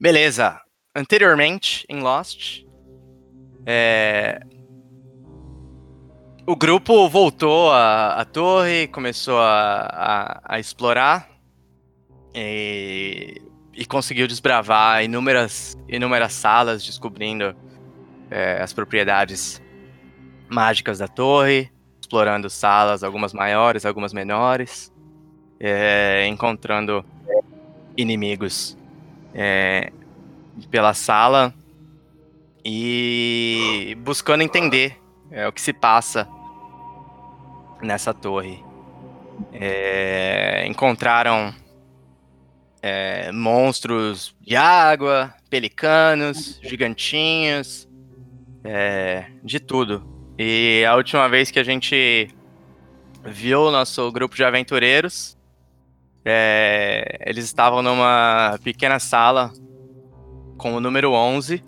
Beleza. Anteriormente, em Lost, é... o grupo voltou à, torre, começou a, a, a explorar e, e, conseguiu desbravar inúmeras, inúmeras salas, descobrindo é, as propriedades mágicas da torre, explorando salas, algumas maiores, algumas menores, é, encontrando inimigos é, pela sala e buscando entender é, o que se passa nessa torre. É, encontraram é, monstros de água, pelicanos, gigantinhos, é, de tudo. E a última vez que a gente viu o nosso grupo de aventureiros, é, eles estavam numa pequena sala com o número 11,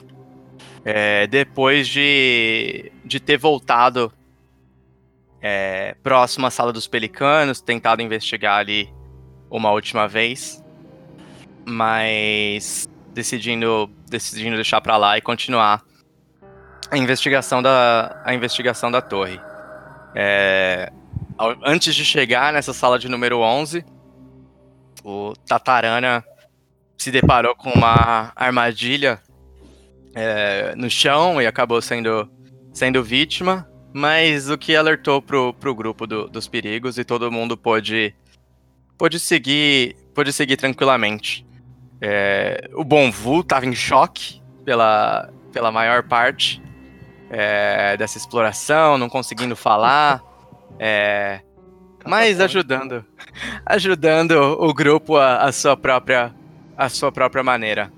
é, depois de, de ter voltado é, próximo à sala dos pelicanos, tentado investigar ali uma última vez, mas decidindo, decidindo deixar para lá e continuar a investigação da, a investigação da torre. É, antes de chegar nessa sala de número 11, o Tatarana se deparou com uma armadilha é, no chão e acabou sendo, sendo vítima, mas o que alertou pro, pro grupo do, dos perigos e todo mundo pôde, pôde, seguir, pôde seguir tranquilamente. É, o Bonvu estava em choque pela, pela maior parte é, dessa exploração, não conseguindo falar, é, mas ajudando, ajudando o grupo a, a, sua própria, a sua própria maneira.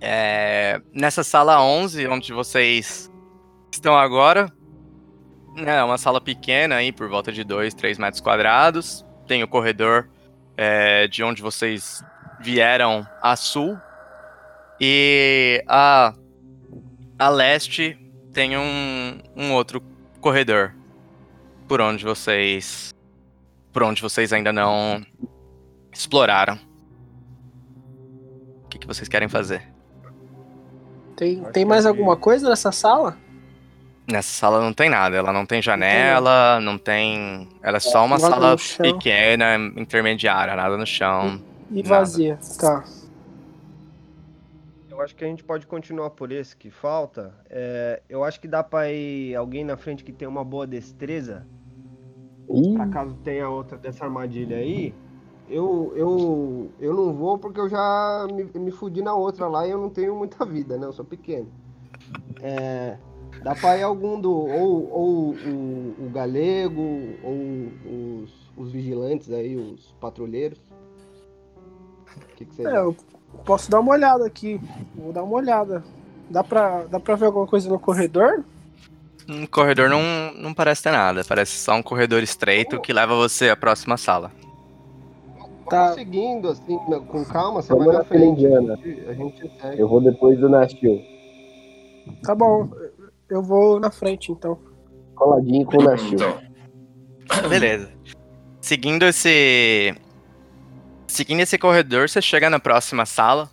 É, nessa sala 11, onde vocês estão agora, é uma sala pequena aí, por volta de 2, 3 metros quadrados. Tem o corredor é, de onde vocês vieram a sul. E a, a leste tem um, um outro corredor por onde vocês por onde vocês ainda não exploraram. O que, que vocês querem fazer? Tem, tem mais alguma coisa nessa sala? Nessa sala não tem nada. Ela não tem janela, não tem. Ela é só uma nada sala pequena, intermediária, nada no chão. E, e vazia, tá eu acho que a gente pode continuar por esse que falta. É, eu acho que dá pra ir alguém na frente que tem uma boa destreza. Ih. Pra caso tenha outra dessa armadilha aí. Eu, eu, eu não vou porque eu já me, me fudi na outra lá e eu não tenho muita vida, né? Eu sou pequeno. É, dá pra ir algum do. Ou, ou o, o galego, ou os, os vigilantes aí, os patrulheiros. O que, que você é, eu Posso dar uma olhada aqui. Vou dar uma olhada. Dá pra, dá pra ver alguma coisa no corredor? No corredor não, não parece ter nada. Parece só um corredor estreito que leva você à próxima sala. Tá seguindo, assim, com calma, você Vamos vai na frente. Indiana. A gente segue. Eu vou depois do Nastil. Tá bom. Eu vou na frente, então. Coladinho com o Nastil. Beleza. Seguindo esse Seguindo esse corredor, você chega na próxima sala.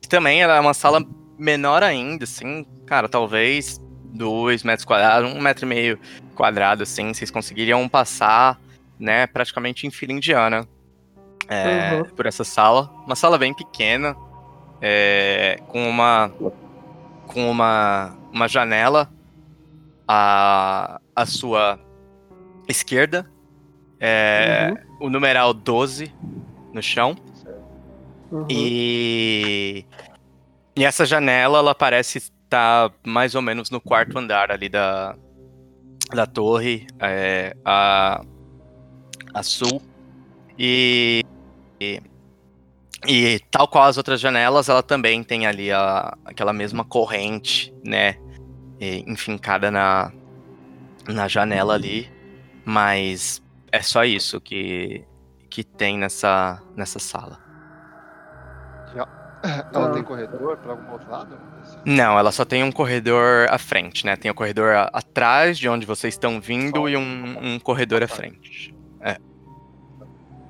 Que também é uma sala menor ainda, assim. Cara, talvez dois metros quadrados, um metro e meio quadrado, assim. Vocês conseguiriam passar, né, praticamente em fila indiana. É, uhum. Por essa sala. Uma sala bem pequena. É, com uma. Com uma. Uma janela à, à sua esquerda. É, uhum. O numeral 12 no chão. Uhum. E... e essa janela, ela parece estar mais ou menos no quarto andar ali da, da torre, é, a, a sul. E, e, e, tal qual as outras janelas, ela também tem ali a, aquela mesma corrente, né? E, enfincada na, na janela ali. Mas é só isso que, que tem nessa, nessa sala. Ela ah. tem corredor para algum outro lado? Não, ela só tem um corredor à frente, né? Tem o um corredor atrás de onde vocês estão vindo só e um, um corredor à frente. É.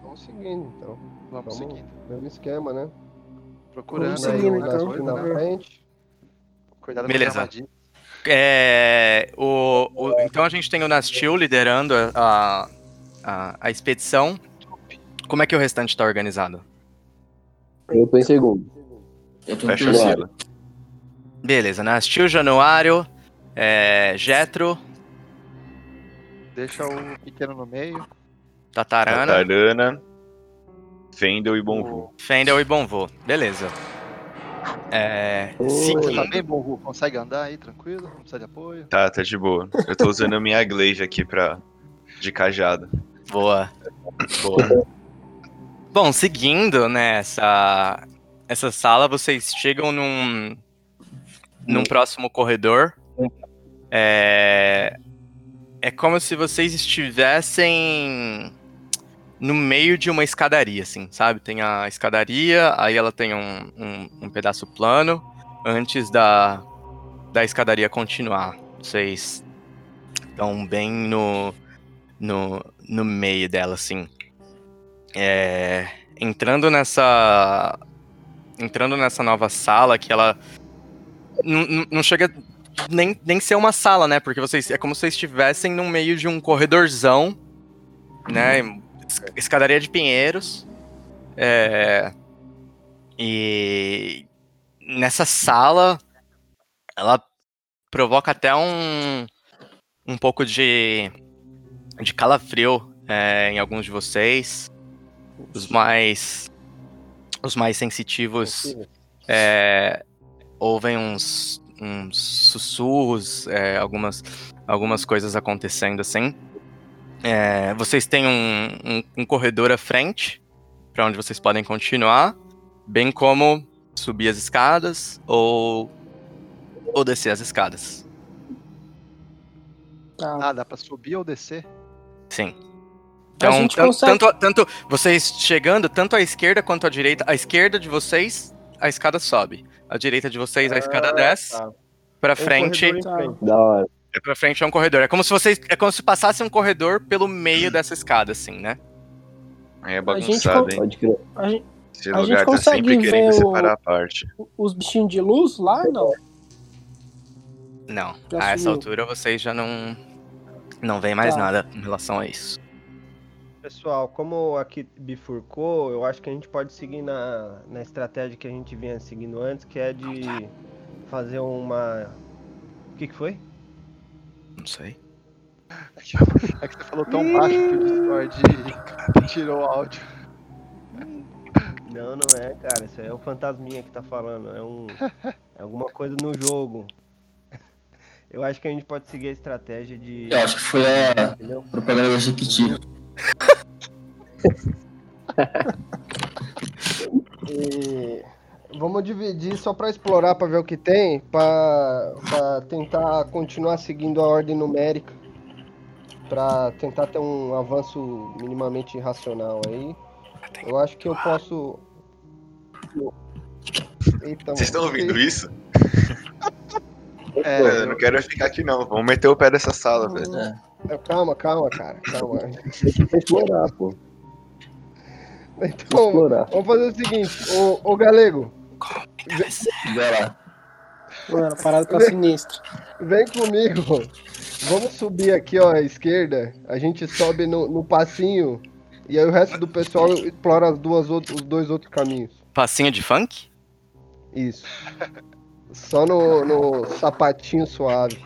Vamos seguindo, então. Vamos, Vamos seguindo. Mesmo esquema, né? Procurando Vamos aí seguindo, o então. Nastil na na frente. Cuidado com Beleza. É, o, o- então a gente tem o Nastil liderando a, a, a expedição. Como é que o restante tá organizado? Eu tô em segundo. Eu tô no Fecha a fila. Beleza, Nastil, Januário, é, Jetro, Deixa o pequeno no meio. Tatarana, Tatarana, Fendel e Bonvu. Fendel e Bonvô. Beleza. É, Você tá seguindo, bem, Ru? Consegue andar aí, tranquilo? Não precisa de apoio? Tá, tá de boa. Eu tô usando a minha glaive aqui pra... de cajado. Boa. Boa. Bom, seguindo nessa essa sala, vocês chegam num num próximo corredor. É é como se vocês estivessem no meio de uma escadaria, assim, sabe? Tem a escadaria, aí ela tem um, um, um pedaço plano antes da, da escadaria continuar. Vocês estão bem no, no, no meio dela, assim. É, entrando nessa. Entrando nessa nova sala que ela. Não, chega nem, nem ser uma sala, né? Porque vocês. É como se vocês estivessem no meio de um corredorzão, né? es- Escadaria de pinheiros. É, e nessa sala ela provoca até um um pouco de de calafrio é, em alguns de vocês. Os mais os mais sensitivos é, ouvem uns, uns sussurros, é, algumas, algumas coisas acontecendo assim. É, vocês têm um, um, um corredor à frente para onde vocês podem continuar, bem como subir as escadas ou, ou descer as escadas. Tá. Ah, dá pra subir ou descer? Sim. A Então, gente tan- consegue- tanto, tanto vocês chegando, tanto à esquerda quanto à direita, à esquerda de vocês, a escada sobe. À direita de vocês, a escada Ah, desce. tá. Pra frente, Tá. frente. Da hora. é pra frente é um corredor. É como se vocês, é como se passasse um corredor pelo meio dessa escada, assim, né? Aí é gente bagunçado, con- hein? Pode crer. A gente, Esse a lugar gente tá consegue sempre querendo separar a parte. os bichinhos de luz lá, não? Não. Já a essa altura vocês já não não veem mais Tá. nada em relação a isso. Pessoal, como aqui bifurcou, eu acho que a gente pode seguir na, na estratégia que a gente vinha seguindo antes, que é de fazer uma. O que, que foi? Não sei. É que você falou tão baixo que o Discord tirou o áudio. Não, não é, cara. Isso aí é o fantasminha que tá falando. É um. É alguma coisa no jogo. Eu acho que a gente pode seguir a estratégia de. Eu acho que foi a Entendeu? propaganda da Jequiti. E vamos dividir só para explorar para ver o que tem, para tentar continuar seguindo a ordem numérica, para tentar ter um avanço minimamente racional aí. Eu acho que eu posso. Eita, Vocês estão ouvindo isso? É, eu não quero ficar aqui não. Vamos meter o pé dessa sala, velho. É. Calma, calma, cara, calma. Explorar, pô. Então, Explorar. vamos fazer o seguinte, ô, ô Galego, Vai lá. Mano, a parada tá sinistra. Vem comigo. Vamos subir aqui, ó, à esquerda. A gente sobe no, no passinho. E aí o resto do pessoal explora as duas out- os dois outros caminhos. Passinho de funk? Isso. Só no, no sapatinho suave.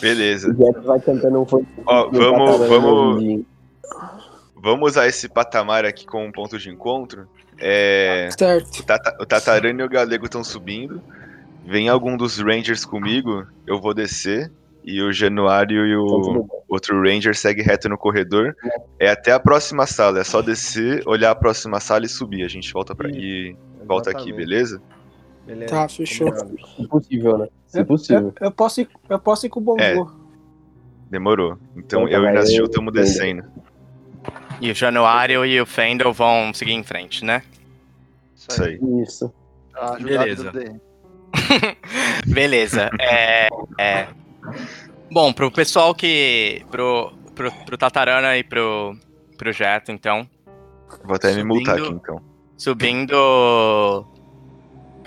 Beleza. O vai cantando um funk. Ó, vamos, vamos, vamos usar esse patamar aqui como um ponto de encontro. É, Certo. o, Tata, o Tatarana e o Galego estão subindo. Vem algum dos Rangers comigo, eu vou descer. E o Januário e o outro Ranger segue reto no corredor. É até a próxima sala. É só descer, olhar a próxima sala e subir. A gente volta pra e volta aqui, beleza? Beleza. Tá, fechou. combinado. Se possível, né? Se possível. Eu, eu posso ir, eu posso ir com o bom É. Demorou. Então Então, eu e Nastil eu- estamos descendo. E o Januário e o Fendel vão seguir em frente, né? Isso aí. Isso. Tá ajudado Beleza. Beleza. É, é. Bom, pro pessoal que. Pro, pro, pro Tatarana e pro, pro Jeto, então. Vou até me multar aqui Subindo. então. Subindo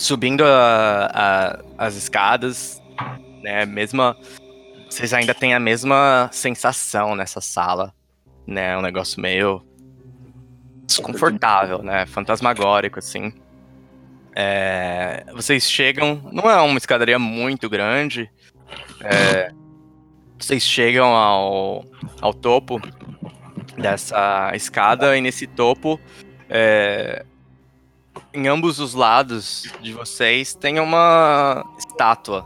subindo a- a- as escadas, né? Mesma. Vocês ainda têm a mesma sensação nessa sala, né? Um negócio meio desconfortável, né? Fantasmagórico, assim. É, vocês chegam. Não é uma escadaria muito grande. é, vocês chegam ao, ao topo dessa escada e nesse topo. é, em ambos os lados de vocês tem uma estátua,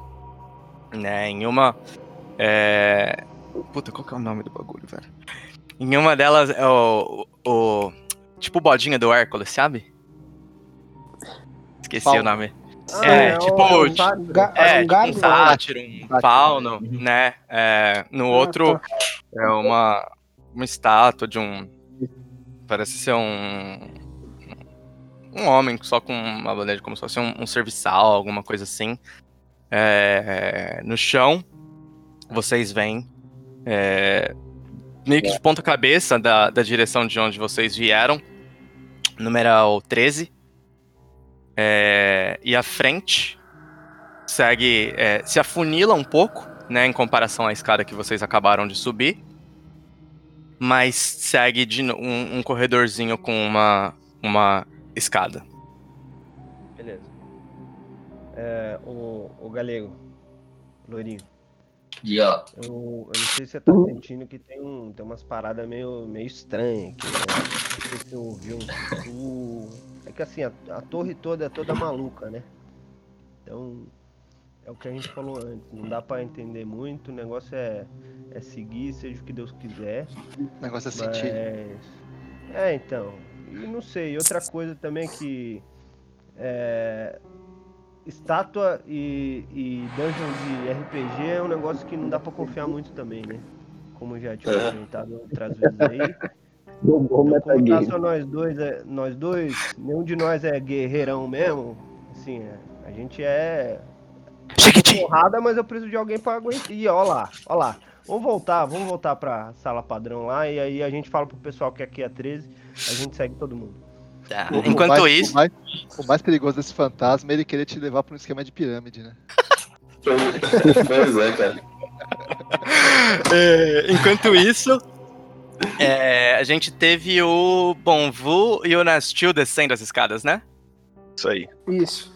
né? Em uma, é... puta, qual que é o nome do bagulho, velho? Em uma delas é o, o tipo o bodinho do Hércules, sabe? Esqueci Fauno. o nome. Ah, É, tipo, é um tipo, sábio. Ga- É, um tipo galho, um sátiro, um Sátiro. fauno, né? É, no Ah, outro tá. é uma, uma estátua de um. Parece ser um. Um homem só com uma bandeja, como se fosse um, um serviçal, alguma coisa assim. É, no chão, vocês veem. é, meio que de ponta-cabeça da, da direção de onde vocês vieram. Numeral 13. É, e à frente segue. é, se afunila um pouco, né? Em comparação à escada que vocês acabaram de subir mas segue de um, um corredorzinho com uma, uma escada. Beleza. É, o, o galego, Lourinho, E ó, eu, eu não sei se você tá sentindo que tem, um, tem umas paradas meio, meio estranhas aqui, né? Não sei se você ouviu. O, é que assim, a, a torre toda é toda maluca, né? Então, é o que a gente falou antes, não dá pra entender muito, o negócio é, é seguir, seja o que Deus quiser. O negócio é sentir. Mas... É, então. E não sei, outra coisa também que. É... Estátua e, e dungeon de RPG é um negócio que não dá pra confiar muito também, né? Como já tinha É. comentado outras vezes aí. Bom, bom Como tá só nós dois, é, nós dois, nenhum de nós é guerreirão mesmo. Assim, é, a gente é Chiquitinho! porrada, mas eu preciso de alguém pra aguentar. E ó lá, ó lá. Vamos voltar, vamos voltar pra sala padrão lá e aí a gente fala pro pessoal que aqui é 13, a gente segue todo mundo. Tá, O- o Enquanto mais- isso, O mais, o mais perigoso desse fantasma é ele querer te levar pra um esquema de pirâmide, né? pois é, cara. é, enquanto isso, é, a gente teve o Bonvu e o Nastil descendo as escadas, né? Isso aí. Isso.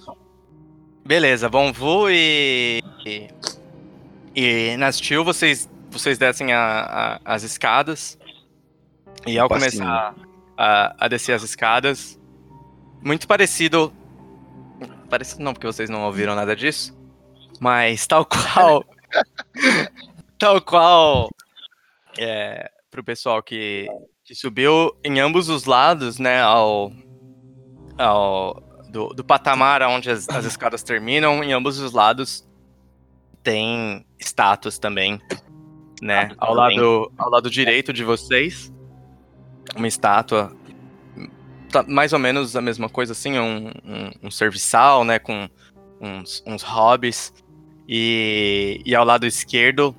Beleza, Bonvu e. e, e Nastil, vocês, vocês descem a- a- as escadas. E ao Passinho. começar a, a descer as escadas, muito parecido. Parecido não, porque vocês não ouviram nada disso. Mas tal qual. tal qual. É, pro pessoal que, que subiu em ambos os lados, né? Ao. ao do, do patamar onde as, as escadas terminam, em ambos os lados tem estátuas também, né? Ao lado, ao lado direito de vocês, uma estátua, tá mais ou menos a mesma coisa assim, um, um, um serviçal, né? Com uns, uns hobbies. E, e ao lado esquerdo,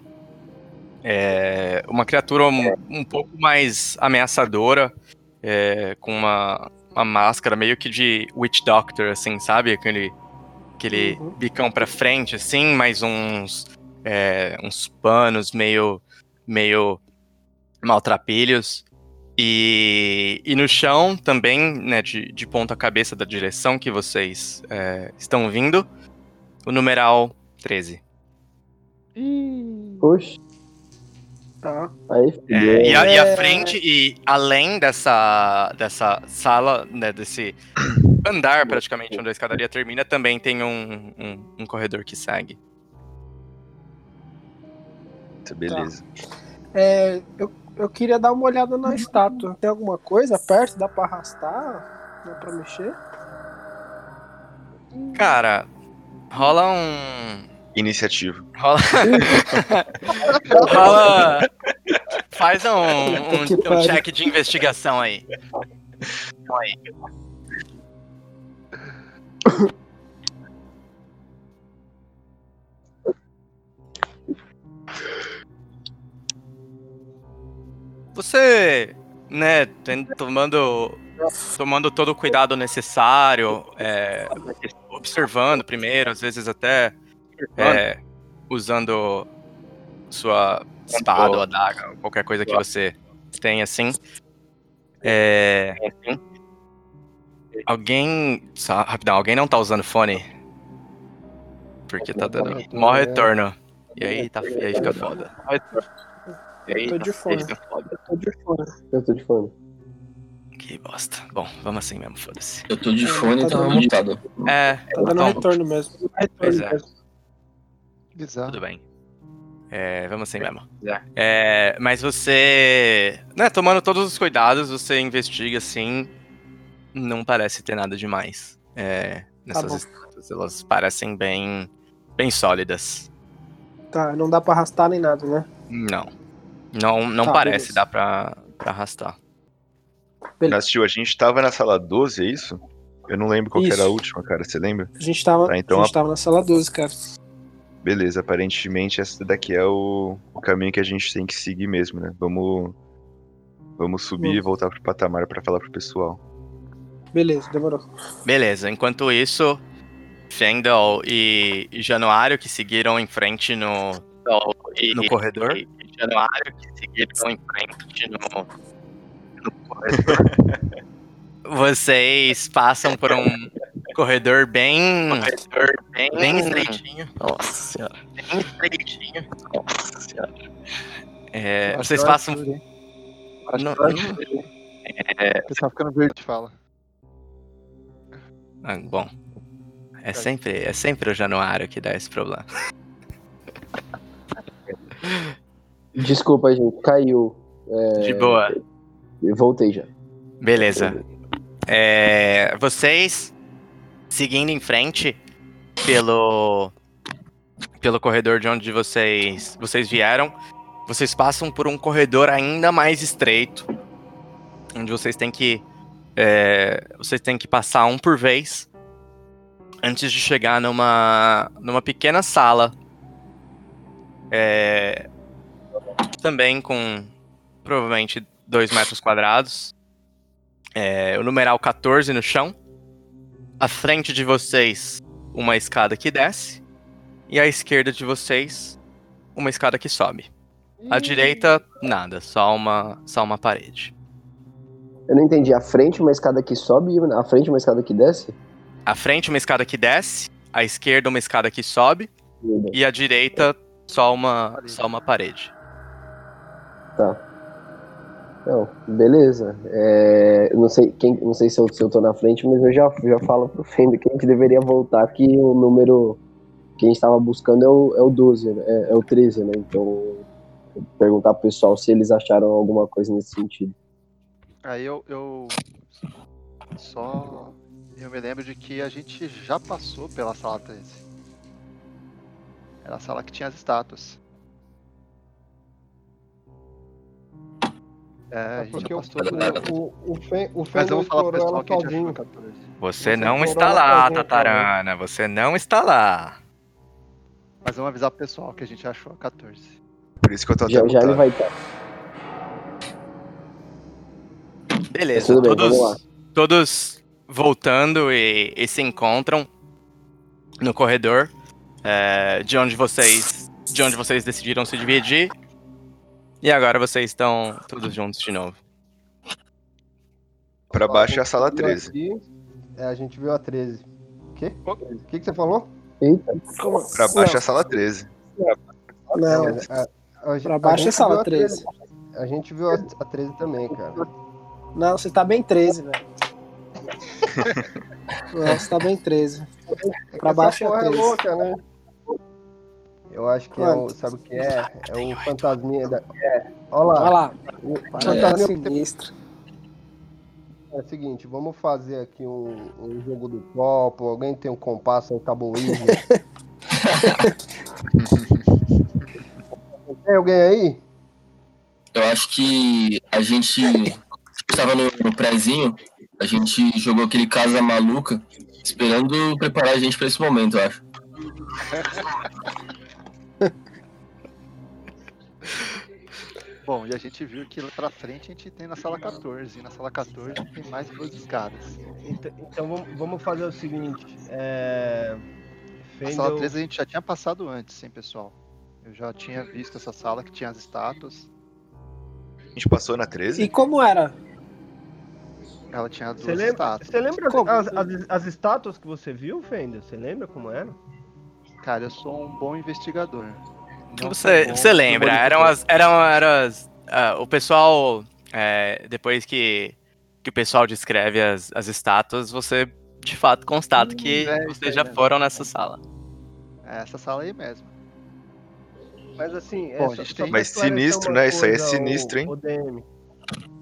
é, uma criatura um, um pouco mais ameaçadora, é, com uma, uma máscara meio que de Witch Doctor, assim, sabe? Aquele, aquele Uhum. bicão pra frente, assim, mais uns, é, uns panos meio, meio maltrapilhos. E, e no chão também, né, de, de ponta cabeça da direção que vocês é, estão vindo, o numeral 13. Oxe, Tá. aí. É, e, a, e É. frente, e além dessa, dessa sala, né, desse andar praticamente onde a escadaria termina, também tem um, um, um corredor que segue. Tá, Beleza. É, eu, eu queria dar uma olhada na estátua. Tem alguma coisa perto? Dá pra arrastar? Dá pra mexer? Cara, rola um. Iniciativa. Rola. rola. Faz um, um, um check de investigação aí. aí. Você, né, tomando tomando todo o cuidado necessário, é, observando primeiro, às vezes até é, usando sua espada ou adaga, qualquer coisa que você tem assim. É, alguém. Só, rapidão, alguém não tá usando fone? Porque tá dando. Mó retorno. E aí, tá, e aí fica foda. E aí, Eu tô de tá- fone. e. Eu tô de fone. Eu tô de fone. Que bosta. Bom, vamos assim mesmo, foda-se. Eu tô de fone, Tá então dando- mutado. É, Tá dando retorno mesmo. Pois é. Bizarro. tudo bem. É, vamos assim mesmo. É, mas você. Né, tomando todos os cuidados, você investiga assim. Não parece ter nada demais. É, nessas bom. estátuas. Elas parecem bem. bem sólidas. Tá, não dá pra arrastar nem nada, né? Não. Não, não Tá, parece beleza. dar pra, pra arrastar. Beleza. A gente tava na sala 12, é isso? Eu não lembro qual que era a última, cara. Você lembra? A gente tava, Tá, então a gente tava na sala 12, cara. Beleza, aparentemente essa daqui é o, o caminho que a gente tem que seguir mesmo, né? Vamos. Vamos subir e Vamos. voltar pro patamar pra falar pro pessoal. Beleza, demorou. Beleza, enquanto isso, Fendel e, e Januário, que seguiram em frente no, no corredor. Januário, que seguiram em frente no, no corredor. Vocês passam por um corredor bem. bem, estreitinho. Nossa senhora. Bem estreitinho. Nossa senhora. É, vocês passam. acho Não- que eu acho que- O pessoal ficando verde fala. Ah, bom. É sempre, é sempre o Januário que dá esse problema. Desculpa, gente, caiu. De boa. Eu voltei já. Beleza. É, vocês seguindo em frente pelo pelo corredor de onde vocês vocês vieram, vocês passam por um corredor ainda mais estreito, onde vocês têm que é, vocês têm que passar um por vez antes de chegar numa numa pequena sala, é, também com provavelmente dois metros quadrados. É, o numeral 14 no chão. À frente de vocês, uma escada que desce. E à esquerda de vocês, uma escada que sobe. À direita, nada, só uma, só uma parede. Eu não entendi. A frente uma escada que sobe e a frente uma escada que desce? À frente, uma escada que desce. À esquerda, uma escada que sobe. E à direita, só uma, só uma parede. Tá. Não, beleza. É, não sei quem, não sei se eu, se eu tô na frente, mas eu já, já falo pro Fender que a gente deveria voltar, que o número que a gente tava buscando é o, é o 12, né? é, é o 13, né? Então, perguntar pro pessoal se eles acharam alguma coisa nesse sentido. Aí eu, eu só eu me lembro de que a gente já passou pela sala 13. Era a sala que tinha as estátuas. É, a gente Porque o, o, o, Fen, o Mas Fender eu vou falar pro explorou pessoal ela que a gente achou sozinho. 14. Você Você não está lá, Tatarana. Você não está lá. Mas vamos avisar pro pessoal que a gente achou a 14. Por isso que eu tô até Já, já ele vai estar. Beleza, Tudo bem, todos, todos voltando e, e se encontram no corredor é, de onde vocês de onde vocês decidiram se dividir. E agora vocês estão todos juntos de novo. Pra baixo é a sala viu 13. aqui- é, a gente viu a 13. O quê? O que, que você falou? Eita, Como- Pra baixo é a sala 13. não, É, a- a gente- pra a baixo é gente sala viu a 13. A gente viu a, a 13 também, cara. Não, você tá bem 13, velho. Não, você tá bem 13. Pra Essa baixo é porra 13. louca, né? Eu acho que é o. Quanto? Sabe o que é? É o fantasminha da. Olha lá. Olha lá. O Tá fantasminha sinistro. é o seguinte, vamos fazer aqui um, um jogo do copo. Alguém tem um compasso, um tabuísmo. tem alguém aí? Eu acho que a gente estava no, no prézinho, a gente jogou aquele casa maluca, esperando preparar a gente pra esse momento, eu acho. Bom, e a gente viu que lá pra frente a gente tem na sala 14. E na sala 14 tem mais duas escadas. Então, então vamos, fazer o seguinte. É... A sala 13 a gente já tinha passado antes, hein, pessoal? Eu já tinha visto essa sala que tinha as estátuas. A gente passou na 13? E como era? Ela tinha duas Você lembra, estátuas. você lembra Como? as, as, as estátuas que você viu, Fender? Você lembra como era? Cara, eu sou um bom investigador. Você, bom você lembra, eram as. Eram, eram as ah, o pessoal. é, depois que, que o pessoal descreve as, as estátuas, você de fato constata que é, vocês aí já foram nessa sala. É essa sala aí mesmo. Mas assim, Bom, é, a gente só tem- Mas sinistro, né? Isso aí é coisa, sinistro, hein? o DM.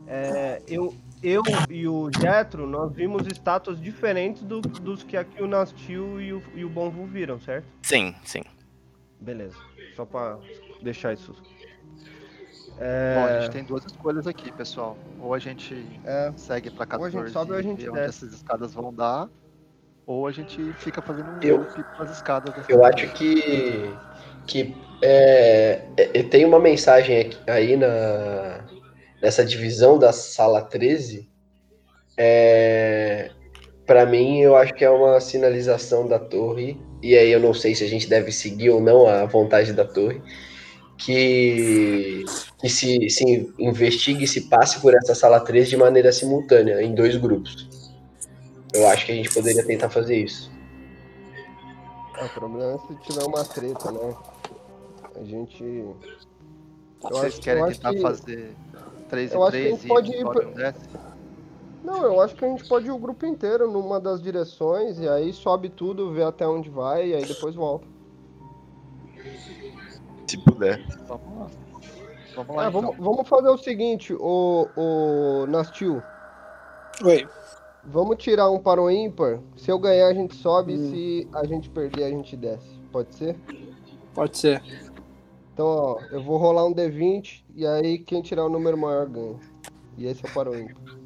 É, eu, eu e o Jetro, nós vimos estátuas diferentes do- dos que aqui o Nastil e o, e o Bonvu viram, certo? Sim, sim. Beleza. Só pra deixar isso. Bom, a É, gente tem duas escolhas aqui, pessoal. Ou a gente é, segue pra Ou 14 a gente sobe ou a gente vê onde essas escadas vão dar, ou a gente fica fazendo um Eu- loop pelas escadas. Eu acho que, que é, é- tem uma mensagem aqui- aí na, nessa divisão da sala 13. É, para mim, eu acho que é uma sinalização da torre. E aí eu não sei se a gente deve seguir ou não a vontade da torre. Que, que se, se investigue e se passe por essa sala 13 de maneira simultânea, em dois grupos. Eu acho que a gente poderia tentar fazer isso. o problema é se tiver uma treta, né? A gente. Eu Vocês acho- querem eu acho tentar que- fazer 3 eu e acho que a 3 gente e pode ir pra-? Não, eu acho que a gente pode ir o grupo inteiro numa das direções e aí sobe tudo, vê até onde vai e aí depois volta. Se puder. Vamos lá. Vamos lá, É, então. vamos, vamos fazer o seguinte, o, o Nastil, Oi. vamos tirar um para o ímpar. Se eu ganhar, a gente sobe, Hum. se a gente perder, a gente desce. Pode ser? Pode ser. Então, ó, eu vou rolar um D20 e aí quem tirar o número maior ganha. E esse é o para o ímpar.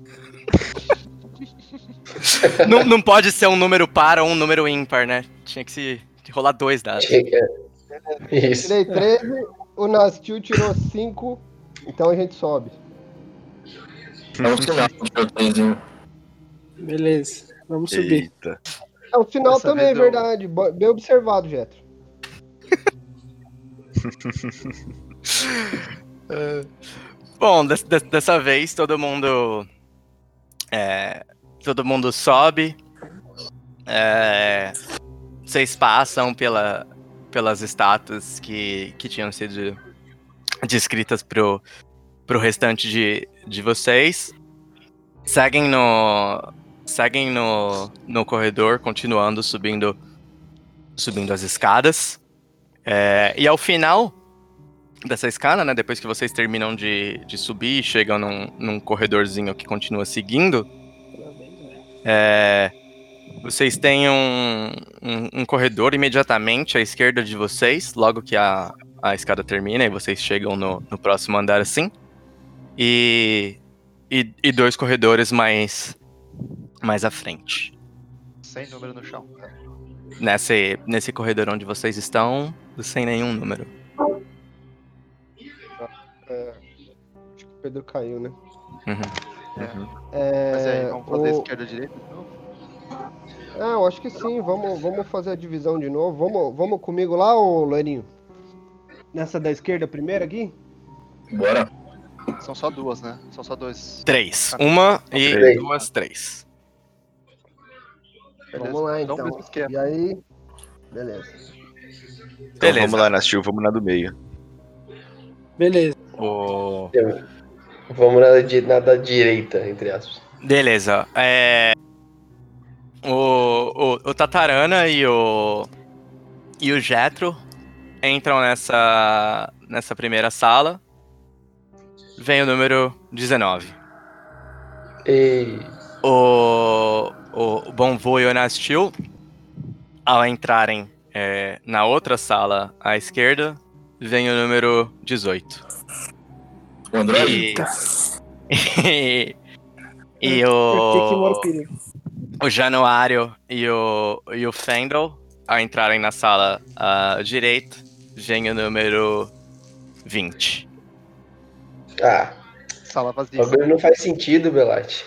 não, não pode ser um número par ou um número ímpar, né? Tinha que se que rolar dois dados. Isso. Tirei 13, o Nastil tirou 5, então a gente sobe. É um sinal de proteção. Beleza. Vamos subir. Eita. É, o final também é verdade. Bem observado, Jetro. Bom, des- des- dessa vez todo mundo. É, todo mundo sobe. é, vocês passam pela, pelas estátuas que, que tinham sido descritas pro, pro restante de, de vocês. Seguem no. Seguem no, no corredor, continuando subindo, subindo as escadas. É, e ao final dessa escada, né? Depois que vocês terminam de, de subir e chegam num, num corredorzinho que continua seguindo, é, vocês têm um, um, um corredor imediatamente à esquerda de vocês, logo que a, a escada termina e vocês chegam no, no próximo andar assim. E, e, e dois corredores mais, mais à frente. Sem número no chão. Nesse, nesse corredor onde vocês estão, sem nenhum número. Acho que o Pedro caiu, né? Uhum. É, Mas aí, vamos fazer o- esquerda direita de novo? É, eu acho que sim. Vamos, vamos fazer a divisão de novo. Vamos, vamos comigo lá, ô Loirinho? Nessa da esquerda primeiro aqui? Bora. São só duas, né? São só dois. Três. Uma e Três. duas, três. Beleza. Vamos lá, Então, então. E aí... Beleza. Então Beleza. vamos lá, Nastil, vamos na do meio. Beleza. O... Vamos na, na da direita, entre aspas. Beleza. É... O, o, o Tatarana e o. E o Jetro entram nessa. nessa primeira sala. Vem o número 19. E O, o Bonvo e o Nastil, ao entrarem é, na outra sala à esquerda, vem o número 18. O Android? E, e mora o o, o Januário e o, e o Fendel, ao entrarem na sala à direita, vem o número 20. Ah, Sala o vazia. bagulho não faz sentido, Belate.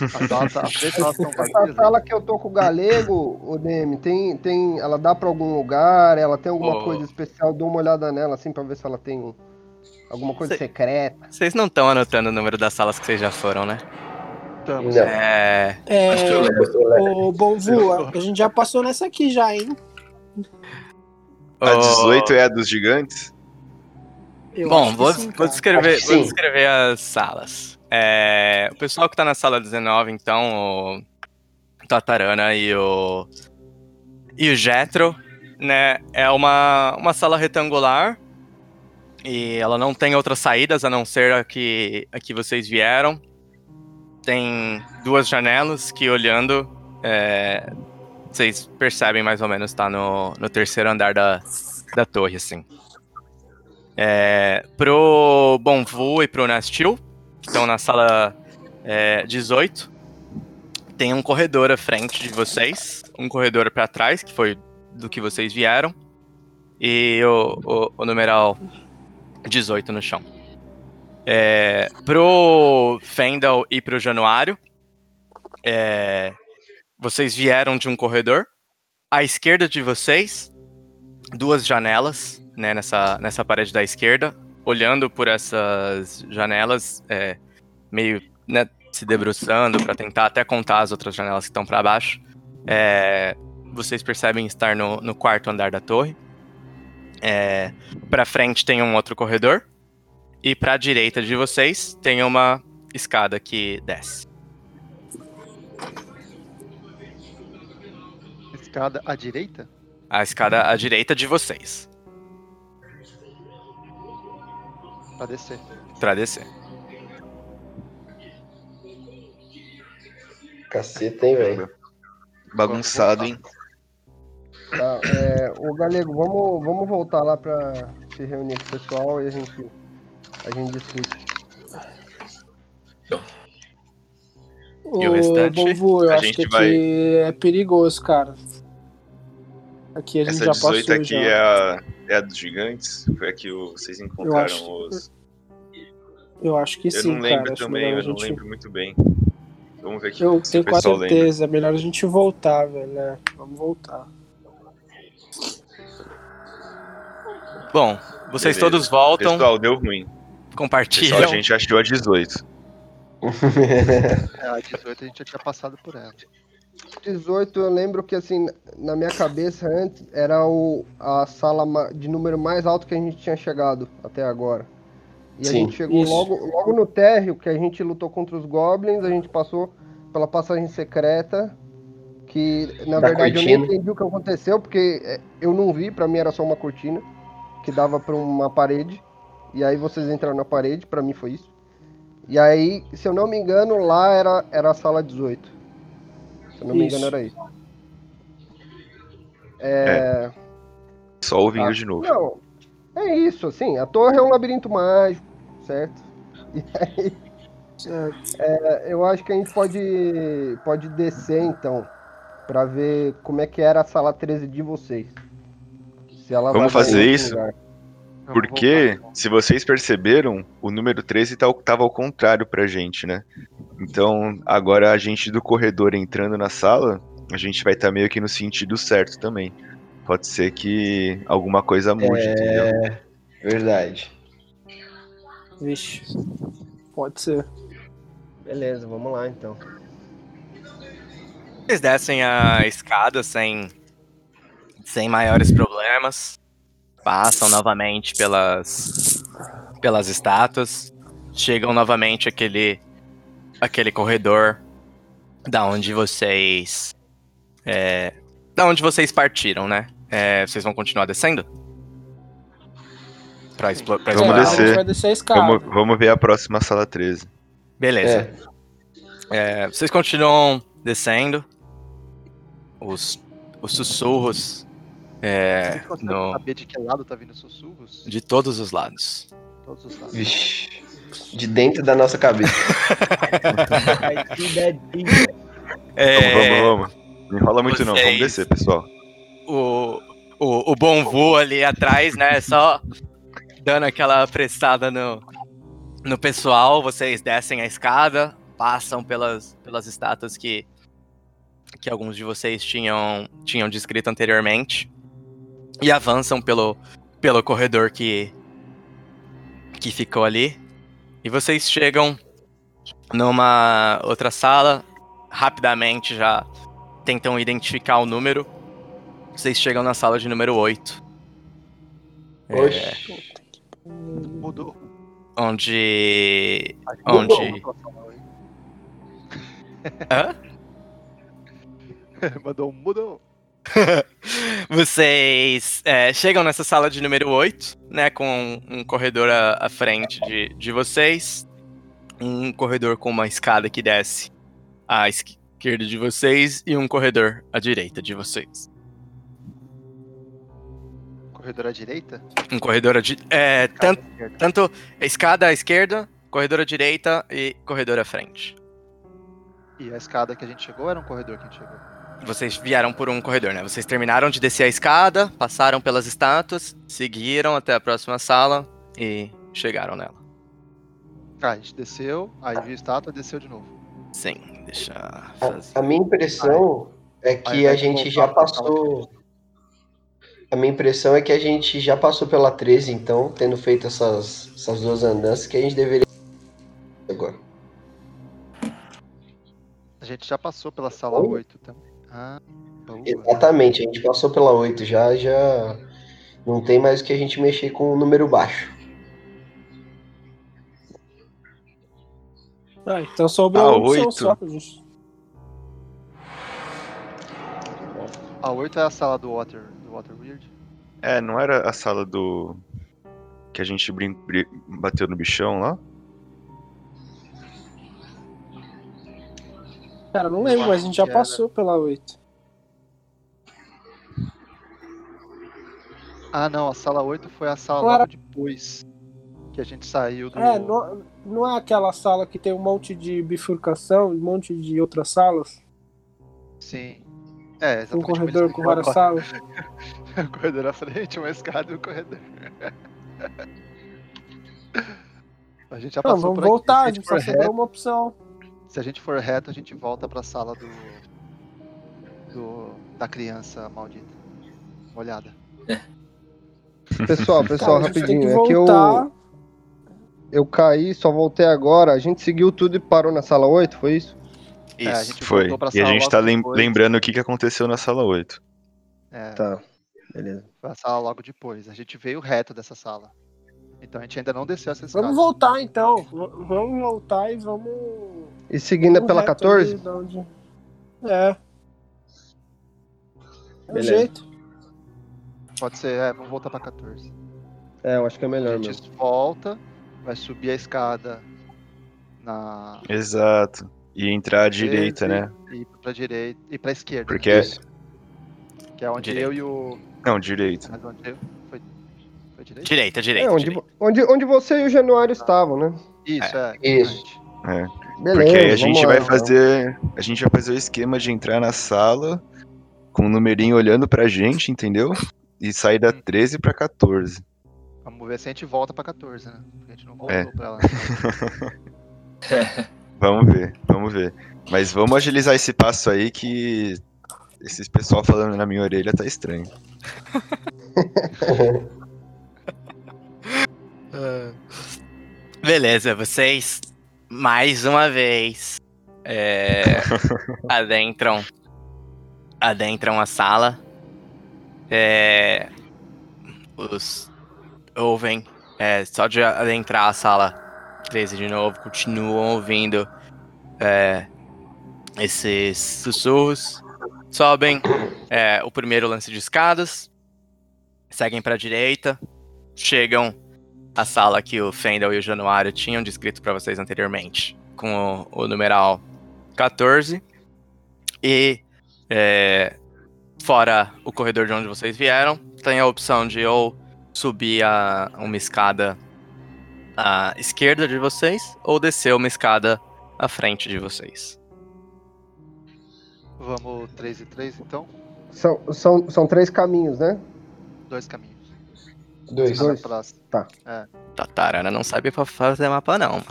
Essa vazias. sala que eu tô com o galego, o DM, tem, tem, ela dá pra algum lugar? Ela tem alguma Ô. coisa especial? Dou uma olhada nela, assim, pra ver se ela tem alguma coisa Sei. secreta. Vocês não estão anotando o número das salas que vocês já foram, né? Estamos. Não. É. Acho que eu É, ô, Bonvu, a gente já passou nessa aqui já, hein? A o- 18 é a dos gigantes? Eu Bom, vou, sim, vou descrever, vou descrever as salas. É, o pessoal que tá na sala 19, então, o Tatarana e o. E o Jetro, né? É uma, uma sala retangular. E ela não tem outras saídas a não ser a que, a que vocês vieram. Tem duas janelas que olhando. é, vocês percebem mais ou menos, tá no, no terceiro andar da, da torre, assim. É, pro Bonvu e pro Nastil, que estão na sala é, 18, tem um corredor à frente de vocês, um corredor para trás, que foi do que vocês vieram, e o, o, o numeral 18 no chão. É, pro Fendel e pro Januário, é, vocês vieram de um corredor. À esquerda de vocês, duas janelas né, nessa, nessa parede da esquerda, olhando por essas janelas, é, meio né, se debruçando para tentar até contar as outras janelas que estão para baixo. É, vocês percebem estar no, no quarto andar da torre. É, para frente tem um outro corredor e para a direita de vocês tem uma escada que desce. Escada à direita? A escada à direita de vocês, Pra descer. para descer. Caceta, hein, velho? Bagunçado, hein? Tá, é, ô Galego, vamos, vamos voltar lá pra se reunir com o pessoal e a gente, a gente discute. E o restante? Eu A acho gente que aqui vai- é perigoso, cara. Aqui a gente Essa já 18 passou aqui já. é a, é a dos gigantes? Foi a que o- vocês encontraram acho- os. Eu acho que Eu sim, não lembro cara. Também, eu a não gente... lembro muito bem. Vamos ver aqui Eu se tenho o quase pessoal lembra. certeza. É melhor a gente voltar, velho. né? Vamos voltar. Bom, vocês Beleza. todos voltam, Pessoal, deu ruim. compartilham. Pessoal, a gente achou a 18. É, a 18 a gente já tinha passado por ela. 18, eu lembro que assim, na minha cabeça antes era o, a sala de número mais alto que a gente tinha chegado até agora. E a Sim. gente chegou Isso. logo, logo no térreo, que a gente lutou contra os goblins, a gente passou pela passagem secreta, que na Da verdade eu cortina. nem entendi o que aconteceu, porque é, eu não vi, pra mim era só uma cortina que dava pra uma parede. E aí vocês entraram na parede, pra mim foi isso. E aí, se eu não me engano, lá era, era a sala 18. Se eu não me Isso. engano, era isso. É, Só ouvindo Tá. de novo. Não, é isso, assim, a torre é um labirinto mágico, certo? E aí, é, eu acho que a gente pode, pode descer, então, pra ver como é que era a sala 13 de vocês. Se ela Vamos vai fazer isso? lugar. Porque, se vocês perceberam, o número 13 tá, tava ao contrário pra gente, né? Então, agora a gente do corredor entrando na sala, a gente vai estar meio que no sentido certo também. Pode ser que alguma coisa mude, entendeu? É. Verdade. Vixe. Pode ser. Beleza, vamos lá, então. Vocês descem a escada sem, sem maiores problemas. Passam novamente pelas, pelas estátuas. Chegam novamente aquele, aquele corredor da onde vocês. É, da onde vocês partiram, né? É, vocês vão continuar descendo? Pra, explo- pra Vamos explorar? A gente descer. vai descer a escada. Vamos, vamos ver a próxima sala 13. Beleza. É. É, vocês continuam descendo. Os, os sussurros é, Vocês conseguem no- saber de que lado tá vindo sussurros? de todos os lados. Todos os lados. Vixe. De dentro da nossa cabeça. É, Vamos, vamos, vamos. Não enrola muito não, vamos vocês- descer, pessoal. O, o, o bom voo ali atrás, né? Só dando aquela prestada no, no pessoal, vocês descem a escada, passam pelas, pelas estátuas que, que alguns de vocês tinham, tinham descrito anteriormente e avançam pelo, pelo corredor que, que ficou ali. E vocês chegam numa outra sala, rapidamente já tentam identificar o número. Vocês chegam na sala de número 8. Oxi. É, Mudou. onde. Onde. Hã? Mandou um mudou. Vocês é, chegam nessa sala de número 8, né? Com um corredor à, à frente de, de vocês. Um corredor com uma escada que desce à esquerda de vocês e um corredor à direita de vocês. Corredor à direita? Um corredor à di é, tanto, esquerda. tanto escada à esquerda, corredor à direita e corredor à frente. E a escada que a gente chegou era um corredor que a gente chegou. Vocês vieram por um corredor, né? Vocês terminaram de descer a escada, passaram pelas estátuas, seguiram até a próxima sala e chegaram nela. Ah, a gente desceu, aí viu a estátua, desceu de novo. Sim, deixa eu A, fazer. a minha impressão é que a gente já pra passou. A minha impressão é que a gente já passou pela 13, então, tendo feito essas, essas duas andanças, que a gente deveria. Agora. A gente já passou pela sala Oi? 8 também. Ah, boa. Exatamente, a gente passou pela 8 já, já. Não tem mais o que a gente mexer com o número baixo. Ah, então sobrou Ah, só pra gente. A 8 é a sala do Water, do Water Weird. É, não era a sala do. Que a gente brin... bri- bateu no bichão lá? Cara, não lembro, mas a gente já passou pela 8. Ah, não, a sala 8 foi a sala era- depois que a gente saiu do. É, não, não é aquela sala que tem um monte de bifurcação, um monte de outras salas? Sim. É, Um exatamente. corredor como com várias salas? Um corredor à frente, uma escada e um corredor. A gente já Não, passou vamos por aqui. voltar, a gente só sobrou uma opção. Se a gente for reto, a gente volta pra sala do. do da criança maldita. Molhada. Pessoal, pessoal, a tem rapidinho. que É que eu, eu caí, só voltei agora. A gente seguiu tudo e parou na sala 8, foi isso? É, a Isso. gente Foi. E a gente tá lem- depois. lembrando o que, que aconteceu na sala 8. É, Tá, beleza. foi a sala logo depois. A gente veio reto dessa sala. Então a gente ainda não desceu essa escada. Vamos voltar então. V- Vamos voltar e vamos. E seguindo é pela reto 14? ali da onde- É. É Beleza. jeito. Pode ser, é, vamos voltar pra 14. É, eu acho que é A melhor gente mesmo. volta, vai subir a escada na. Exato. E entrar à direita, né? E ir pra direita. E pra esquerda. Porque é. Que é onde Direita. eu e o. Não, direita. Mas onde eu. Foi, foi direita? Direita, É, direita. onde, direita. onde, onde você e o Januário estavam, né? Isso, é. Isso. exatamente. É. Beleza. Porque aí a gente lá, vai então. fazer. A gente vai fazer o esquema de entrar na sala com o numerinho olhando pra gente, entendeu? E sair da 13 pra 14. Vamos ver se a gente volta pra 14, né? Porque a gente não voltou É. pra ela. Vamos ver, vamos ver. Mas vamos agilizar esse passo aí que esses pessoal falando na minha orelha tá estranho. Beleza, vocês mais uma vez é, adentram adentram a sala. É, os ouvem é, só de adentrar a sala 13 de novo, continuam ouvindo é, esses sussurros. Sobem é, o primeiro lance de escadas, seguem para a direita, chegam a sala que o Fendel e o Januário tinham descrito para vocês anteriormente, com o, o numeral 14. E é, fora o corredor de onde vocês vieram, tem a opção de ou subir a, uma escada à esquerda de vocês ou descer uma escada à frente de vocês. Vamos 3 e 3 então? São, são, são três caminhos, né? Dois caminhos. Dois. Dois. Tá. É. Tatarana não sabe pra fazer mapa, não, mano.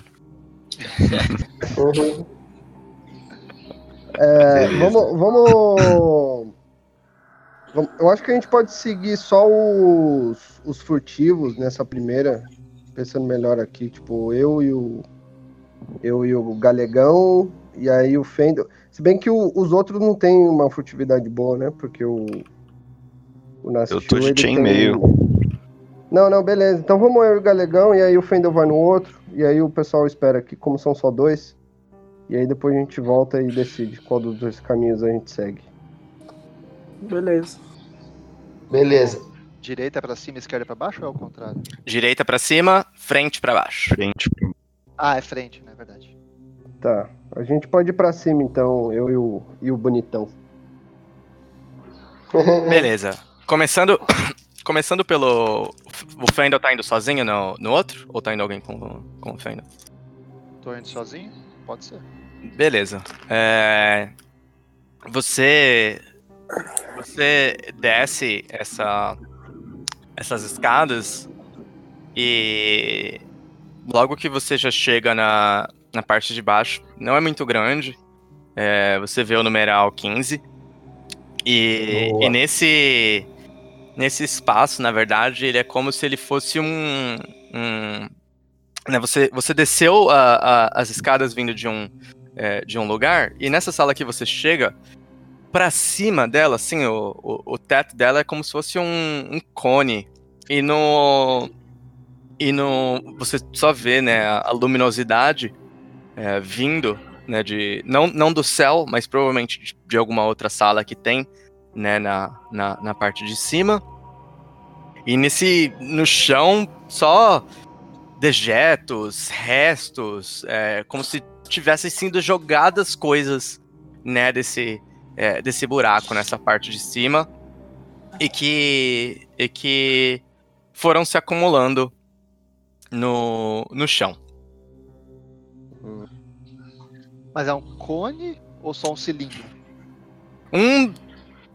Uhum. É, vamos, vamos. Eu acho que a gente pode seguir só os, os furtivos nessa primeira. Pensando melhor aqui, tipo, eu e o. Eu e o Galegão, e aí o Fendo. Se bem que o, os outros não tem uma furtividade boa, né? Porque o. o eu tô de chain meio. Não, não, beleza. Então vamos eu e o Galegão, e aí o Fendel vai no outro, e aí o pessoal espera aqui, como são só dois. E aí depois a gente volta e decide qual dos dois caminhos a gente segue. Beleza. Beleza. Direita para cima, esquerda para baixo ou é o contrário? Direita para cima, frente para baixo. Frente. Ah, é frente, não é verdade. Tá. A gente pode ir para cima então, eu e o, e o bonitão. Beleza. Começando Começando pelo. O Fendel tá indo sozinho no, no outro? Ou tá indo alguém com, com o Fendel? Tô indo sozinho? Pode ser. Beleza. É... Você. Você desce essa, essas escadas e logo que você já chega na, na parte de baixo, não é muito grande, é, você vê o numeral 15. E, e nesse nesse espaço, na verdade, ele é como se ele fosse um. um né, você, você desceu a, a, as escadas vindo de um, é, de um lugar, e nessa sala que você chega, para cima dela, assim, o, o, o, teto dela é como se fosse um, um cone. E no. E no. Você só vê, né, a, a luminosidade é, vindo, né, de. Não, não do céu, mas provavelmente de, de alguma outra sala que tem né, na, na, na parte de cima. E nesse. no chão, só dejetos, restos, é, como se tivessem sido jogadas coisas, né, desse, é, desse buraco, nessa parte de cima. E que. E que foram se acumulando no, no chão. Mas é um cone ou só um cilindro? Um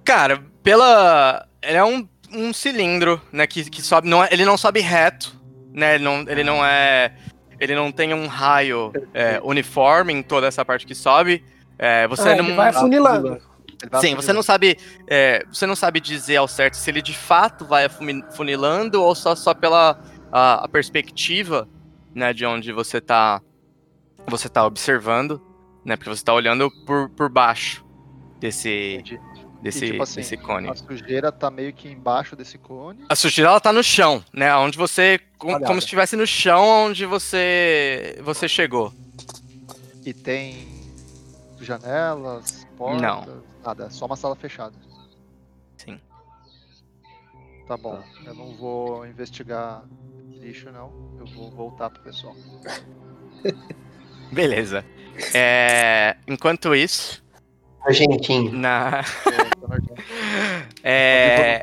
Cara, pela. Ele é um, um cilindro, né? Que, que sobe. Não é, ele não sobe reto, né? Ele não, ele não é. Ele não tem um raio é, uniforme em toda essa parte que sobe. É, você ah, não. Ele vai afunilando. Sim, você não sabe. É, você não sabe dizer ao certo se ele de fato vai afunilando ou só, só pela a, a perspectiva, né, de onde você tá. Você tá observando, né? Porque você tá olhando por, por baixo desse. Entendi desse, tipo assim, desse cone. A sujeira tá meio que embaixo desse cone. A sujeira ela tá no chão, né? Onde você. Com, como se estivesse no chão onde você. você chegou. E tem janelas, portas. Não. Nada, só uma sala fechada. Sim. Tá bom. Eu não vou investigar lixo, não. Eu vou voltar pro pessoal. Beleza. É, enquanto isso, Argentinho. Na... é...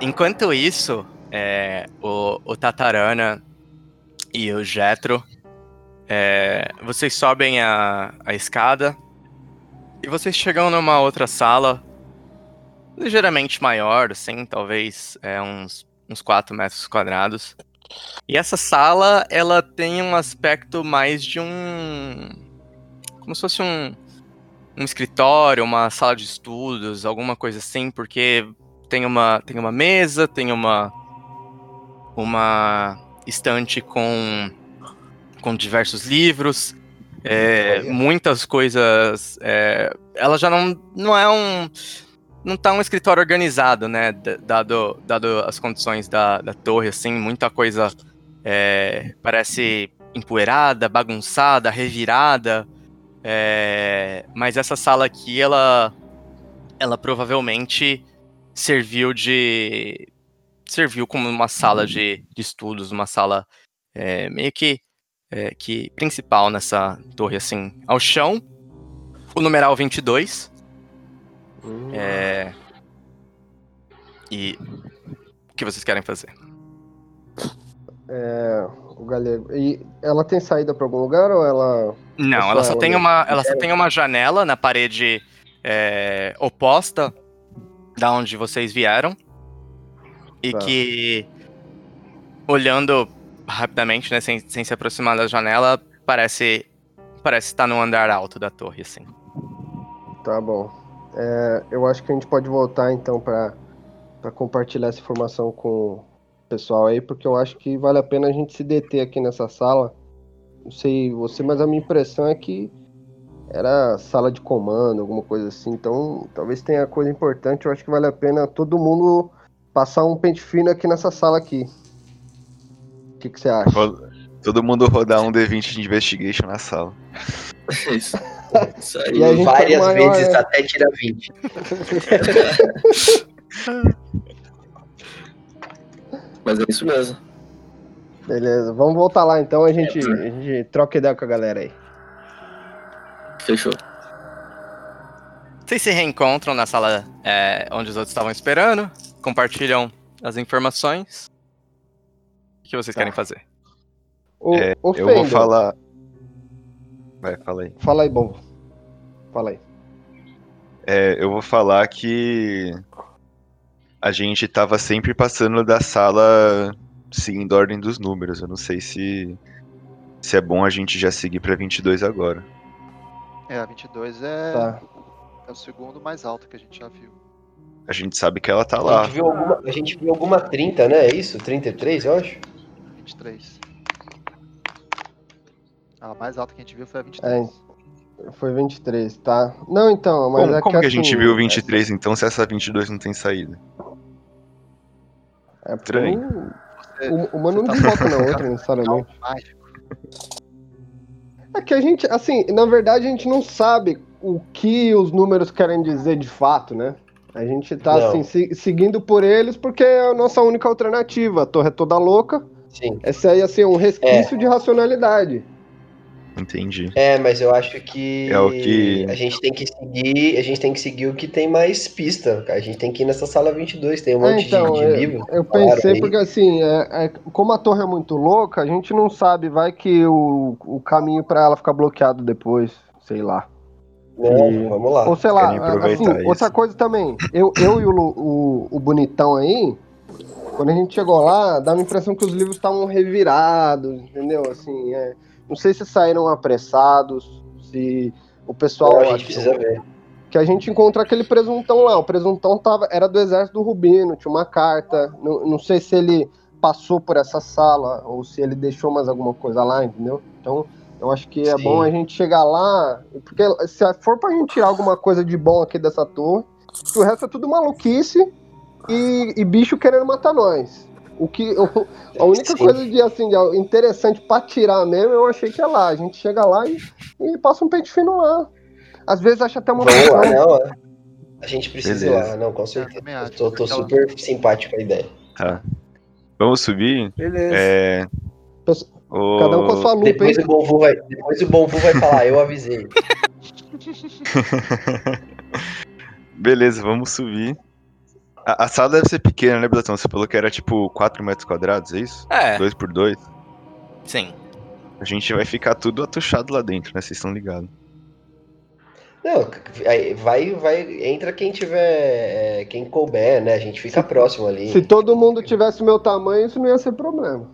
Enquanto isso, é, o, o Tatarana e o Jetro, é, vocês sobem a, a escada e vocês chegam numa outra sala ligeiramente maior, assim, talvez é, uns, uns 4 metros quadrados. E essa sala, ela tem um aspecto mais de um... como se fosse um um escritório, uma sala de estudos, alguma coisa assim, porque tem uma, tem uma mesa, tem uma uma estante com com diversos livros, é, muitas coisas. É, ela já não, não é um não tá um escritório organizado, né? Dado, dado as condições da, da torre, assim, muita coisa é, parece empoeirada, bagunçada, revirada. É, mas essa sala aqui, ela, ela provavelmente serviu de serviu como uma sala de, de estudos, uma sala é, meio que é, que principal nessa torre, assim, ao chão. O numeral 22. Uhum. É, e o que vocês querem fazer? É, o galego. E ela tem saída para algum lugar ou ela não, ela só, tem uma, ela só tem uma janela na parede é, oposta da onde vocês vieram. e tá. que, olhando rapidamente, né, sem, sem se aproximar da janela, parece, parece estar no andar alto da torre, assim. Tá bom. É, eu acho que a gente pode voltar então para compartilhar essa informação com pessoal aí, porque eu acho que vale a pena a gente se deter aqui nessa sala. Não sei você, mas a minha impressão é que era sala de comando, alguma coisa assim. Então, talvez tenha coisa importante. Eu acho que vale a pena todo mundo passar um pente fino aqui nessa sala aqui. O que, que você acha? Todo mundo rodar um D20 de investigation na sala. Isso. Isso aí. Várias maior, vezes né? até tirar 20. Mas é isso mesmo. Beleza, vamos voltar lá então, a gente, é, a gente troca ideia com a galera aí. Fechou. Vocês se reencontram na sala é, onde os outros estavam esperando, compartilham as informações. O que vocês tá. querem fazer? O, é, o eu vou falar. Vai, fala aí. Fala aí, bom. Fala aí. É, eu vou falar que a gente tava sempre passando da sala seguindo a ordem dos números. Eu não sei se, se é bom a gente já seguir pra 22 agora. É, a 22 é, tá. é o segundo mais alto que a gente já viu. A gente sabe que ela tá lá. A gente viu alguma, a gente viu alguma 30, né? É isso? 33, eu acho? 23. A mais alta que a gente viu foi a 23. É, foi 23, tá? Não, então, mas como, é como que, a gente assim, viu 23 é... então se essa 22 não tem saída? É estranho. O, uma não tá desloca na outra, necessariamente. É que a gente, assim, na verdade a gente não sabe o que os números querem dizer de fato, né? A gente tá, não. assim, se, seguindo por eles porque é a nossa única alternativa. A torre é toda louca. Sim. Esse aí, assim, é um resquício é. de racionalidade. Entendi. É, mas eu acho que, é o que a gente tem que seguir, a gente tem que seguir o que tem mais pista. A gente tem que ir nessa sala 22, tem um é, monte então, de, de eu, livro. Eu pensei porque assim, é, é, como a torre é muito louca, a gente não sabe, vai que o, o caminho para ela ficar bloqueado depois, sei lá. Não, e, vamos lá. Ou sei lá, assim, outra coisa também, eu, eu e o, o, o bonitão aí, quando a gente chegou lá, dá a impressão que os livros estavam revirados, entendeu? Assim, é não sei se saíram apressados, se o pessoal. a gente precisa ver. Que a gente encontra aquele presuntão lá. O presuntão tava, era do exército do Rubino, tinha uma carta. Não, não sei se ele passou por essa sala ou se ele deixou mais alguma coisa lá, entendeu? Então, eu acho que é Sim. bom a gente chegar lá, porque se for pra gente tirar alguma coisa de bom aqui dessa torre, o resto é tudo maluquice e, e bicho querendo matar nós. O que, o, a única Sim. coisa de assim de interessante para tirar mesmo, eu achei que é lá. A gente chega lá e, e passa um pente fino lá. Às vezes acha até uma Boa, não, é. A gente precisa Beleza. ir lá, não, com certeza. Eu tô, tô super simpático com a ideia. Tá. Vamos subir? Beleza. É... Cada um com a sua lupa, depois hein? O Bonvu vai, depois o Bonvu vai falar, eu avisei. Beleza, vamos subir. A, a, sala deve ser pequena, né, Blatão? Você falou que era tipo 4 metros quadrados, é isso? É. 2 por 2? Sim. A gente vai ficar tudo atuchado lá dentro, né? Vocês estão ligados. Não, vai, vai, entra quem tiver, é, quem couber, né? A gente fica se, próximo ali. Se todo mundo tivesse meu tamanho, isso não ia ser problema.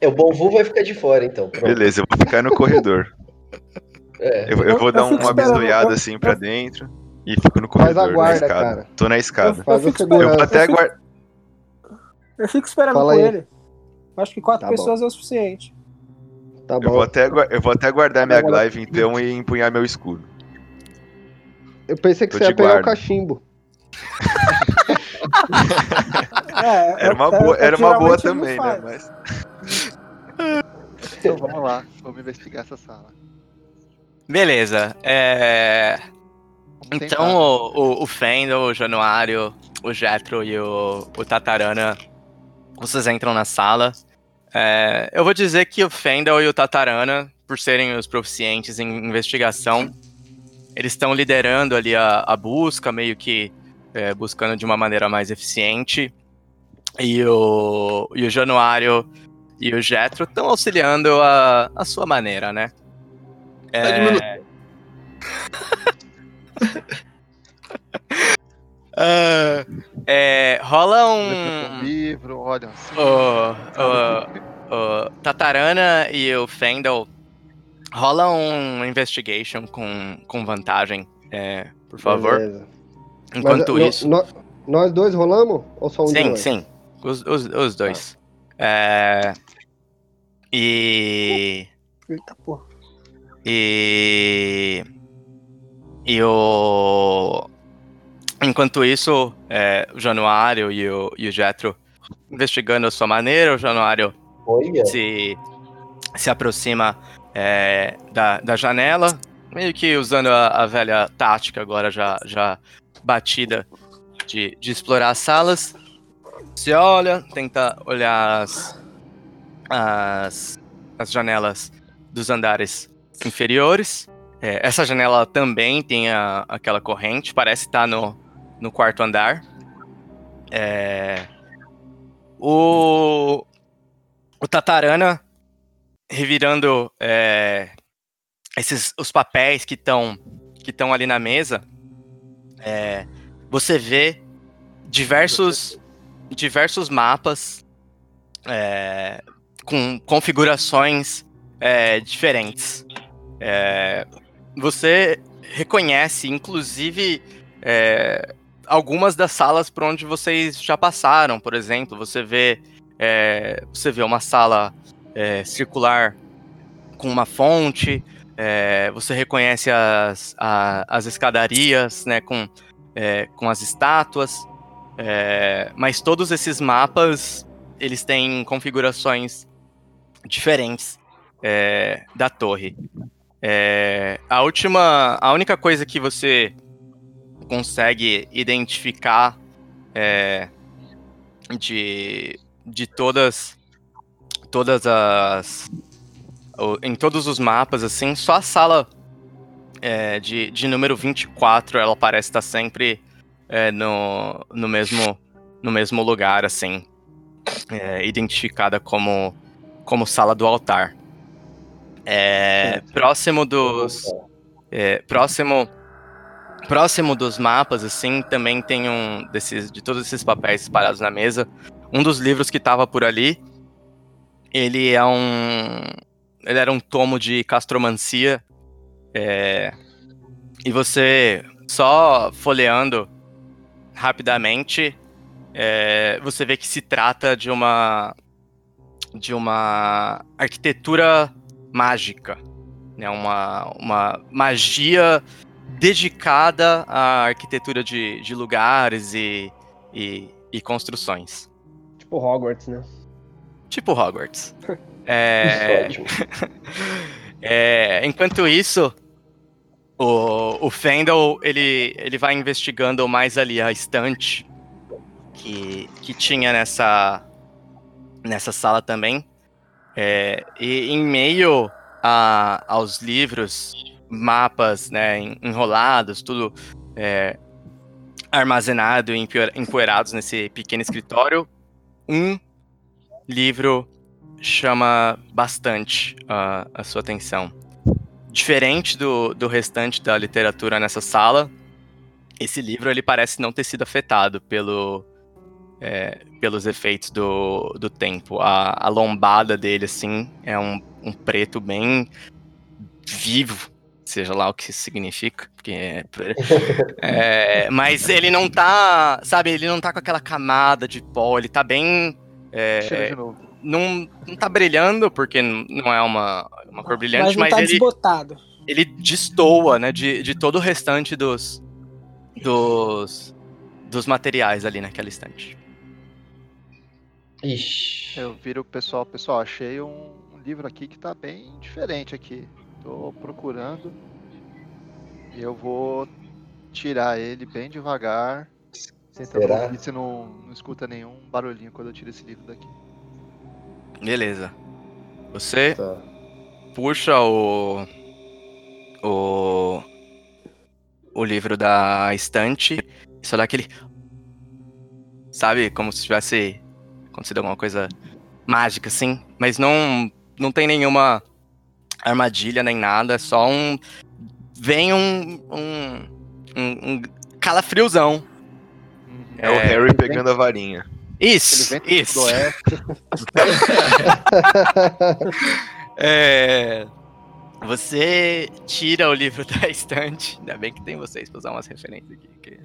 É, o Bonvu vai ficar de fora, então. Pronto. Beleza, eu vou ficar no corredor. É. Eu, eu, vou dar uma bisoiada assim pra dentro. E fico no corredor, Faz a guarda, cara. Tô na escada. Eu, Faz eu, eu vou até aguardar. Eu fico esperando Fala com aí. ele. Acho que quatro tá pessoas bom. é o suficiente. Tá bom. Eu vou até, eu vou até guardar minha glaive então e empunhar meu escudo. Eu pensei que Tô você ia pegar o cachimbo. é, era uma boa, era uma boa também, né? Mas... Então vamos lá, vamos investigar essa sala. Beleza. É... Então o, o, o Fendel, o Januário, o Jetro e o, o Tatarana, vocês entram na sala. É, eu vou dizer que o Fendel e o Tatarana, por serem os proficientes em investigação, eles estão liderando ali a, a busca, meio que é, buscando de uma maneira mais eficiente. E o, e o Januário e o Jetro estão auxiliando a, a sua maneira, né? É... uh, É, rola um. Livro, olha. Assim, o, o, o Tatarana e o Fendel. Rola um investigation com, com vantagem, é, por favor. Beleza. Enquanto Mas, isso. no- no- nós dois rolamos? Ou só um Sim, nós? sim. Os, os, os dois. É, e. Eita porra. E. E o. Enquanto isso, é, o Januário e o, e o Jetro investigando a sua maneira, o Januário Olha. se, se aproxima é, da, da janela, meio que usando a, a velha tática agora já, já batida de, de explorar as salas. Se olha, tenta olhar as, as, as janelas dos andares inferiores. É, essa janela também tem a- aquela corrente, parece estar no, no quarto andar. É, o, o Tatarana revirando é, esses os papéis que estão que estão ali na mesa, é, você vê diversos diversos mapas é, com configurações é, diferentes. É, você reconhece, inclusive, é, algumas das salas por onde vocês já passaram. Por exemplo, você vê é, você vê uma sala é, circular com uma fonte. é, você reconhece as, a- as escadarias, né, com, é, com as estátuas. é, mas todos esses mapas eles têm configurações diferentes da torre. É, a última, a única coisa que você consegue identificar é, de, de todas todas as em todos os mapas assim só a sala é, de, de número 24 ela parece estar sempre é, no, no mesmo no mesmo lugar assim é, identificada como como sala do altar é, próximo dos é, próximo próximo dos mapas assim também tem um desses de todos esses papéis espalhados na mesa um dos livros que estava por ali ele é um ele era um tomo de castromancia é, e você só folheando rapidamente é, você vê que se trata de uma de uma arquitetura mágica né uma, uma magia dedicada à arquitetura de, de lugares e, e, e construções Tipo Hogwarts, né? tipo Hogwarts é, Ótimo. é, enquanto isso, o, o Fendel, ele, ele vai investigando mais ali a estante que, que tinha nessa, nessa sala também. É, e em meio a, aos livros, mapas né, en- enrolados, tudo é, armazenado e empoe- empoeirados nesse pequeno escritório, um livro chama bastante a, a sua atenção. Diferente do, do restante da literatura nessa sala, esse livro ele parece não ter sido afetado pelo, é, pelos efeitos do, do tempo. A, a lombada dele, assim, é um, um preto bem vivo, seja lá o que isso significa, porque é, é, mas ele não tá, sabe, ele não tá com aquela camada de pó, ele tá bem é, não, não tá brilhando, porque não é uma, uma cor brilhante, Mas mas, tá ele, desbotado. ele destoa, né, de, de todo o restante dos, dos, dos materiais ali naquela estante. Ixi. Eu viro o pessoal, pessoal, achei um, um livro aqui que tá bem diferente aqui. Tô procurando. E eu vou tirar ele bem devagar. Tentando Será? ouvir se não, não escuta nenhum barulhinho quando eu tiro esse livro daqui. Beleza. Você Tá. puxa o, o, o livro da estante só dá aquele... Sabe, como se tivesse acontecido alguma coisa mágica, assim. Mas não, não tem nenhuma armadilha nem nada, é só um... Vem um, um, um, um calafriozão Uhum. É, o Harry pegando a varinha. Isso, isso. é, você tira o livro da estante. Ainda bem que tem vocês pra usar umas referências aqui. Que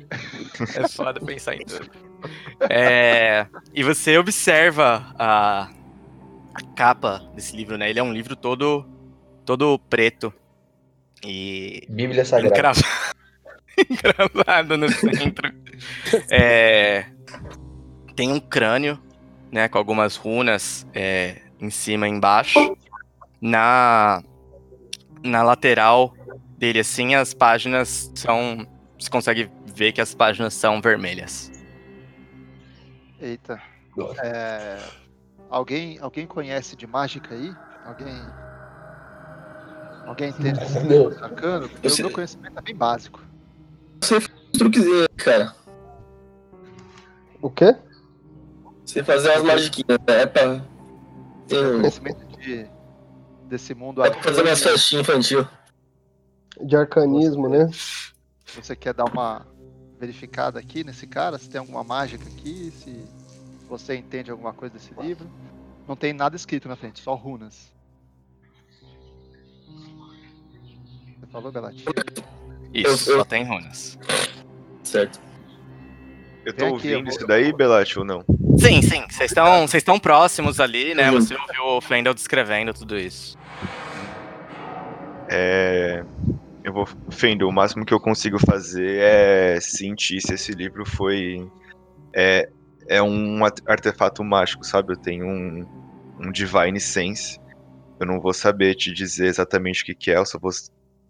é foda pensar em tudo. É, e você observa a, a capa desse livro, né? Ele é um livro todo, todo preto. E. Bíblia Sagrada. Encravado, encravado no centro. É, tem um crânio, né? Com algumas runas é, em cima e embaixo. Na, na lateral dele, assim, as páginas são. Você consegue ver que as páginas são vermelhas. Eita. É, alguém, alguém conhece de mágica aí? Alguém. Alguém entende arcano? Porque o meu conhecimento é bem básico. Você faz truquezinho, cara. O quê? Você fazer umas magiquinhas, né? É pra. Tem... Conhecimento de, desse mundo É pra fazer umas festinhas infantil. De arcanismo, né? Você quer dar uma verificada aqui nesse cara? Se tem alguma mágica aqui? Se você entende alguma coisa desse livro? Não tem nada escrito na frente, só runas. Você falou, Belati? Isso, Eu- eu- só tem runas. Certo. Eu tô aqui, ouvindo eu isso daí, Belate, ou não? Sim, sim. Vocês estão vocês estão próximos ali, né? Uhum. Você ouviu o Flendel descrevendo tudo isso. É. Eu vou. Fendo, o máximo que eu consigo fazer é sentir se esse livro foi. É, é um art- artefato mágico, sabe? Eu tenho um, um Divine Sense. Eu não vou saber te dizer exatamente o que, que é, eu só, vou,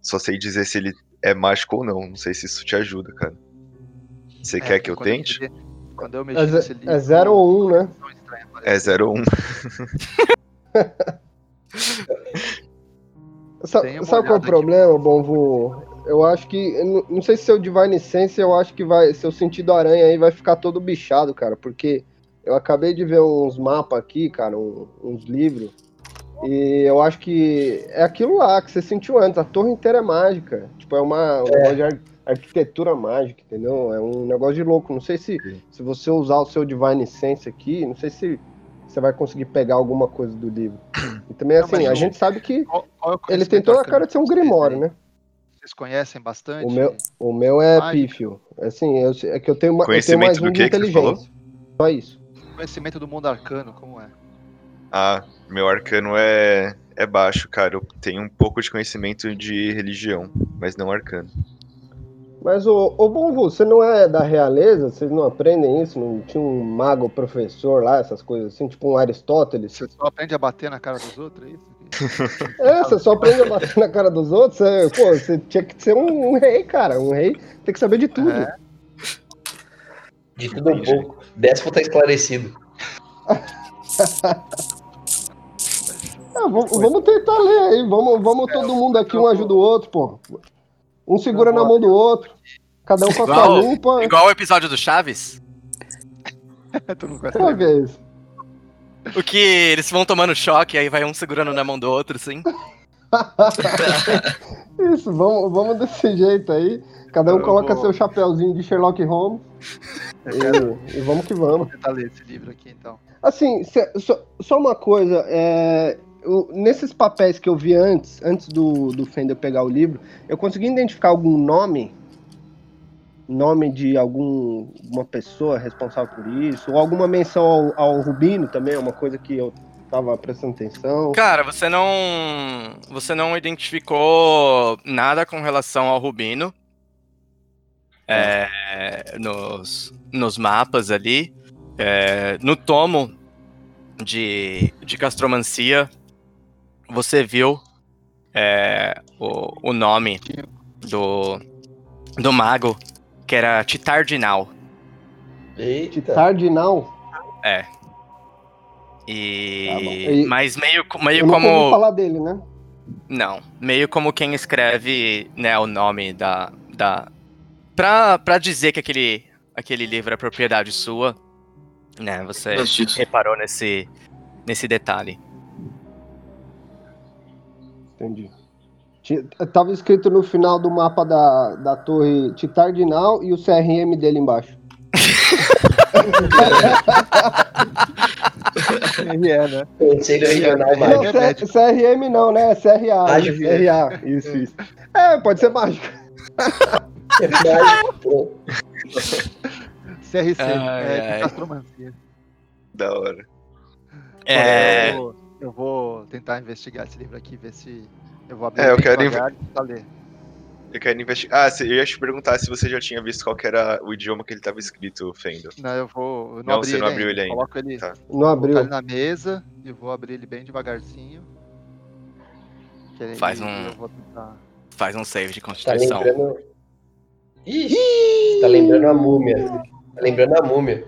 só sei dizer se ele é mágico ou não. Não sei se isso te ajuda, cara. Você É, quer que eu quando tente? mexi- quando eu mexi É, nesse ze- livro. é 0 ou 1, um, né? É parece. 01. Sa- Tem uma Sabe qual é o problema, Bonvu? Eu acho que. eu Não não sei se seu Divine Sense, eu acho que vai. Seu sentido aranha aí vai ficar todo bichado, cara. Porque eu acabei de ver uns mapas aqui, cara, um- uns livros. E eu acho que é aquilo lá que você sentiu antes. A torre inteira é mágica. Tipo, é uma um de ar- arquitetura mágica, entendeu? É um negócio de louco. Não sei se, se você usar o seu Divine Sense aqui, não sei se você vai conseguir pegar alguma coisa do livro. E também, Não, assim, a gente sabe que Qual- qual é ele tem conhecimento toda a arcano cara de ser um grimório, né? Vocês conhecem bastante? O meu, o meu é Mágica. pífio. Assim, eu, é que eu tenho, uma, eu tenho Conhecimento mais do um de que que você falou? inteligência. Só isso. Conhecimento do mundo arcano, como é? Ah, meu arcano é, é baixo, cara. Eu tenho um pouco de conhecimento de religião, mas não arcano. Mas, ô, ô Bonvu, você não é da realeza? Vocês não aprendem isso? Não tinha um mago professor lá, essas coisas assim? Tipo um Aristóteles? Você só aprende a bater na cara dos outros, é isso? É, você só aprende a bater na cara dos outros? Você, pô, você tinha que ser um, um rei, cara. Um rei tem que saber de tudo. É. De tudo um pouco. Décimo tá esclarecido. É, vamos, vamos tentar ler aí. Vamos, vamos todo mundo aqui, um ajuda o outro, pô. Um segura na mão do outro. Cada um com a sua lupa. igual o episódio do Chaves. tu não conhece Uma vez. O que eles vão tomando choque, aí vai um segurando na mão do outro, assim. Isso, vamos, vamos desse jeito aí. Cada um Eu coloca vou- seu chapéuzinho de Sherlock Holmes e, e vamos que vamos. Vou tentar ler esse livro aqui, então. Assim, só uma coisa, é, eu- nesses papéis que eu vi antes, antes do, do Fender pegar o livro, eu consegui identificar algum nome? Nome de algum, uma pessoa responsável por isso? Ou alguma menção ao, ao Rubino também, é uma coisa que eu tava prestando atenção. Cara, você não. Você não identificou nada com relação ao Rubino. é, nos, nos mapas ali. É, no tomo de, de castromancia, você viu é, o, o nome do, do mago, que era Titardinal. Eita. Tardinal? É. E, E- mas meio, meio eu como. falar dele, né? Não, meio como quem escreve, né, o nome da. da pra, pra dizer que aquele, aquele livro é propriedade sua, né, você reparou nesse, nesse detalhe. Entendi. Ti- Tava escrito no final do mapa da, da torre Titardinal e o CRM dele embaixo. CRE, né? Conselho Regional Não, Mágico. C- CRM não, né? CRA. Mágico. CRA. Isso, isso. É, pode ser mágico. Mágico, pô. CRC, Ai, é castromancia. Da hora. É, vou, eu vou tentar investigar esse livro aqui, ver se eu vou abrir É, eu quero e ler. Eu quero investigar. Ah, eu ia te perguntar se você já tinha visto qual que era o idioma que ele tava escrito, Fendo. Não, eu vou. Eu não, Não, abri você não ele abriu ele ainda. Coloco ele, Tá. Não abriu. ele na mesa e vou abrir ele bem devagarzinho. Faz um- faz um save de Tá constituição. lembrando. Ih, tá lembrando a múmia. Tá lembrando a múmia.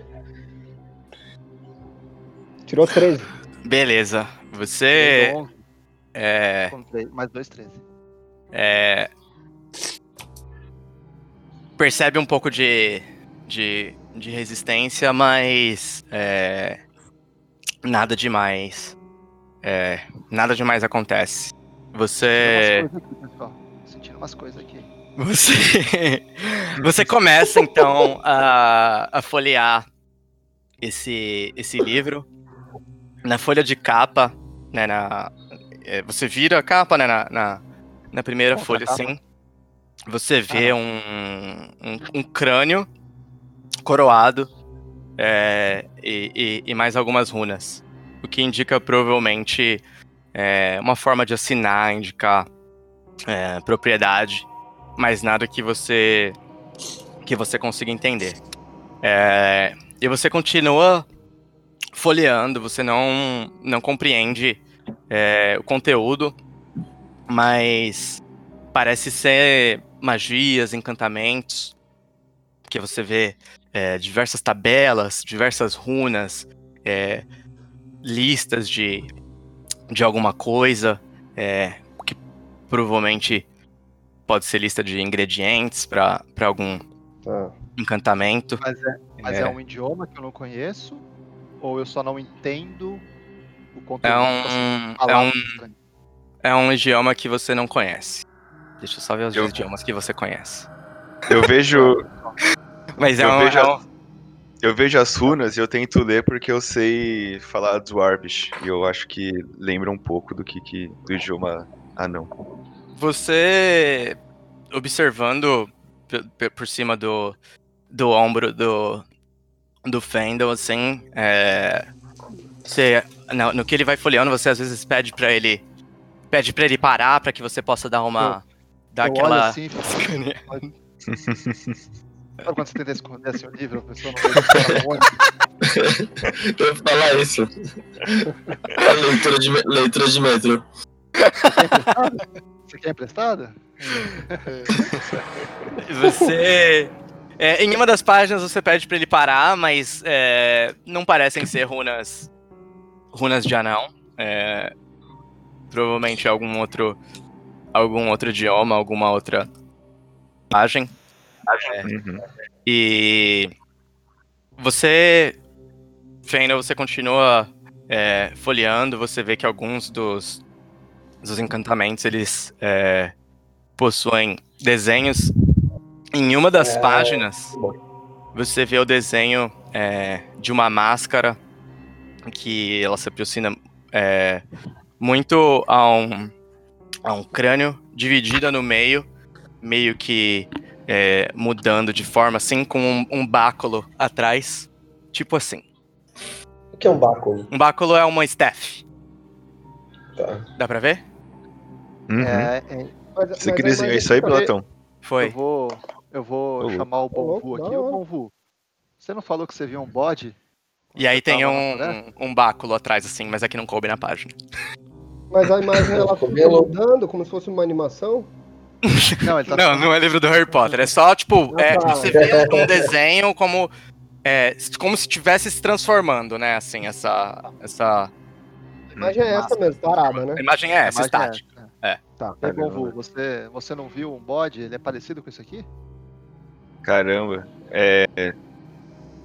Tirou 13. Beleza. Você. 11, É. mais dois 13. é, percebe um pouco de, de, de resistência, mas é, nada demais. É, nada demais acontece. Você. Sentindo umas coisas aqui, pessoal. Sentindo umas coisas aqui. Você, você começa então a, a folhear esse, esse livro. Na folha de capa, né, na, é, você vira a capa né, na, na, na primeira folha, assim. Você vê um, um, um crânio coroado é, e, e- e mais algumas runas. O que indica provavelmente é, uma forma de assinar, indicar é, propriedade mas nada que você que você consiga entender. É, e você continua folheando, você não não compreende é, o conteúdo, mas parece ser magias, encantamentos, que você vê é, diversas tabelas, diversas runas, é, listas de de alguma coisa, é, que provavelmente pode ser lista de ingredientes para algum Tá. encantamento. Mas, é, mas é. É. um idioma que eu não conheço? Ou eu só não entendo o conteúdo? É um, é, um, é um idioma que você não conhece. Deixa eu só ver os Eu- idiomas que você conhece. Eu vejo, Mas é Eu um, vejo é a- um- eu vejo as runas e eu tento ler porque eu sei falar Dwarvish. E eu acho que lembra um pouco do que, que do idioma anão. Você observando por cima do, do ombro do, do Fendel, assim, é, você, no, no que ele vai folheando, você às vezes pede pra ele pede para ele parar pra que você possa dar uma dar eu aquela assim, sabe quando você tenta esconder assim, o livro, a pessoa não vê você tá? Eu ia falar isso. É leitura de, leitura de metrô. Você quer emprestado? Você. é, em uma das páginas você pede pra ele parar, mas é, não parecem ser runas. runas de anão. É, provavelmente algum outro. algum outro idioma, alguma outra página. Uhum. E. Você. Fenda, você continua é, folheando, você vê que alguns dos, dos encantamentos eles é, possuem desenhos. Em uma das É, páginas, você vê o desenho é, de uma máscara que ela se aproxima é, muito a um, a um crânio dividida no meio, meio que é, mudando de forma assim, com um, um báculo atrás, tipo assim. O que é um báculo? Um báculo é uma staff, Tá. dá pra ver? Uhum. É, é, Mas- Você mas que aí- desenhou mas isso aí, Platão? Foi. Eu vou, eu vou chamar o Bonvu aqui. Ô, hora. Bonvu, você não falou que você viu um bode? E aí tem um, um báculo atrás, assim, mas aqui não coube na página. Mas a imagem ela fica mudando como se fosse uma animação. Não, ele tá Não, não é livro do Harry Potter. É só, tipo, Ah, é, tá. você vê um desenho como. É, como se estivesse se transformando, né? Assim, essa. essa A imagem é essa mesmo, parada, né? a imagem é essa, Imagem estática. é. Tá. Ei, Bonvu, você, você não viu um bode? Ele é parecido com isso aqui? Caramba. É.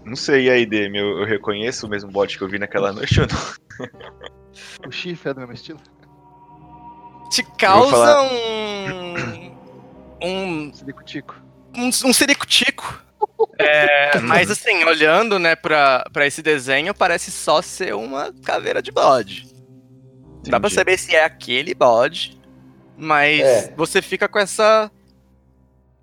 Não sei aí, Demi, eu, eu reconheço o mesmo bot que eu vi naquela noite ou não? O chifre é do mesmo estilo? Te causa falar- um. Um. Silicotico. Um, um ciricutico. É, mas assim, olhando, né, pra, pra esse desenho, parece só ser uma caveira de bode. Dá pra saber se é aquele bode, mas É. você fica com essa.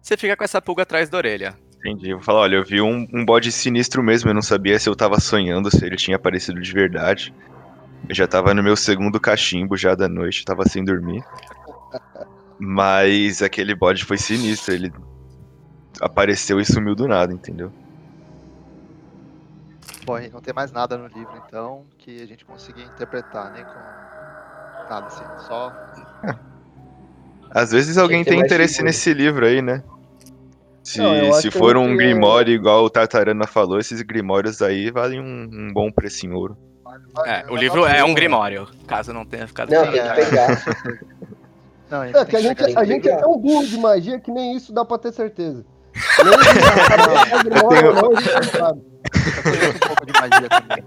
Você fica com essa pulga atrás da orelha. Entendi. Eu vou falar, olha, eu vi um, um bode sinistro mesmo, eu não sabia se eu tava sonhando, se ele tinha aparecido de verdade. Eu já tava no meu segundo cachimbo já da noite, tava sem dormir. Mas aquele bode foi sinistro, ele apareceu e sumiu do nada, entendeu? Bom, não tem mais nada no livro, então, que a gente consiga interpretar, nem com nada assim, só Às vezes alguém ter tem interesse figura. nesse livro aí, né? Se, Não, se for um tenho- grimório igual o Tartarana falou, esses grimórios aí valem um, um bom preço em ouro. É, o livro é um grimório, caso não tenha ficado Não, tem que pegar. Não, a gente É tem que a gente, chegar a gente é tão burro de magia que nem isso dá pra ter certeza. Nem Eu tenho- não, a gente não sabe. Eu conheço um pouco de magia também.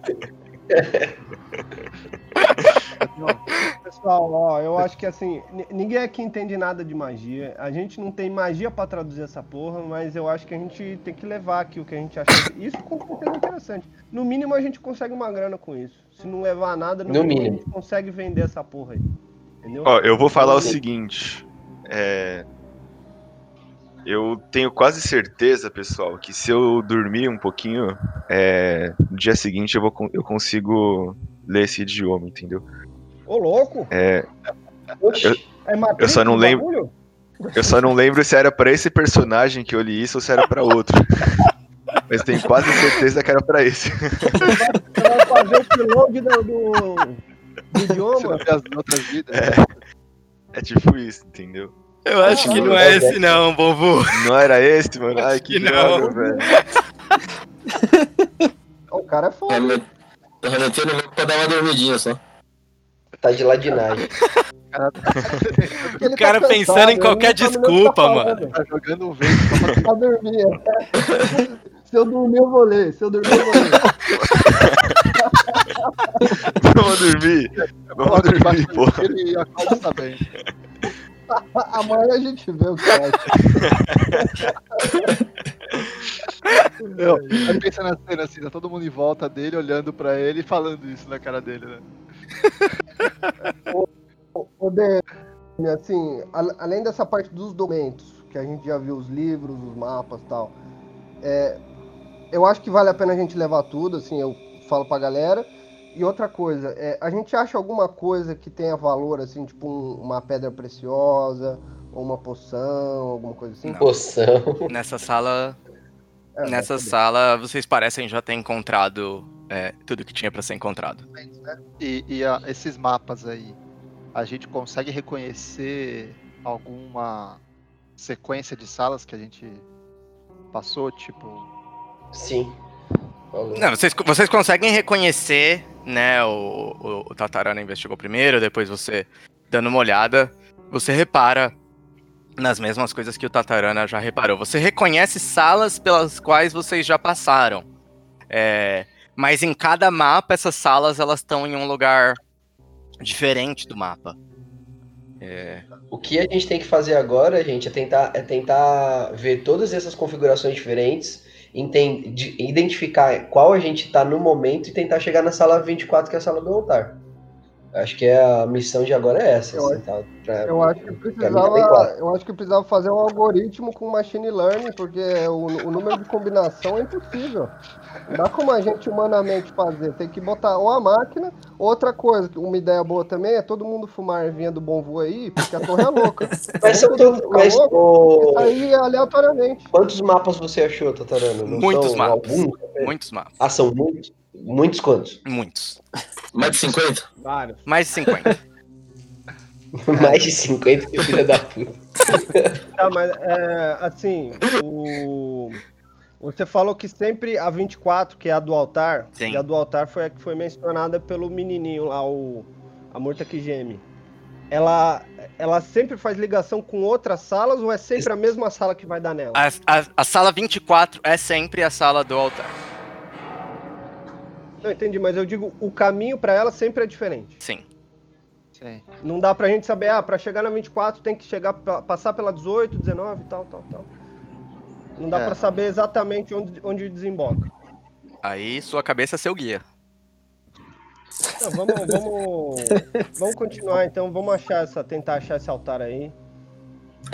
Pessoal, ó, eu acho que assim, ni- ninguém aqui entende nada de magia. A gente não tem magia pra traduzir essa porra, mas eu acho que a gente tem que levar aqui o que a gente acha. Isso com certeza é interessante. No mínimo a gente consegue uma grana com isso. Se não levar nada, no, No mínimo, mínimo. a gente consegue vender essa porra aí. Entendeu? Ó, eu vou falar o seguinte. É... Eu tenho quase certeza, pessoal, que se eu dormir um pouquinho, é, no dia seguinte eu, vou, eu consigo ler esse idioma, entendeu? Ô, louco! É, Oxi, É Matrix, só não o lembro- bagulho? eu só não lembro se era pra esse personagem que eu li isso ou se era pra outro. Mas tenho quase certeza que era pra esse. Você vai fazer o upload do, do, do idioma? as outras vidas. É tipo isso, entendeu? Eu acho que não é esse não, bobo. Não era esse, mano? Ai, que que não. droga, velho. O cara é foda. Eu eu anotei no meu pra dar uma dormidinha só. tá de ladinagem. O cara tá pensando cansado, em qualquer desculpa, tá mano. Tá jogando um vento pra dormir. Se eu dormir, eu vou ler. Se eu dormir, eu vou ler. Vamos dormir. Vamos dormir, pô. Ele acorda sabendo. Amanhã a gente vê o que acha. Eu, eu penso na cena assim, tá todo mundo em volta dele, olhando pra ele e falando isso na cara dele, né? Ô, DM, assim, a- além dessa parte dos documentos, que a gente já viu os livros, os mapas e tal, é, eu acho que vale a pena a gente levar tudo, assim, eu falo pra galera. E outra coisa, é, a gente acha alguma coisa que tenha valor, assim, tipo um- uma pedra preciosa, ou uma poção, alguma coisa assim? Não. Poção. Nessa sala, É, nessa vai saber. sala, vocês parecem já ter encontrado é, tudo que tinha pra ser encontrado. E, e, ah, esses mapas aí, a gente consegue reconhecer alguma sequência de salas que a gente passou, tipo. Sim. Falou. Não, vocês, vocês conseguem reconhecer, né? O, o, o Tatarana investigou primeiro, depois você dando uma olhada, você repara nas mesmas coisas que o Tatarana já reparou. Você reconhece salas pelas quais vocês já passaram. É, mas em cada mapa, essas salas elas estão em um lugar diferente do mapa. É, O que a gente tem que fazer agora, gente, é tentar, é tentar ver todas essas configurações diferentes, identificar qual a gente tá no momento e tentar chegar na sala 24, que é a sala do altar. Acho que é a missão de agora é essa. Eu assim, tá? Pra- Eu acho que precisava, eu acho que precisava fazer um algoritmo com machine learning, porque o, o número de combinação é impossível. Não dá como a gente humanamente fazer. Tem que botar ou a máquina. Outra coisa, uma ideia boa também é todo mundo fumar ervinha do bom voo aí, porque a torre é louca. Mas são todos. Mas, Aí aleatoriamente. quantos mapas você achou, Tatarana? Não Muitos são mapas. Alguns? muitos mapas. Ah, são muitos? Muitos quantos? Muitos. Mais de 50? Vários. Mais de 50. Mais de 50, que filha da puta. Tá, mas é, assim, o... você falou que sempre a 24, que é a do altar, Sim. e a do altar foi a que foi mencionada pelo menininho lá, o a Murta que geme. Ela, ela sempre faz ligação com outras salas ou é sempre a mesma sala que vai dar nela? A, a, a sala 24 é sempre a sala do altar. Não entendi, mas eu digo, o caminho pra ela sempre é diferente. Sim. Sim. Não dá pra gente saber, ah, pra chegar na 24 tem que chegar, pa- passar pela 18, 19 e tal, tal, tal. Não dá É. pra saber exatamente onde, onde desemboca. Aí sua cabeça é seu guia. Não, vamos, vamos, vamos continuar então, vamos achar essa, tentar achar esse altar aí.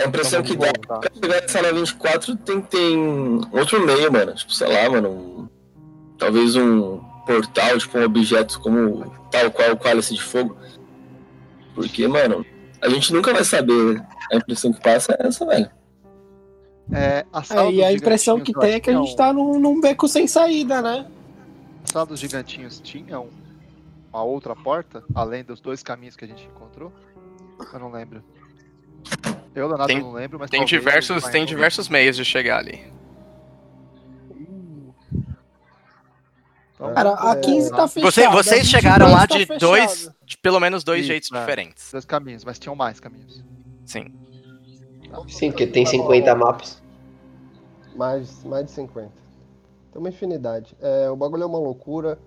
A impressão Então que dá voltar. pra chegar na sala 24 tem que ter um outro meio, mano. Tipo, sei lá, mano. um- talvez um portal, tipo, um objeto como tal qual o cálice de fogo. Porque, mano, a gente nunca vai saber. A impressão que passa é essa, velho. É, É, e a impressão que tem é que a eu gente acho tá num, num beco sem saída, né? A sala dos gigantinhos tinha um- uma outra porta, além dos dois caminhos que a gente encontrou? Eu não lembro. Eu, Leonardo, Tem- não lembro, mas Tem diversos, o tem diversos meios de chegar ali. Então, Cara, a É, 15 tá fechada. Você- vocês 22 chegaram lá tá de fechada. dois, de pelo menos dois Isso, jeitos é. diferentes. Dois caminhos, mas tinham mais caminhos. Sim. Sim, porque tem 50 mapas. Mais, mais de 50. Tem uma infinidade. É, o bagulho é uma loucura.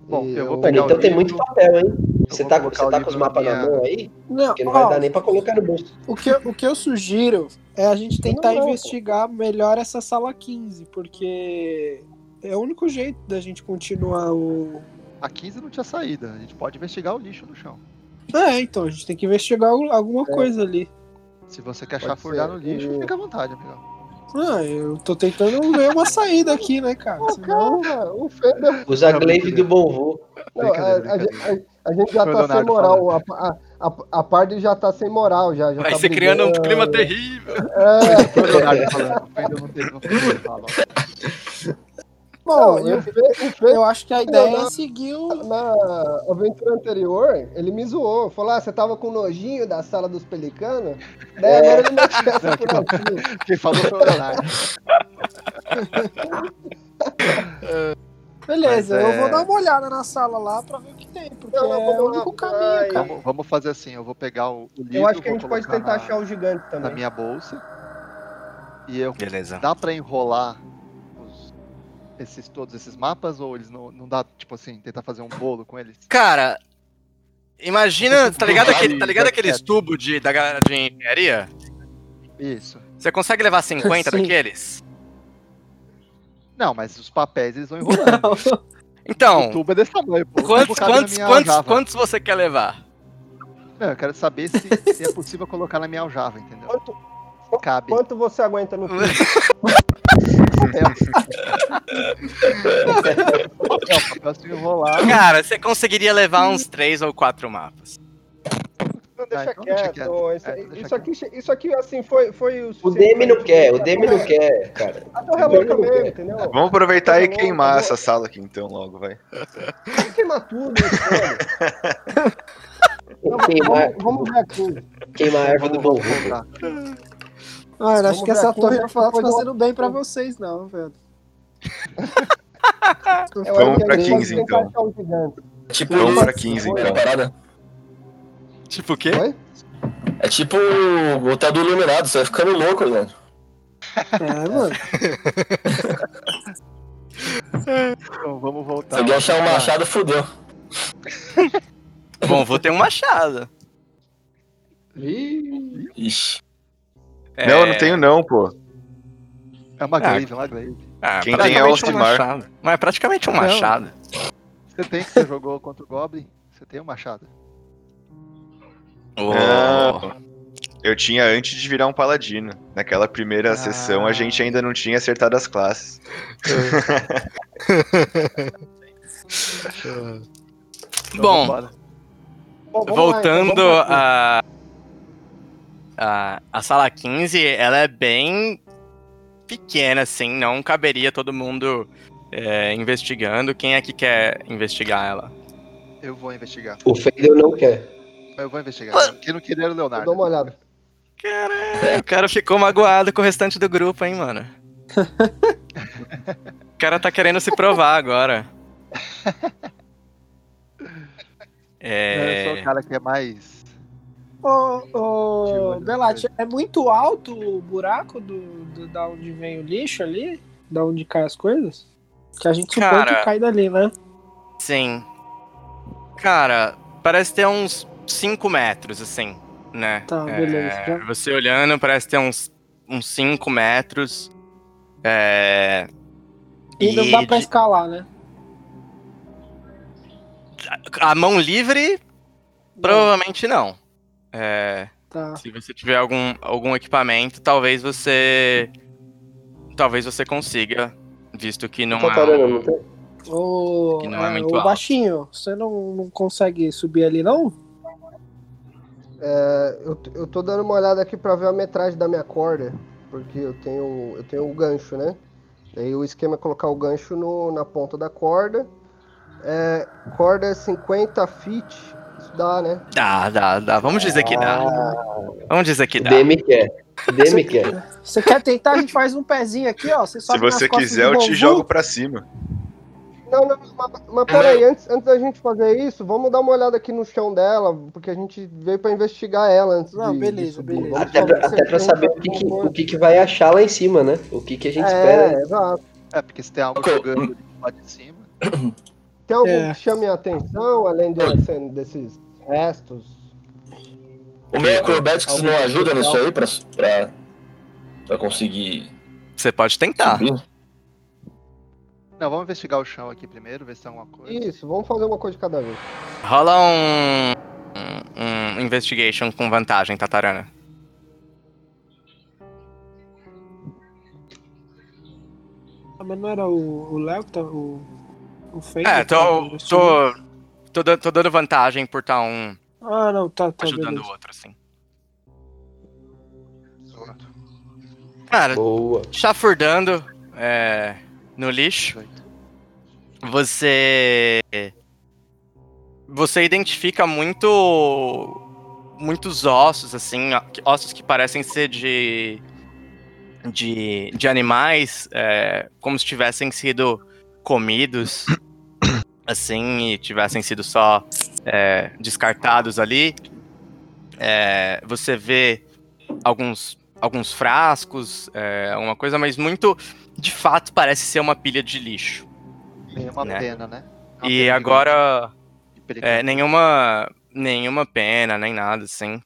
Bom, eu vou pegar então o tem livro, muito papel, hein? Você tá, você tá com os mapas na mão aí? Não, Porque não vai ó, dar nem pra colocar no bolso. o, que, eu- o que eu sugiro é a gente tentar Não, não, pô. investigar melhor essa sala 15, porque é o único jeito da gente continuar o. A 15 não tinha saída. A gente pode investigar o lixo no chão. É, então, a gente tem que investigar al- alguma coisa ali. Se você quer Pode chafurdar ser. no lixo, E- fica à vontade, amigão. Ah, eu tô tentando ver uma saída aqui, né, cara? Pô, Senão... cara, o Feder. Usa a glaive do bom vô. Não, a, a- a- a gente já tá sem moral. A, a, a, a Party já tá sem moral, já. já Vai tá se criando um brigando. clima terrível. É, Bom, não, eu, eu acho que a ideia não. é seguir o. na aventura anterior, ele me zoou. Falou: ah, você tava com nojinho da sala dos pelicanos? Daí agora ele mete essa por aqui. Quem falou foi o Leonardo. Beleza, Mas eu é- vou dar uma olhada na sala lá pra ver o que tem, porque Não, não, é vamos o único caminho, cara. Vamos, vamos fazer assim, eu vou pegar o, o livro, Eu acho que a gente pode tentar na, achar o gigante na também. minha bolsa. E eu Beleza. dá pra enrolar esses todos esses mapas ou eles não, não dá, tipo assim, tentar fazer um bolo com eles? Cara, imagina, tá ligado, aquele, tá ligado aqueles tubos de, da galera de engenharia? Isso. Você consegue levar 50 Sim. daqueles? Não, mas os papéis eles vão enrolando. O Então, tubo é desse tamanho, pô. O quantos, tubo quantos, quantos, quantos você quer levar? Não, eu quero saber se, se é possível colocar na minha aljava, entendeu? Quanto, Cabe. quanto você aguenta no papel se enrolar. Cara, você conseguiria levar uns 3 ou 4 mapas. Não, deixa então quieto. quieto. Isso, É, deixa aqui, isso aqui, assim, foi, foi o O Demi não quer, o Demi não quer, cara. Até o relouca mesmo, entendeu? Vamos aproveitar e Tá queimar tá essa sala aqui então logo, vai. Vamos queimar tudo, foda. Queimar, Vamos, ver aqui. queimar a erva do bom eu acho que essa torre não tá depois eu- fazendo bem pra vocês, não, velho. Vamos pra a gente pode 15, tentar então. Tipo Vamos isso, pra 15 uma então. parada. Tipo o quê? Oi? É tipo o hotel do Iluminado, você vai ficando louco, né? É, mano. Então vamos Se voltar. alguém achar um machado, fudeu. Bom, vou ter um machado. Ixi. É, Não, eu não tenho não, pô. É uma Ah, glaive, é uma glaive. Ah, Quem tem é um machado. Mas é praticamente um Não. machado. Você tem que você jogou contra o Goblin, você tem um machado. Oh. Não. Eu tinha antes de virar um paladino. Naquela primeira Ah. sessão a gente ainda não tinha acertado as classes. Então, Bom, lá, voltando então, a, a. A sala 15, ela é bem pequena, assim, não caberia todo mundo é, investigando. Quem é que quer investigar ela? Eu vou investigar. O Fendel não quer. Eu vou investigar. Quem não queria era o aqui. Leonardo. Dá uma olhada. Caralho, o cara ficou magoado com o restante do grupo, hein, mano. O cara tá querendo se provar agora. Eu sou É. o cara que é mais. Ô, ô, Belate, é muito alto o buraco do, do- da onde vem o lixo ali? Da onde cai as coisas? Que a gente supõe Cara, que cai dali, né? Sim. Cara, parece ter uns 5 metros, assim, né? Tá, É, beleza, já- Você olhando, parece ter uns, uns 5 metros. É, E não e dá pra de- escalar, né? a mão livre, provavelmente não. É, Tá. se você tiver algum, algum equipamento, talvez você. Talvez você consiga, visto que não Tatarana, é. não tem? Ô, Que não é é, muito ô, baixinho, você não, não consegue subir ali, não? É, eu, eu tô dando uma olhada aqui pra ver a metragem da minha corda, porque eu tenho eu tenho o gancho, né? Daí o esquema é colocar o gancho no, na ponta da corda. É, corda é 50 feet, dá, né? Dá, dá, dá. Vamos dizer que dá. Vamos dizer que O dá. DM quer. O DM quer. Você quer tentar? A gente faz um pezinho aqui, ó. Você Se você quiser, eu te jogo pra cima. Não, não, mas, mas peraí, antes, antes da gente fazer isso, vamos dar uma olhada aqui no chão dela, porque a gente veio pra investigar ela antes Não, de, beleza, de beleza. Até pra, até pra saber o que, que- vai- o que, que vai achar lá em cima, né? O que, que a gente espera. É, exato. É, porque se tem algo jogando lá de cima. Tem algum É. que chame a atenção, além desse- desses restos? O meu Acrobatics não ajuda nisso aí pra, pra, pra conseguir Você pode tentar. subir? Não, vamos investigar o chão aqui primeiro, ver se tem alguma coisa. Isso, vamos fazer uma coisa de cada vez. Rola um, um, um investigation com vantagem, Tatarana. Ah, mas não era o o Léo que tá. O, o Fake? É, que tava tô, investigando? tô, tô, dan- tô dando vantagem por estar um Ah, não, tá, tá. ajudando beleza. o outro, assim. Cara, Boa. chafurdando é, no lixo, você você identifica muito muitos ossos assim, ossos que parecem ser de de, de animais, é, como se tivessem sido comidos assim e tivessem sido só é, descartados ali. É, você vê alguns alguns frascos, é, uma coisa, mas muito de fato parece ser uma pilha de lixo. Tem uma Né? pena, né? Uma E pena agora é, nenhuma nenhuma pena, nem nada assim.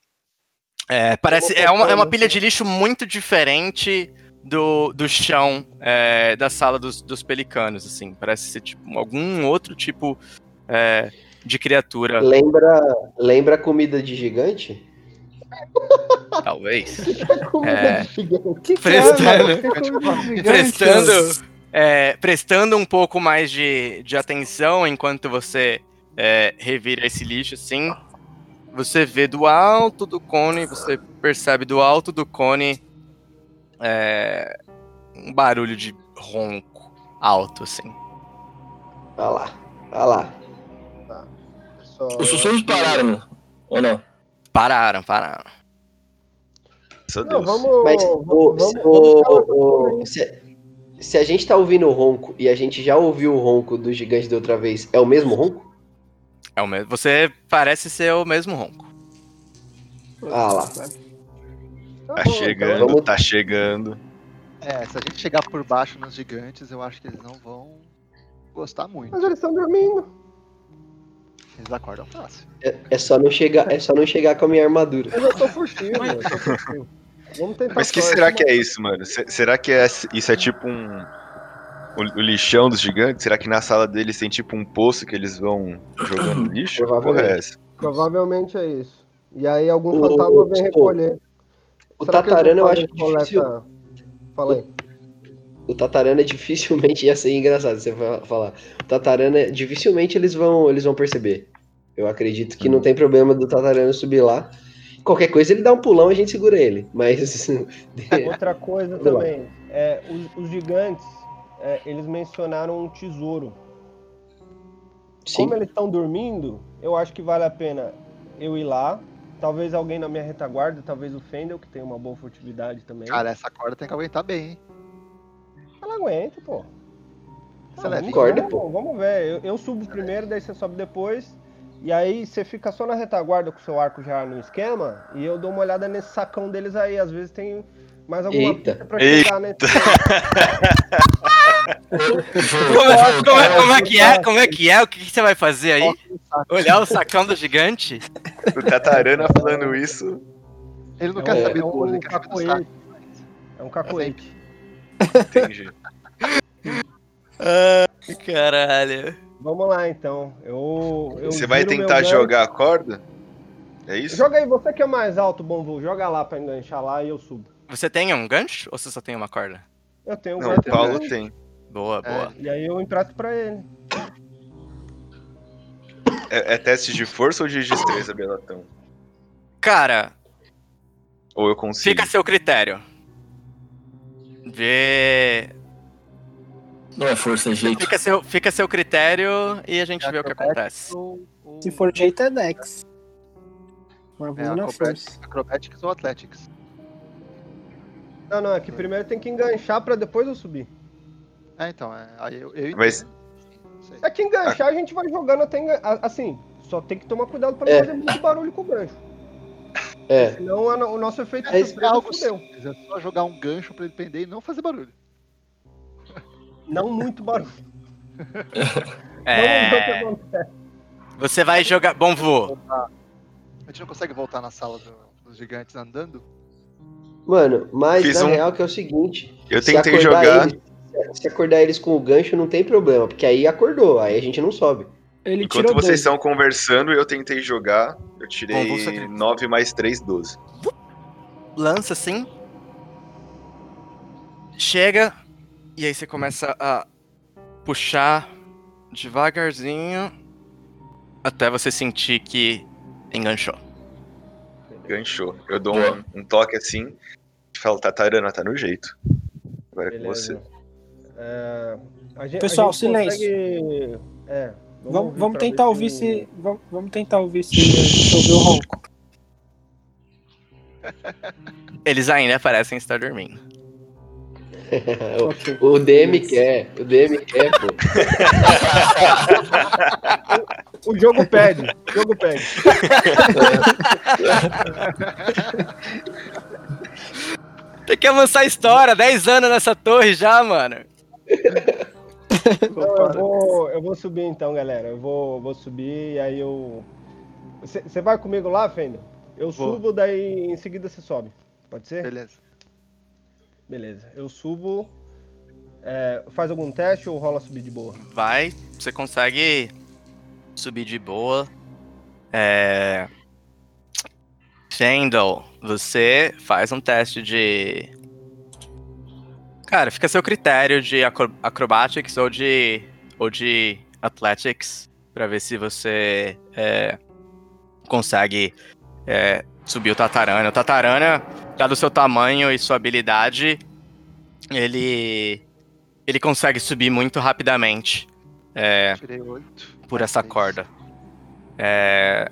É, parece é uma, é uma pilha de lixo muito diferente do, do chão é, da sala dos, dos pelicanos, assim. Parece ser tipo algum outro tipo é, de criatura, Lembra, lembra a comida de gigante? talvez. É. Que Prestando. é, mano? Que prestando, é, prestando um pouco mais de, de atenção enquanto você é, revira esse lixo, assim, você vê do alto do cone, você percebe do alto do cone é, um barulho de ronco alto, assim. Olha lá, olha lá. Só- Os sussurros pararam, ou não? Pararam, pararam. Não, vamos, Mas vamos, o, vamos, o- vamos- o- se, se a gente tá ouvindo o ronco e a gente já ouviu o ronco do gigante da outra vez, é o mesmo ronco? É o mesmo. Você parece ser o mesmo ronco. Ah lá. Tá Tá bom, chegando, vamos- tá chegando. É, se a gente chegar por baixo nos gigantes, eu acho que eles não vão gostar muito. Mas eles estão dormindo. Eles acordam fácil. É, é só não chegar, é só não chegar com a minha armadura. Eu já tô furtivo, eu tô furtivo. Vamos tentar Mas que sorte, será que é isso, mano? Se- será que é- isso é tipo um. O, o lixão dos gigantes? Será que na sala deles tem tipo um poço que eles vão jogando lixo? Que porra é Provavelmente. Provavelmente é isso. E aí algum O- fantasma vem o- recolher. O Será que Tatarana eu acho fazem coleta- difícil. Fala aí. O Tatarana dificilmente ia ser engraçado você fa- falar. O Tatarana dificilmente eles vão, eles vão perceber. Eu acredito que não tem problema do Tatarana subir lá. Qualquer coisa ele dá um pulão e a gente segura ele. Mas Outra coisa também, é, os, os gigantes, é, eles mencionaram um tesouro. sim, Como eles estão dormindo, eu acho que vale a pena eu ir lá. Talvez alguém na minha retaguarda, talvez o Fendel, que tem uma boa furtividade também. Cara, essa corda tem que aguentar bem, hein? Ela aguenta, pô. Você Ah, leva vamos, corda, vamos- pô. vamos ver. Eu, eu subo primeiro, daí você sobe depois. E aí você fica só na retaguarda com o seu arco já no esquema. E eu dou uma olhada nesse sacão deles aí. Às vezes tem mais alguma Eita. pista pra chegar nesse. Como é, como é- como é que é? Como é que é? O que, que você vai fazer aí? Olhar o sacão do gigante? O Tatarana falando isso. Ele não É, quer é saber É do olho, um ele quer saber do saco. cacoete. É um cacoete. Entendi. Ai, caralho. Vamos lá, então. Eu, eu Você vai tentar jogar a corda? É isso? Joga aí, você que é mais alto, Bonvu. Joga lá pra enganchar lá e eu subo. Você tem um gancho ou você só tem uma corda? Eu tenho um Não, o. Paulo tem. Boa, boa. E aí eu empresto pra ele. É, é teste de força ou de destreza, Belatão? Cara, Ou eu consigo? fica a seu critério. Vê. Não é força, é jeito. Fica a seu, fica a seu critério e a gente vê o que acontece. Ou- ou- Se for jeito é Dex. Mas é, na acrobatics, força. acrobatics ou athletics. Não, não, é que primeiro tem que enganchar pra depois eu subir. É, então, é, aí eu, eu Mas-. É que enganchar a gente vai jogando até engan... Assim, só tem que tomar cuidado pra não É. fazer muito barulho com o gancho. É, Senão a- o nosso efeito É, É surpresa algo fudeu. simples, é só jogar um gancho pra ele pender e não fazer barulho. Não muito barulho. É, você vai jogar. Bom voo. A gente não consegue voltar na sala do- dos gigantes andando? mano, mas Fiz na um- real que é o seguinte. Eu tentei jogar. eles- se acordar eles com o gancho, não tem problema, porque aí acordou, aí a gente não sobe. Ele Enquanto vocês 12. estão conversando, eu tentei jogar. Eu Bom, tirei você- 9 mais 3, 12. lança assim. Chega. E aí você começa a puxar devagarzinho. Até você sentir que enganchou. Ganchou. Eu dou um, um toque assim. E falo, Tatarana, tá no jeito. Agora é com Beleza. você. É, a gente- a Pessoal, gente silêncio. consegue- É, Vamos, vamos tentar ouvir se se. Vamos, vamos tentar ouvir se, ouvir o ronco. Eles ainda parecem estar dormindo. Ok. o DM quer, o DM quer, pô. O jogo pede, o jogo pede. Tem que avançar a história. 10 anos nessa torre já, mano. Então, eu, vou, eu vou subir então, galera. Eu vou, vou subir e aí eu. Você vai comigo lá, Fender? Eu Vou. subo, daí em seguida você sobe. Pode ser? Beleza. Beleza. Eu subo. é, faz algum teste ou rola subir de boa? Vai, você consegue subir de boa. É... Fendel, você faz um teste de. Cara, fica a seu critério de acro- acrobatics ou de. ou de athletics. Pra ver se você é, consegue é, subir o Tatarana. O Tatarana, dado o seu tamanho e sua habilidade, ele. ele consegue subir muito rapidamente. É, Tirei 8. por essa corda. É,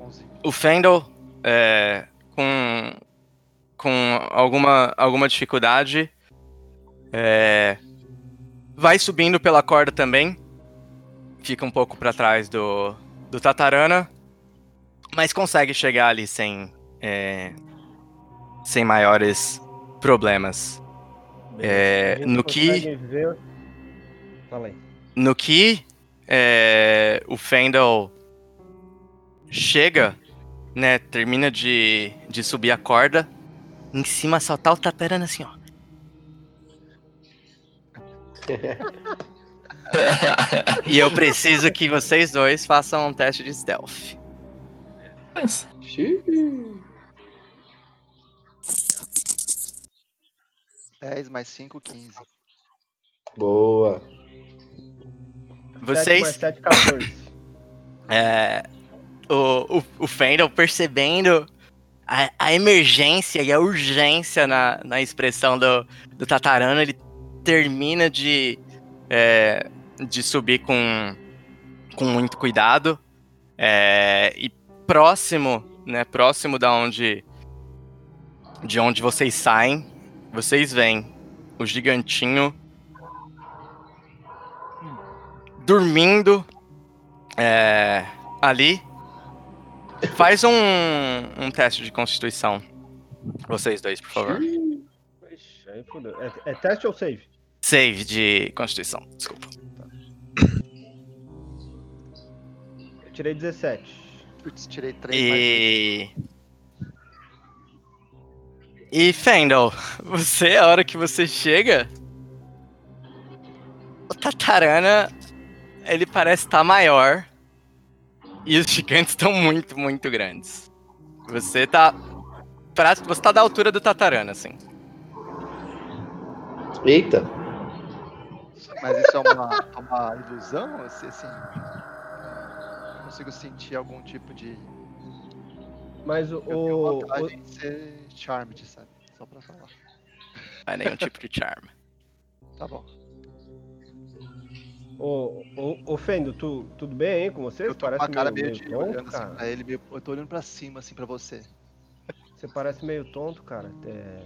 11. o Fendel, é, com, com alguma, alguma dificuldade, é, vai subindo pela corda também. Fica um pouco para trás do, do Tatarana, mas consegue chegar ali sem, é, sem maiores problemas. É, no que- ver- Fala aí. No que é, o Fendel chega, né? Termina de, de subir a corda. Em cima só tá o Tatarana assim, ó. E eu preciso que vocês dois façam um teste de stealth. Xiii. 10 mais 5, 15. Boa. Vocês mais sete, 14. É, o, o, o Fendel percebendo a, a emergência e a urgência na, na expressão do, do Tatarana, ele termina de, é, de subir com, com muito cuidado. é, e próximo, né, próximo da onde, de onde vocês saem, vocês veem o gigantinho dormindo é, ali. Faz um, um teste de constituição. Vocês dois, por favor. É, é teste ou save? Save de constituição, desculpa. Eu tirei 17. Putz, tirei 3 mais E. E Fendel, você, a hora que você chega, o Tatarana, ele parece estar maior e os gigantes estão muito, muito grandes. Você tá, você tá da altura do Tatarana, assim. Eita. Mas isso é uma, é uma ilusão? Assim, assim, eu consigo sentir algum tipo de. Mas o. Eu tenho o- vontade de ser charmed, sabe? Só pra falar. Não é nenhum tipo de charm. Tá bom. Ô, ô, ô Fendo, tu, tudo bem aí com você? Eu tô com parece uma cara meio, meio, meio de tonto, olhando assim cara. pra ele, meio, eu tô olhando pra cima, assim, pra você. Você parece meio tonto, cara. É,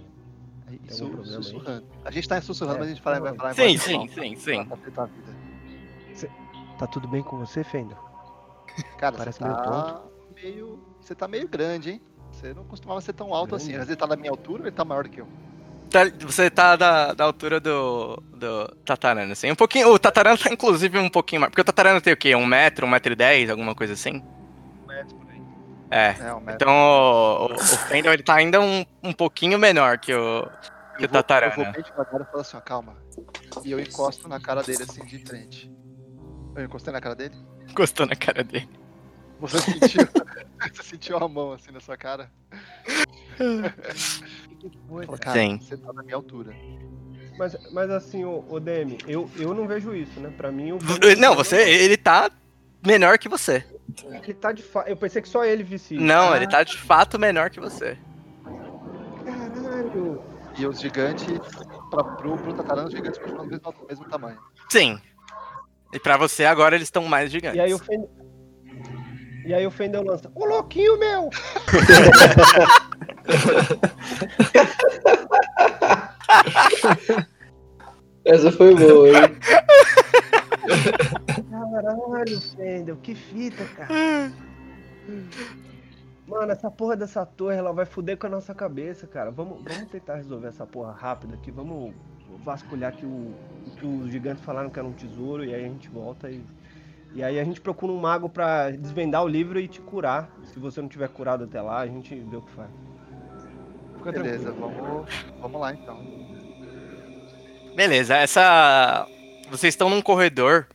Aí? sussurrando. A gente tá sussurrando, É, mas a gente fala, vai não. falar Sim, sim, sim, pra sim. facilitar a vida. Tá tudo bem com você, Fendo? Cara, Parece você meio tá meio. Você tá meio grande, hein? Você não costumava ser tão alto Grande? assim. Às vezes ele tá na minha altura ou ele tá maior do que eu? Tá- você tá da, da altura do, do Tatarana, assim. Um pouquinho. O Tatarana tá inclusive um pouquinho mais. Porque o Tatarana tem o quê? Um metro, um metro e dez, alguma coisa assim? É. É, um metro. Então o, o, o Fendel ele tá ainda um, um pouquinho menor que o, que eu o vou, eu Tatarana. vou bem devagar e falo assim, ó, calma. E eu encosto na cara dele assim de frente. Eu encostei na cara dele? Encostou na cara dele. Você sentiu, você sentiu a mão assim na sua cara? Fala, cara, Sim. você tá na minha altura. Mas, mas assim, ô, ô Demi, eu, eu não vejo isso, né? Pra mim, o Não, você. Ele tá menor que você. Ele tá de fato. Eu pensei que só ele visse isso. Não, Ah, ele tá de fato menor que você. Caralho. E os gigantes, pra, pro, pro Tatarana, os gigantes continuam do mesmo, do mesmo tamanho. Sim. E pra você agora eles estão mais gigantes. E aí o Fendel. E aí o Fendel lança. Ô louquinho meu! Essa foi boa, hein? Caralho, Fendel, que fita, cara. Mano, essa porra dessa torre, ela vai fuder com a nossa cabeça, cara. Vamos, vamos tentar resolver essa porra rápido aqui. Vamos vasculhar que, o, que os gigantes falaram que era um tesouro e aí a gente volta e. E aí a gente procura um mago pra desvendar o livro e te curar. Se você não tiver curado até lá, a gente vê o que faz. Fica Beleza, tranquilo. vamos, vamos lá então. Beleza, essa. Vocês estão num corredor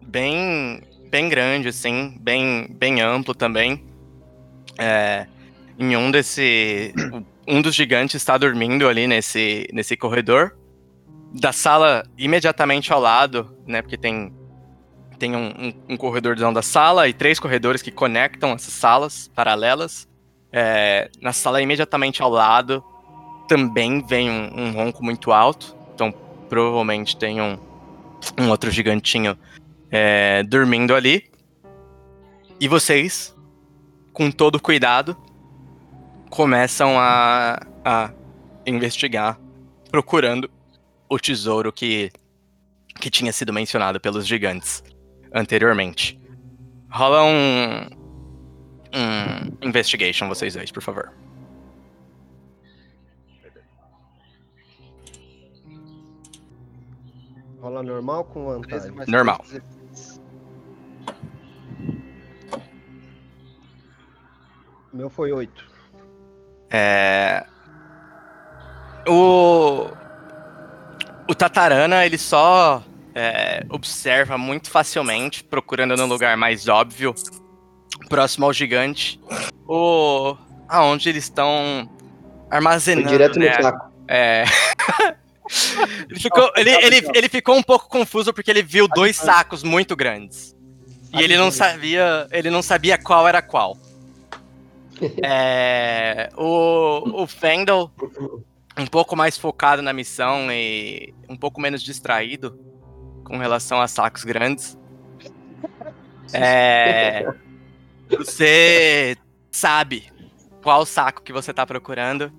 bem, bem grande, assim, bem, bem amplo também. É, em um desse, um dos gigantes está dormindo ali nesse, nesse corredor. Da sala imediatamente ao lado, né? Porque tem tem um, um, um corredorzão da sala e três corredores que conectam essas salas paralelas. É, na sala imediatamente ao lado também vem um, um ronco muito alto. Então provavelmente tem um, um outro gigantinho é, dormindo ali. E vocês, com todo cuidado, começam a, a investigar, procurando o tesouro que, que tinha sido mencionado pelos gigantes anteriormente. Rola um, um investigation, vocês dois, por favor. Rola normal com 13 vantagem. mais Normal. 3, 16. O meu foi 8. É... O... O Tatarana, ele só é, observa muito facilmente, procurando no lugar mais óbvio, próximo ao gigante, o... aonde eles estão Foi armazenando, direto né? no saco. É... ele, ficou, ele, ele, ele ficou um pouco confuso porque ele viu dois sacos muito grandes. E ele não sabia, ele não sabia qual era qual. É, o, o Fendel, um pouco mais focado na missão e um pouco menos distraído com relação a sacos grandes. É, você sabe qual saco que você tá procurando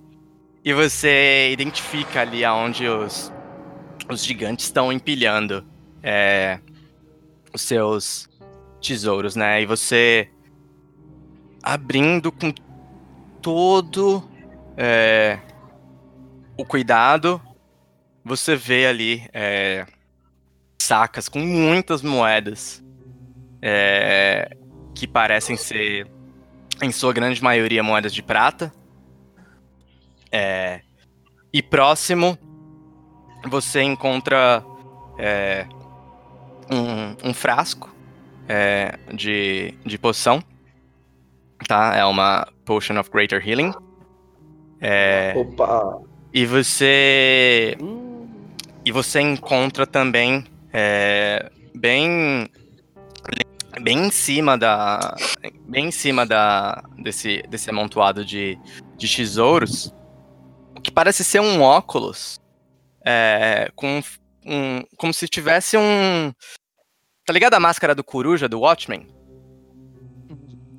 e você identifica ali aonde os, os gigantes estão empilhando é, os seus tesouros, né? E você abrindo com todo é, o cuidado, você vê ali é, sacas com muitas moedas é, que parecem ser, em sua grande maioria, moedas de prata. É, e próximo, você encontra é, um, um frasco é, de, de poção. Tá? É uma Potion of Greater Healing. É, Opa! e você. E você encontra também. é, bem. Bem em cima da. Bem em cima da, desse, desse amontoado de, de tesouros. Que parece ser um óculos. é, com um. Como se tivesse um. Tá ligado a máscara do coruja do Watchmen?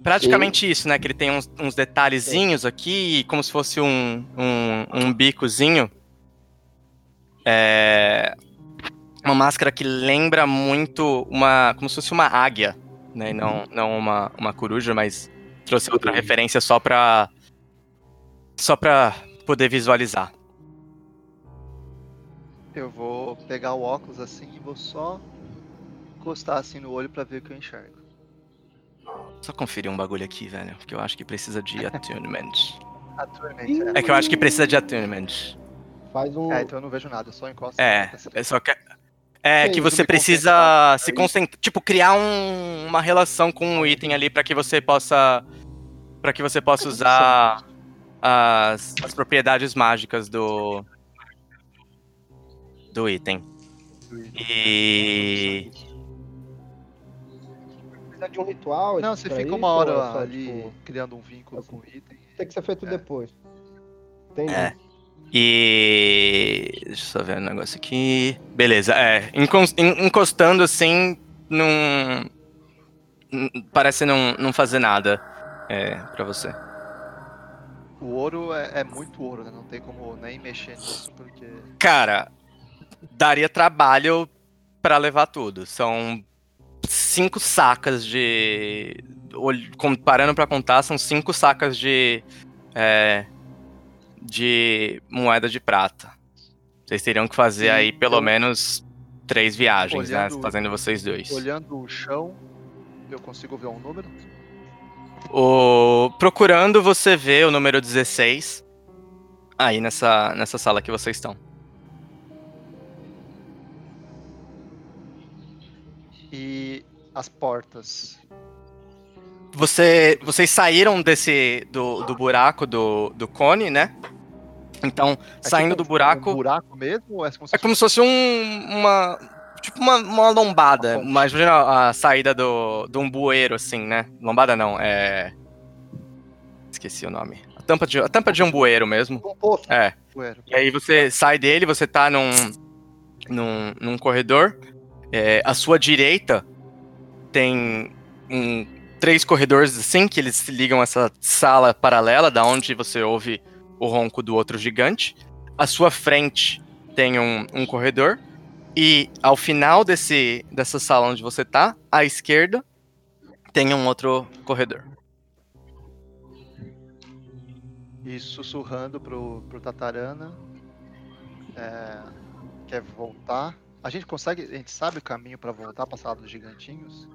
Praticamente isso, né? Que ele tem uns, uns detalhezinhos aqui, como se fosse um, um, um bicozinho. É. Uma máscara que lembra muito uma. como se fosse uma águia, né? Não, não uma, uma coruja, mas trouxe outra referência só pra. Só pra poder visualizar. Eu vou pegar o óculos assim e vou só encostar assim no olho pra ver o que eu enxergo. Só conferir um bagulho aqui, velho. Porque eu acho que precisa de attunement. Atualmente, É que eu acho que precisa de attunement. Faz um. é. então eu não vejo nada, eu só encosto. É, é só que. É Sim, que você precisa concentrar, se concentrar, tipo, criar um- uma relação com o item ali pra que você possa para que você possa usar as, as propriedades mágicas do do item. E Precisa de um ritual. Não, você fica uma ou é hora só, ali tipo, criando um vínculo assim, com o item. tem que ser feito É. depois. Entendi. É. E. Deixa eu só ver um negócio aqui. Beleza, é. encos- en- Encostando assim, não. Parece não, não fazer nada é, pra você. O ouro é, é muito ouro, né? Não tem como nem mexer nisso, porque. Cara, daria trabalho pra levar tudo. São cinco sacas de. Comparando pra contar, são cinco sacas de. é, de moeda de prata. Vocês teriam que fazer E aí pelo eu- menos três viagens, né? Olhando- Fazendo vocês dois. Olhando o chão, eu consigo ver um número? O... Procurando, você vê o número 16 aí nessa, nessa sala que vocês estão. E as portas. Você, vocês saíram desse do, do buraco do, do cone, né? Então, É saindo tipo do buraco, Um buraco mesmo? É como se é como se fosse um, uma tipo uma, uma lombada, mas imagina a saída do, de um bueiro assim, né? Lombada não, é esqueci o nome. A tampa de a tampa de um bueiro mesmo. Um poço. É. Bueiro. E aí você sai dele, você tá num, num, num corredor. É, à sua direita tem um, três corredores assim, que eles se ligam a essa sala paralela, da onde você ouve o ronco do outro gigante. À sua frente tem um, um corredor. E ao final desse, dessa sala onde você tá, à esquerda, tem um outro corredor. E sussurrando pro, pro Tatarana. É, quer voltar. A gente consegue. A gente sabe o caminho pra voltar pra sala dos gigantinhos?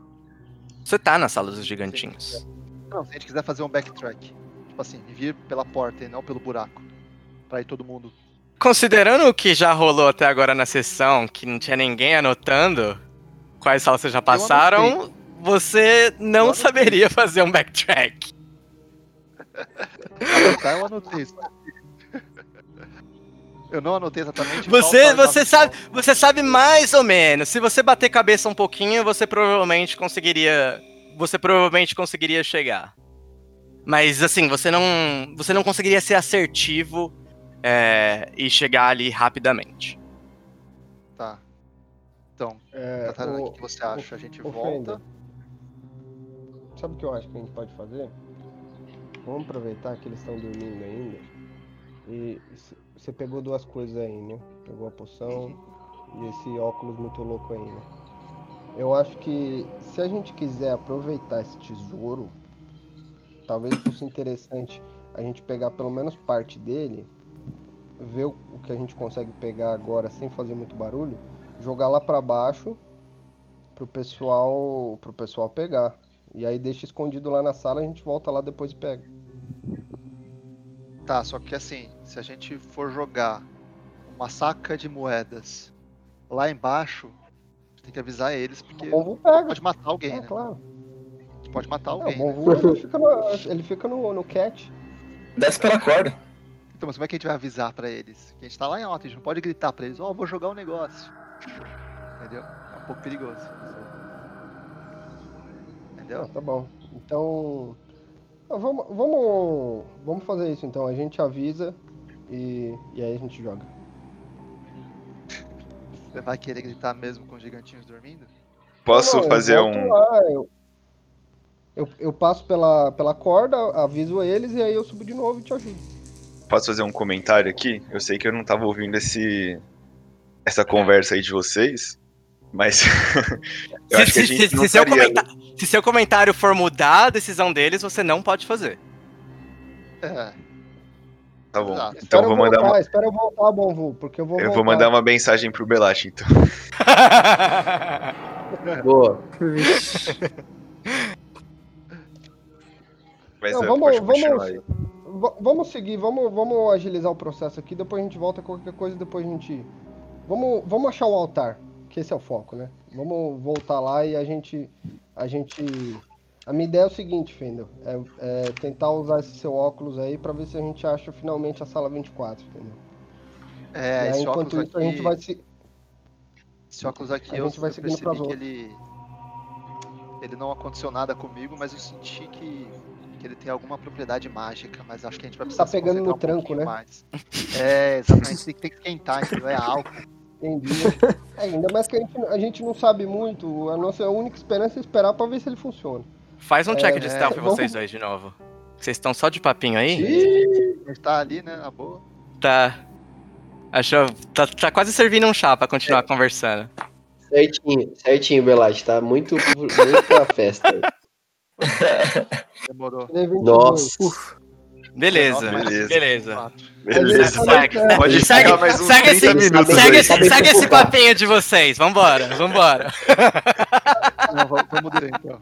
Você tá na sala dos gigantinhos. Não, se a gente quiser fazer um backtrack. Tipo assim, vir pela porta e não pelo buraco. Pra ir todo mundo. Considerando o que já rolou até agora na sessão, que não tinha ninguém anotando quais salas já passaram, você não saberia fazer um backtrack. Anotar, eu anotei. Eu não anotei exatamente. Você, você sabe, você sabe mais ou menos. Se você bater cabeça um pouquinho, você provavelmente conseguiria, você provavelmente conseguiria chegar. Mas assim, você não, você não conseguiria ser assertivo é, e chegar ali rapidamente. Tá. Então, É, Tatarana, o que você acha? A gente volta. Sabe o que eu acho que a gente pode fazer? Vamos aproveitar que eles estão dormindo ainda. E você pegou duas coisas aí, né? Pegou a poção e esse óculos muito louco aí, né? Eu acho que se a gente quiser aproveitar esse tesouro, talvez fosse interessante a gente pegar pelo menos parte dele, ver o que a gente consegue pegar agora sem fazer muito barulho, jogar lá pra baixo pro pessoal, pro pessoal pegar. E aí deixa escondido lá na sala, a gente volta lá depois e pega. Tá, só que assim, se a gente for jogar uma saca de moedas lá embaixo, tem que avisar eles, porque O Bonvu pega. pode matar alguém, É, né? claro. Pode matar Não, alguém. né? Ele fica, no, ele fica no, no cat. Desce pela corda. Então, mas como é que a gente vai avisar pra eles? Que a gente tá lá em alta, a gente não pode gritar pra eles, ó, vou jogar um negócio. Entendeu? É um pouco perigoso. Entendeu? Ah, tá bom. Então. ah, vamos, vamos, vamos fazer isso então. A gente avisa e, e aí a gente joga. Você vai querer gritar mesmo com os gigantinhos dormindo? Posso Não, eu fazer volto um. lá, eu, eu, eu passo pela, pela corda, aviso eles e aí eu subo de novo e te ajudo. Posso fazer um comentário aqui? Eu sei que eu não tava ouvindo esse essa conversa aí de vocês, mas eu acho que a se, gente se- não se seu se seu comentário for mudar a decisão deles, você não pode fazer. É. Tá bom. Exato. Então eu vou mandar voltar, uma, espera eu voltar, Bonvu, porque eu vou eu vou voltar. mandar uma mensagem pro Belash, então. Boa. Mas Não, é, vamos- vamos- Vamos seguir, vamos, vamos agilizar o processo aqui, depois a gente volta qualquer coisa, depois a gente. Vamos, vamos achar o altar, que esse é o foco, né? Vamos voltar lá e a gente. A gente. A minha ideia é o seguinte, Fendel, é, é tentar usar esse seu óculos aí pra ver se a gente acha finalmente a sala 24, entendeu? É, e aí, enquanto isso, aqui, a gente vai se. esse óculos aqui a eu, gente vai eu percebi que ele ele não aconteceu nada comigo, mas eu senti que, que ele tem alguma propriedade mágica, mas acho que a gente vai precisar Tá se pegando no um tranco, né? mais. É, exatamente, tem que, tem que esquentar, entendeu? É álcool. Entendi. É, ainda mais que a gente, a gente não sabe muito, a nossa única esperança é esperar pra ver se ele funciona. Faz um check É, de stealth vamos- vocês dois de novo. Vocês estão só de papinho aí? A gente tá ali, né, na boa. Tá. Achou. Tá, tá quase servindo um chá pra continuar conversando. Certinho, certinho, Belate. Tá muito, muita festa. Demorou. Ele é 22. Nossa. Beleza, Beleza. beleza. Beleza. Segue, Pode segue, mais uns segue 30 esse, minutos segue, esse, segue esse papinho de vocês. Vambora, vambora. Não, vamos, descer então.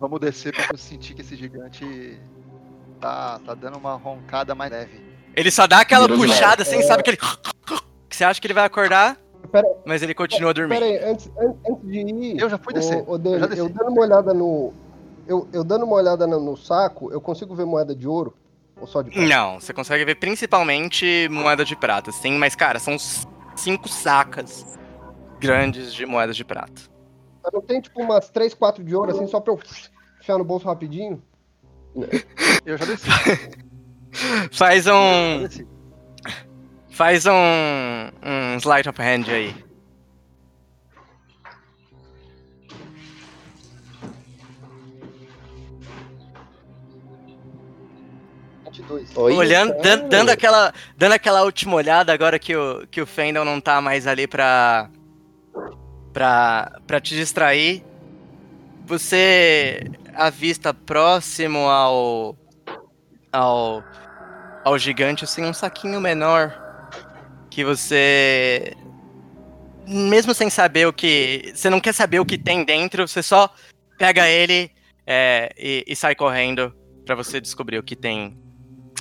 Vamos descer pra eu sentir que esse gigante tá, tá dando uma roncada mais leve. Ele só dá aquela puxada assim, sabe que ele. Que você acha que ele vai acordar, Pera, mas ele continua dormindo. pera aí, antes, an- antes de ir. Eu já fui descer, eu Dani, eu, desci. dando uma olhada no. Eu, eu dando uma olhada no, no saco, eu consigo ver moeda de ouro? Ou só de prata? Não, você consegue ver principalmente moeda de prata, sim, mas cara, são cinco sacas grandes de moedas de prata. Mas Não tem tipo umas 3, 4 de ouro assim, só pra eu enfiar no bolso rapidinho? Eu já desci. Faz um. Faz um. Um slide of hand aí. Oi? Olhando, dan- dando, aquela, dando aquela última olhada agora que o, que o Fendel não tá mais ali pra, pra, pra te distrair. Você avista próximo ao, ao, ao gigante, assim, um saquinho menor que você, mesmo sem saber o que, você não quer saber o que tem dentro, você só pega ele é, e, e sai correndo pra você descobrir o que tem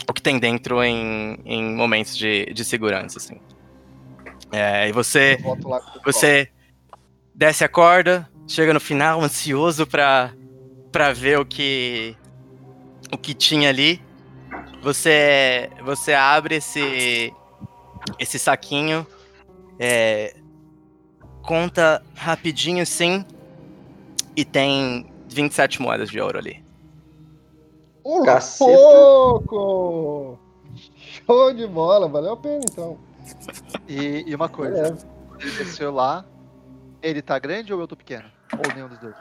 o que tem dentro em, em momentos de, de segurança, assim. É, e você, você desce a corda, chega no final ansioso pra, pra ver o que o que tinha ali. Você você abre esse esse saquinho, é, conta rapidinho sim e tem 27 moedas de ouro ali. Ô, Caceta. louco! Show de bola, valeu a pena então. E, e uma coisa, Beleza. ele desceu lá, ele tá grande ou eu tô pequeno? Ou nenhum dos dois?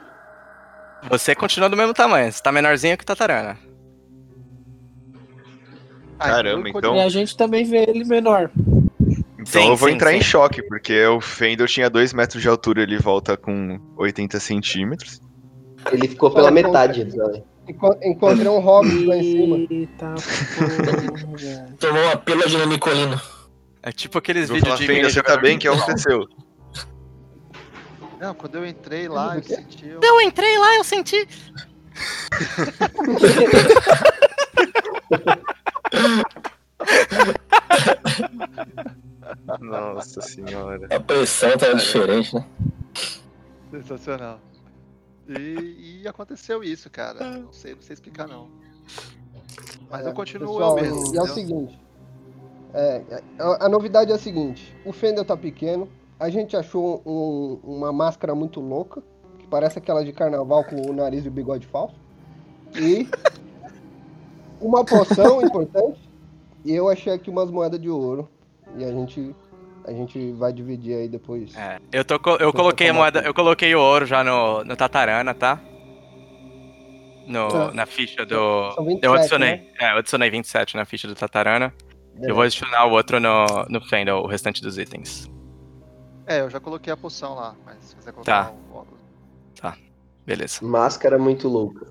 Você continua do mesmo tamanho, você tá menorzinho que o Tatarana. Caramba, eu então- E a gente também vê ele menor. Então Sim, eu vou sim, entrar em sim. choque, porque o Fendel tinha 2 metros de altura, ele volta com 80 centímetros. Ele ficou pela metade. né? Encontrei um hobby lá em cima. Eita porra. Tomou uma pela de Nicolina. É tipo aqueles vídeos de. Você tá bem? É o que aconteceu? Não, quando eu entrei lá, eu é? senti. Eu... eu entrei lá, eu senti. Nossa senhora. A pressão tava tá diferente, né? Sensacional. E, e aconteceu isso, cara. Não sei, não sei explicar não. Mas eu É, continuo pessoal, eu mesmo. E é o seguinte. é, a, a novidade é a seguinte: o Fender tá pequeno. A gente achou um- uma máscara muito louca, que parece aquela de carnaval com o nariz e o bigode falso. E uma poção importante. E eu achei aqui umas moedas de ouro. E a gente, a gente vai dividir aí depois. É, eu, tô, eu coloquei a moeda, eu coloquei o ouro já no, no Tatarana, tá? No, Tá. Na ficha do. São 27, eu adicionei. né? É, eu adicionei 27 na ficha do Tatarana. Eu vou adicionar o outro no, no Fendel, o restante dos itens. É, eu já coloquei a poção lá, mas se quiser colocar Tá. o óculos. Beleza. Máscara muito louca.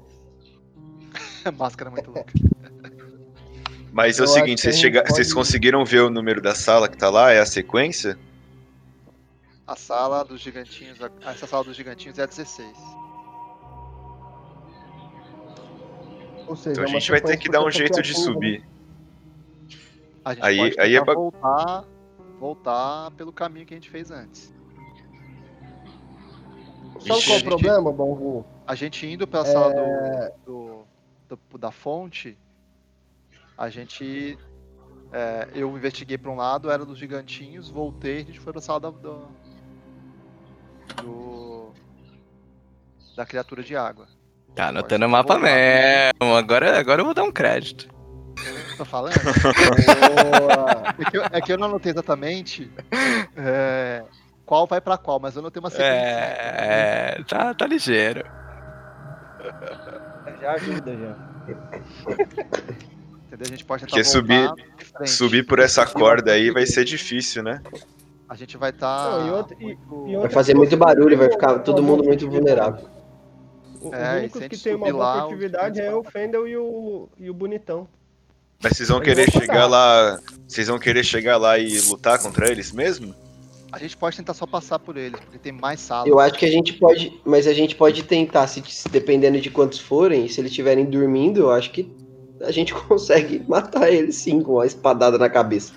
Máscara muito louca. Mas é o seguinte, vocês, chega- pode- vocês conseguiram ver o número da sala que tá lá? É a sequência? A sala dos gigantinhos. Essa sala dos gigantinhos é a 16. Ou seja, Então a é gente vai ter que dar um jeito eu de subir. A gente Aí- pode aí é tentar ba- voltar, voltar pelo caminho que a gente fez antes. Sabe qual é o problema, Bonvu? A gente indo pela sala É. do, do- do- da fonte, a gente. é, eu investiguei pra um lado, era dos gigantinhos, voltei, a gente foi pra sala da, do, do- da criatura de água. Tá anotando o mapa voltar. mesmo. Agora, agora eu vou dar um crédito. Tô falando? Boa. É que, eu, é que eu não anotei exatamente é, qual vai pra qual, mas eu anotei uma sequência. É, tá, tá ligeiro. Já ajuda, já. Entendeu? A gente pode tentar Porque subir-. Subir por essa corda aí vai ser difícil, né? A gente vai estar. Outra- e outra Vai fazer muito barulho, vai ficar todo mundo muito vulnerável. Os É, e únicos que tem uma boa furtividade é o Fendel e o, e o Bonitão. Mas vocês vão querer vamos chegar lá. Vocês vão querer chegar lá e lutar contra eles mesmo? A gente pode tentar só passar por eles, porque tem mais salas. Eu acho que a gente pode, mas a gente pode tentar, se, se dependendo de quantos forem, se eles estiverem dormindo, eu acho que a gente consegue matar eles sim com uma espadada na cabeça.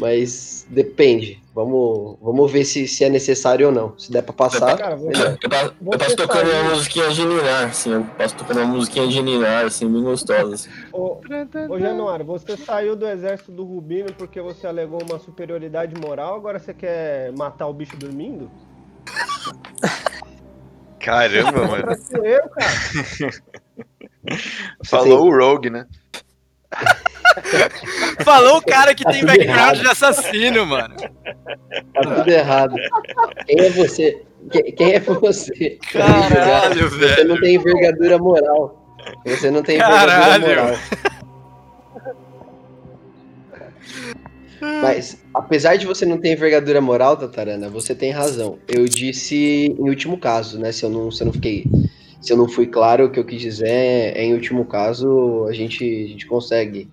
Mas depende. Vamos, vamos ver se, se é necessário ou não. Se der pra passar, Cara, vou. Eu, passo- eu passo Você tocando saiu. uma musiquinha de ninar, assim, eu passo tocando uma musiquinha de ninar, assim, bem gostosa. Assim. Ô, ô Januário, você saiu do exército do Rubino porque você alegou uma superioridade moral, agora você quer matar o bicho dormindo? Caramba, mano. Brasileiro, cara. Falou o Rogue, né? Falou o cara que tem tudo background errado. de assassino, mano. Tá tudo errado. Quem é você? Quem, é você? Caralho, Você não velho. tem envergadura moral. Você não tem Caralho. envergadura moral. Mas, apesar de você não ter envergadura moral, Tatarana, você tem razão. Eu disse em último caso, né? Se eu não, se eu não fiquei. Se eu não fui claro, o que eu quis dizer é, em último caso, a gente, a gente consegue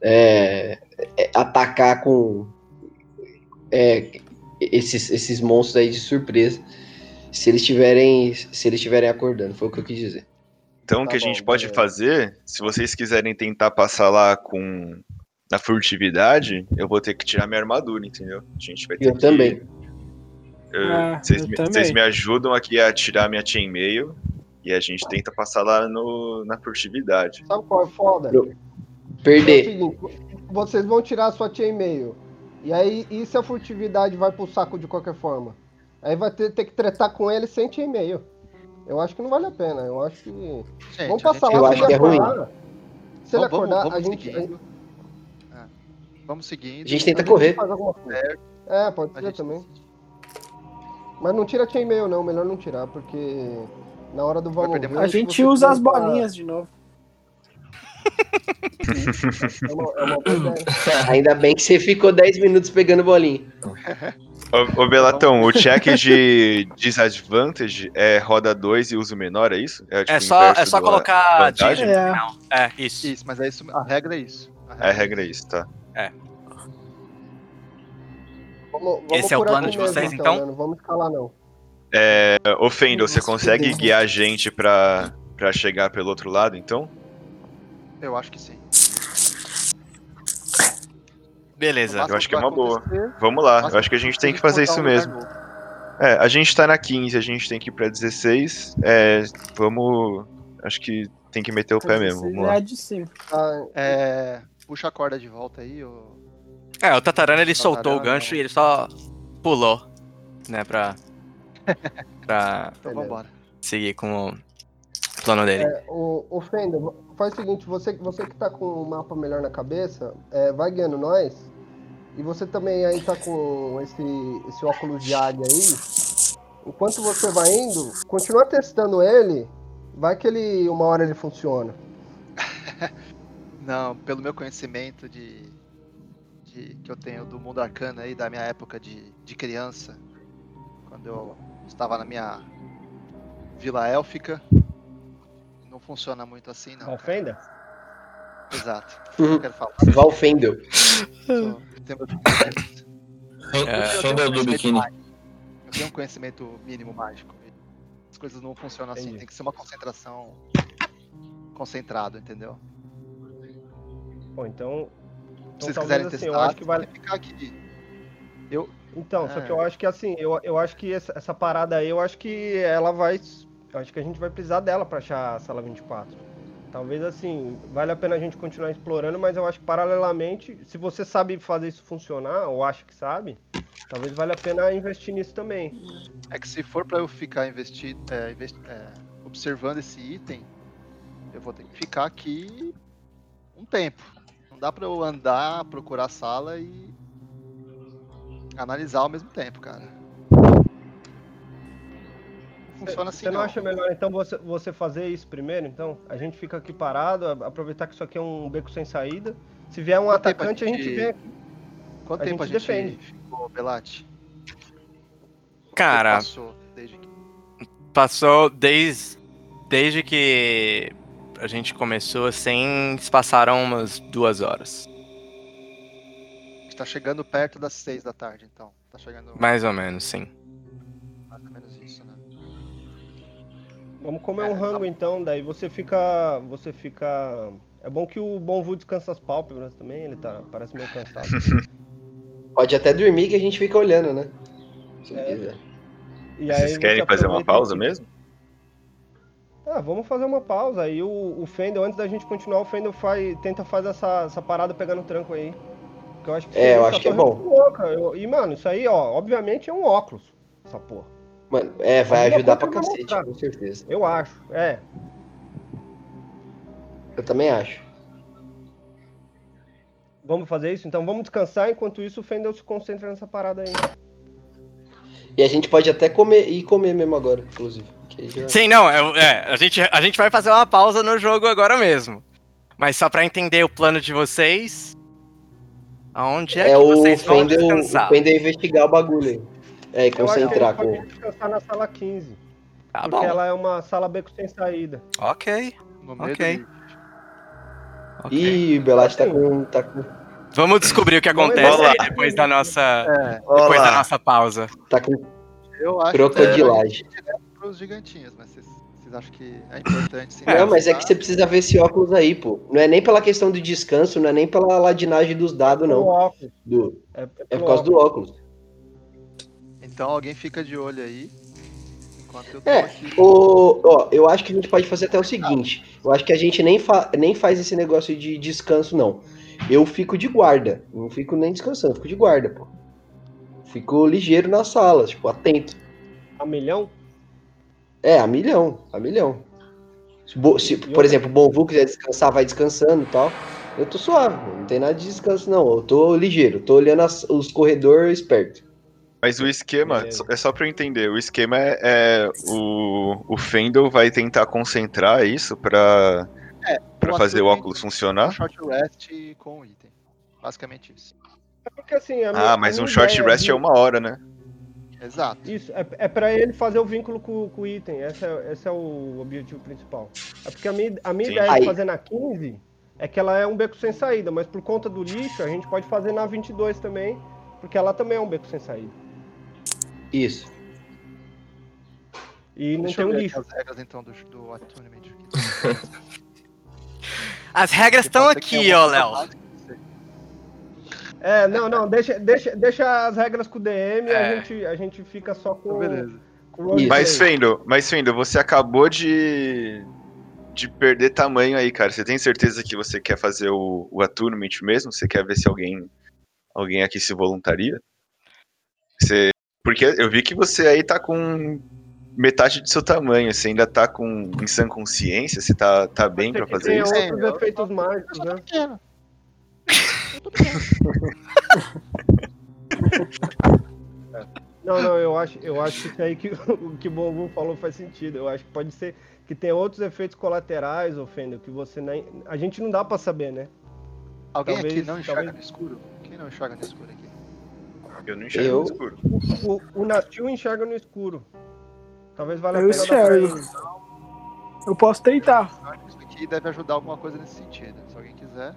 é, é, atacar com é, esses, esses monstros aí de surpresa. Se eles tiverem. Se eles estiverem acordando, foi o que eu quis dizer. Então o Tá que a bom, gente pode beleza. fazer, se vocês quiserem tentar passar lá com na furtividade, eu vou ter que tirar minha armadura, entendeu? A gente vai ter Eu que- também. eu- Ah, vocês, me, também. vocês me ajudam aqui a tirar minha chainmail e a gente tenta passar lá no, na furtividade. Sabe qual é foda? Perder. seguinte, vocês vão tirar a sua chainmail. E aí, e se a furtividade vai pro saco de qualquer forma? Aí vai ter, ter que tretar com ele sem chainmail. Eu acho que não vale a pena. Eu acho que. Gente, vamos passar gente- Eu lá acho se ele que é ruim. acordar. Se ele Vamos- vamos- acordar, vamos a gente. seguindo. É. Vamos seguindo. A gente tenta a gente correr. É, pode A ser gente- também. Mas não tira chainmail, não. Melhor não tirar, porque na hora do vamos perder ver, muito. A gente usa as bolinhas de novo. É uma, é uma. Ainda bem que você ficou 10 minutos pegando bolinha. Ô, ô Belatão, o check de disadvantage é roda 2 e uso menor, é isso? tipo, É só, é só colocar É. É, isso. Isso, mas é isso, a regra é isso. É a regra é isso, tá? Vamos, vamos Esse é o plano de mesmo, vocês, então? né? Não vamos escalar, não. É, ô Fendel, você consegue Deus. guiar a gente pra, pra chegar pelo outro lado, então? Eu acho que sim. Beleza. Eu acho que é uma boa. Vamos lá, eu acho que a gente tem que fazer isso mesmo. É, a gente tá na 15, a gente tem que ir pra 16. É, vamos. Acho que tem que meter o pé mesmo. Vamos lá. É. Tá, É, puxa a corda de volta aí, ô. É, o Tatarana ele soltou o gancho e ele só pulou, né, pra, pra Então vambora. seguir com o plano dele. É, o, o Fender, faz o seguinte, você, você que tá com o mapa melhor na cabeça, é, vai guiando nós. E você também aí tá com esse, esse óculos de águia aí. Enquanto você vai indo, continua testando ele. Vai que ele uma hora ele funciona. Não, pelo meu conhecimento de, de- que eu tenho do mundo arcano aí, da minha época de, de criança, quando eu estava na minha vila élfica, não funciona muito assim não. cara. Ofenda? Exato. Uhum. Não quero falar. Meu conhecimento. É. Eu tenho um Fenda do conhecimento biquíni. Eu tenho um conhecimento mínimo mágico. As coisas não funcionam assim, Entendi. tem que ser uma concentração concentrado, entendeu? Bom, então. Se então vocês talvez quiserem assim, testar, eu acho que vale. ficar aqui. Então, só É. que eu acho que assim, eu, eu acho que essa, essa parada aí, eu acho que ela vai. Eu acho que a gente vai precisar dela pra achar a sala 24. Talvez assim, vale a pena a gente continuar explorando, mas eu acho que paralelamente, se você sabe fazer isso funcionar, ou acha que sabe, talvez valha a pena investir nisso também. É que se for pra eu ficar investido, é, investi- é, observando esse item, eu vou ter que ficar aqui um tempo. Não dá pra eu andar, procurar a sala e analisar ao mesmo tempo, cara. Não funciona assim Você não não. acha melhor então você, você fazer isso primeiro? Então, a gente fica aqui parado, aproveitar que isso aqui é um beco sem saída. Se vier um Quanto tempo a atacante, a gente gente- vem aqui. Quanto a tempo a gente gente defende. ficou, Belate? Cara, Passou desde que... passou desde, desde que a gente começou assim, se passaram umas duas horas. Tá chegando perto das seis da tarde, então. Tá chegando Mais ou menos, sim. mais ou menos isso, né? Vamos comer É, um rango então, daí você fica. Você fica. É bom que o Bonvu descansa as pálpebras também, ele tá. Parece meio cansado. Pode até dormir que a gente fica olhando, né? Se É. quiser. E Vocês você querem fazer uma pausa e- mesmo? Ah, vamos fazer uma pausa. Aí o, o Fendel, antes da gente continuar, o Fendel faz, tenta fazer essa, essa parada pegando tranco aí. Que eu acho que É, eu acho que é bom. louca. Eu- e, mano, isso aí, ó, obviamente é um óculos. Essa porra. Mano, é, vai Alguma ajudar pra cacete, mostrar. com certeza. Eu acho. É. Eu também acho. Vamos fazer isso? Então vamos descansar. Enquanto isso, o Fendel se concentra nessa parada aí. E a gente pode até comer e comer mesmo agora, inclusive. já- Sim, não, é, é, a, gente, a gente vai fazer uma pausa no jogo agora mesmo. Mas só pra entender o plano de vocês. Aonde é, É que o vocês vão Fendel, descansar? o Fendel investigar o bagulho aí. É, e Eu acho que a concentrar gente pode com. descansar na sala 15. Tá porque bom. ela é uma sala beco sem saída. Ok. Ok. do ok. Ih, o Belate tá com. Tá com, Vamos descobrir o que acontece depois da nossa, É, depois da nossa pausa. tá com eu acho crocodilagem. que é pros gigantinhos, mas vocês, acham que é importante sim? Não, mas é que tá? você precisa ver esse óculos aí, pô. Não é nem pela questão do descanso, não é nem pela ladinagem dos dados, não. óculos. Do- É, É pelo por causa do óculos. Então alguém fica de olho aí. Enquanto eu tô É, aqui. o, ó, eu acho que a gente pode fazer até o seguinte. Eu acho que a gente nem, fa- nem faz esse negócio de descanso, não. Eu fico de guarda. Não fico nem descansando, eu fico de guarda, pô. Fico ligeiro nas salas, tipo, atento. A milhão? É, a milhão, a milhão. Se, se, por exemplo, o Bonvu quiser descansar, vai descansando e tal. Eu tô suave, não tem nada de descanso, não. Eu tô ligeiro, tô olhando as- os corredores esperto. Mas o esquema, Beleza. é só pra eu entender, o esquema é, é o, o Fendel vai tentar concentrar isso pra, pra eu fazer o óculos Um funcionar? short rest com o item. Basicamente isso. É porque assim. Minha- Ah, mas um short rest de- é uma hora, né? Exato. Isso, é, é pra ele fazer o vínculo com, com o item. Esse é, esse é o objetivo principal. É porque a minha, a minha Sim. ideia Aí- de fazer na 15 é que ela é um beco sem saída, mas por conta do lixo, a gente pode fazer na 22 também, porque ela também é um beco sem saída. Isso. E não Deixa tem eu um lixo. as regras então do, do attunement aqui. As regras estão aqui, ó, Léo. coisa básica, não sei. É, não, não, deixa, deixa, deixa as regras com o DM e É. a, gente, a gente fica só com, Beleza. com. Mas, Fendo, mas, Fendo, você acabou de. de perder tamanho aí, cara. Você tem certeza que você quer fazer o, o attunement mesmo? Você quer ver se alguém. alguém aqui se voluntaria? Você. Porque eu vi que você aí tá com metade do seu tamanho, você ainda tá com em sã consciência, você tá, tá bem Tem pra que fazer ter isso? outros eu- efeitos mágicos, né? Pequeno. Não, não, eu acho, eu acho que isso aí que o que o Bongo falou faz sentido. Eu acho que pode ser que tem outros efeitos colaterais, ofendo, que você nem. A gente não dá pra saber, né? Alguém Talvez- aqui não enxerga talvez- no escuro? Quem não enxerga no escuro aqui? Eu não enxergo Eu- no escuro. O, o Natil enxerga no escuro. Talvez valha Eu a pena dar pra enxergo. ele. Eu posso tentar. Eu acho que isso aqui deve ajudar alguma coisa nesse sentido. Se alguém quiser.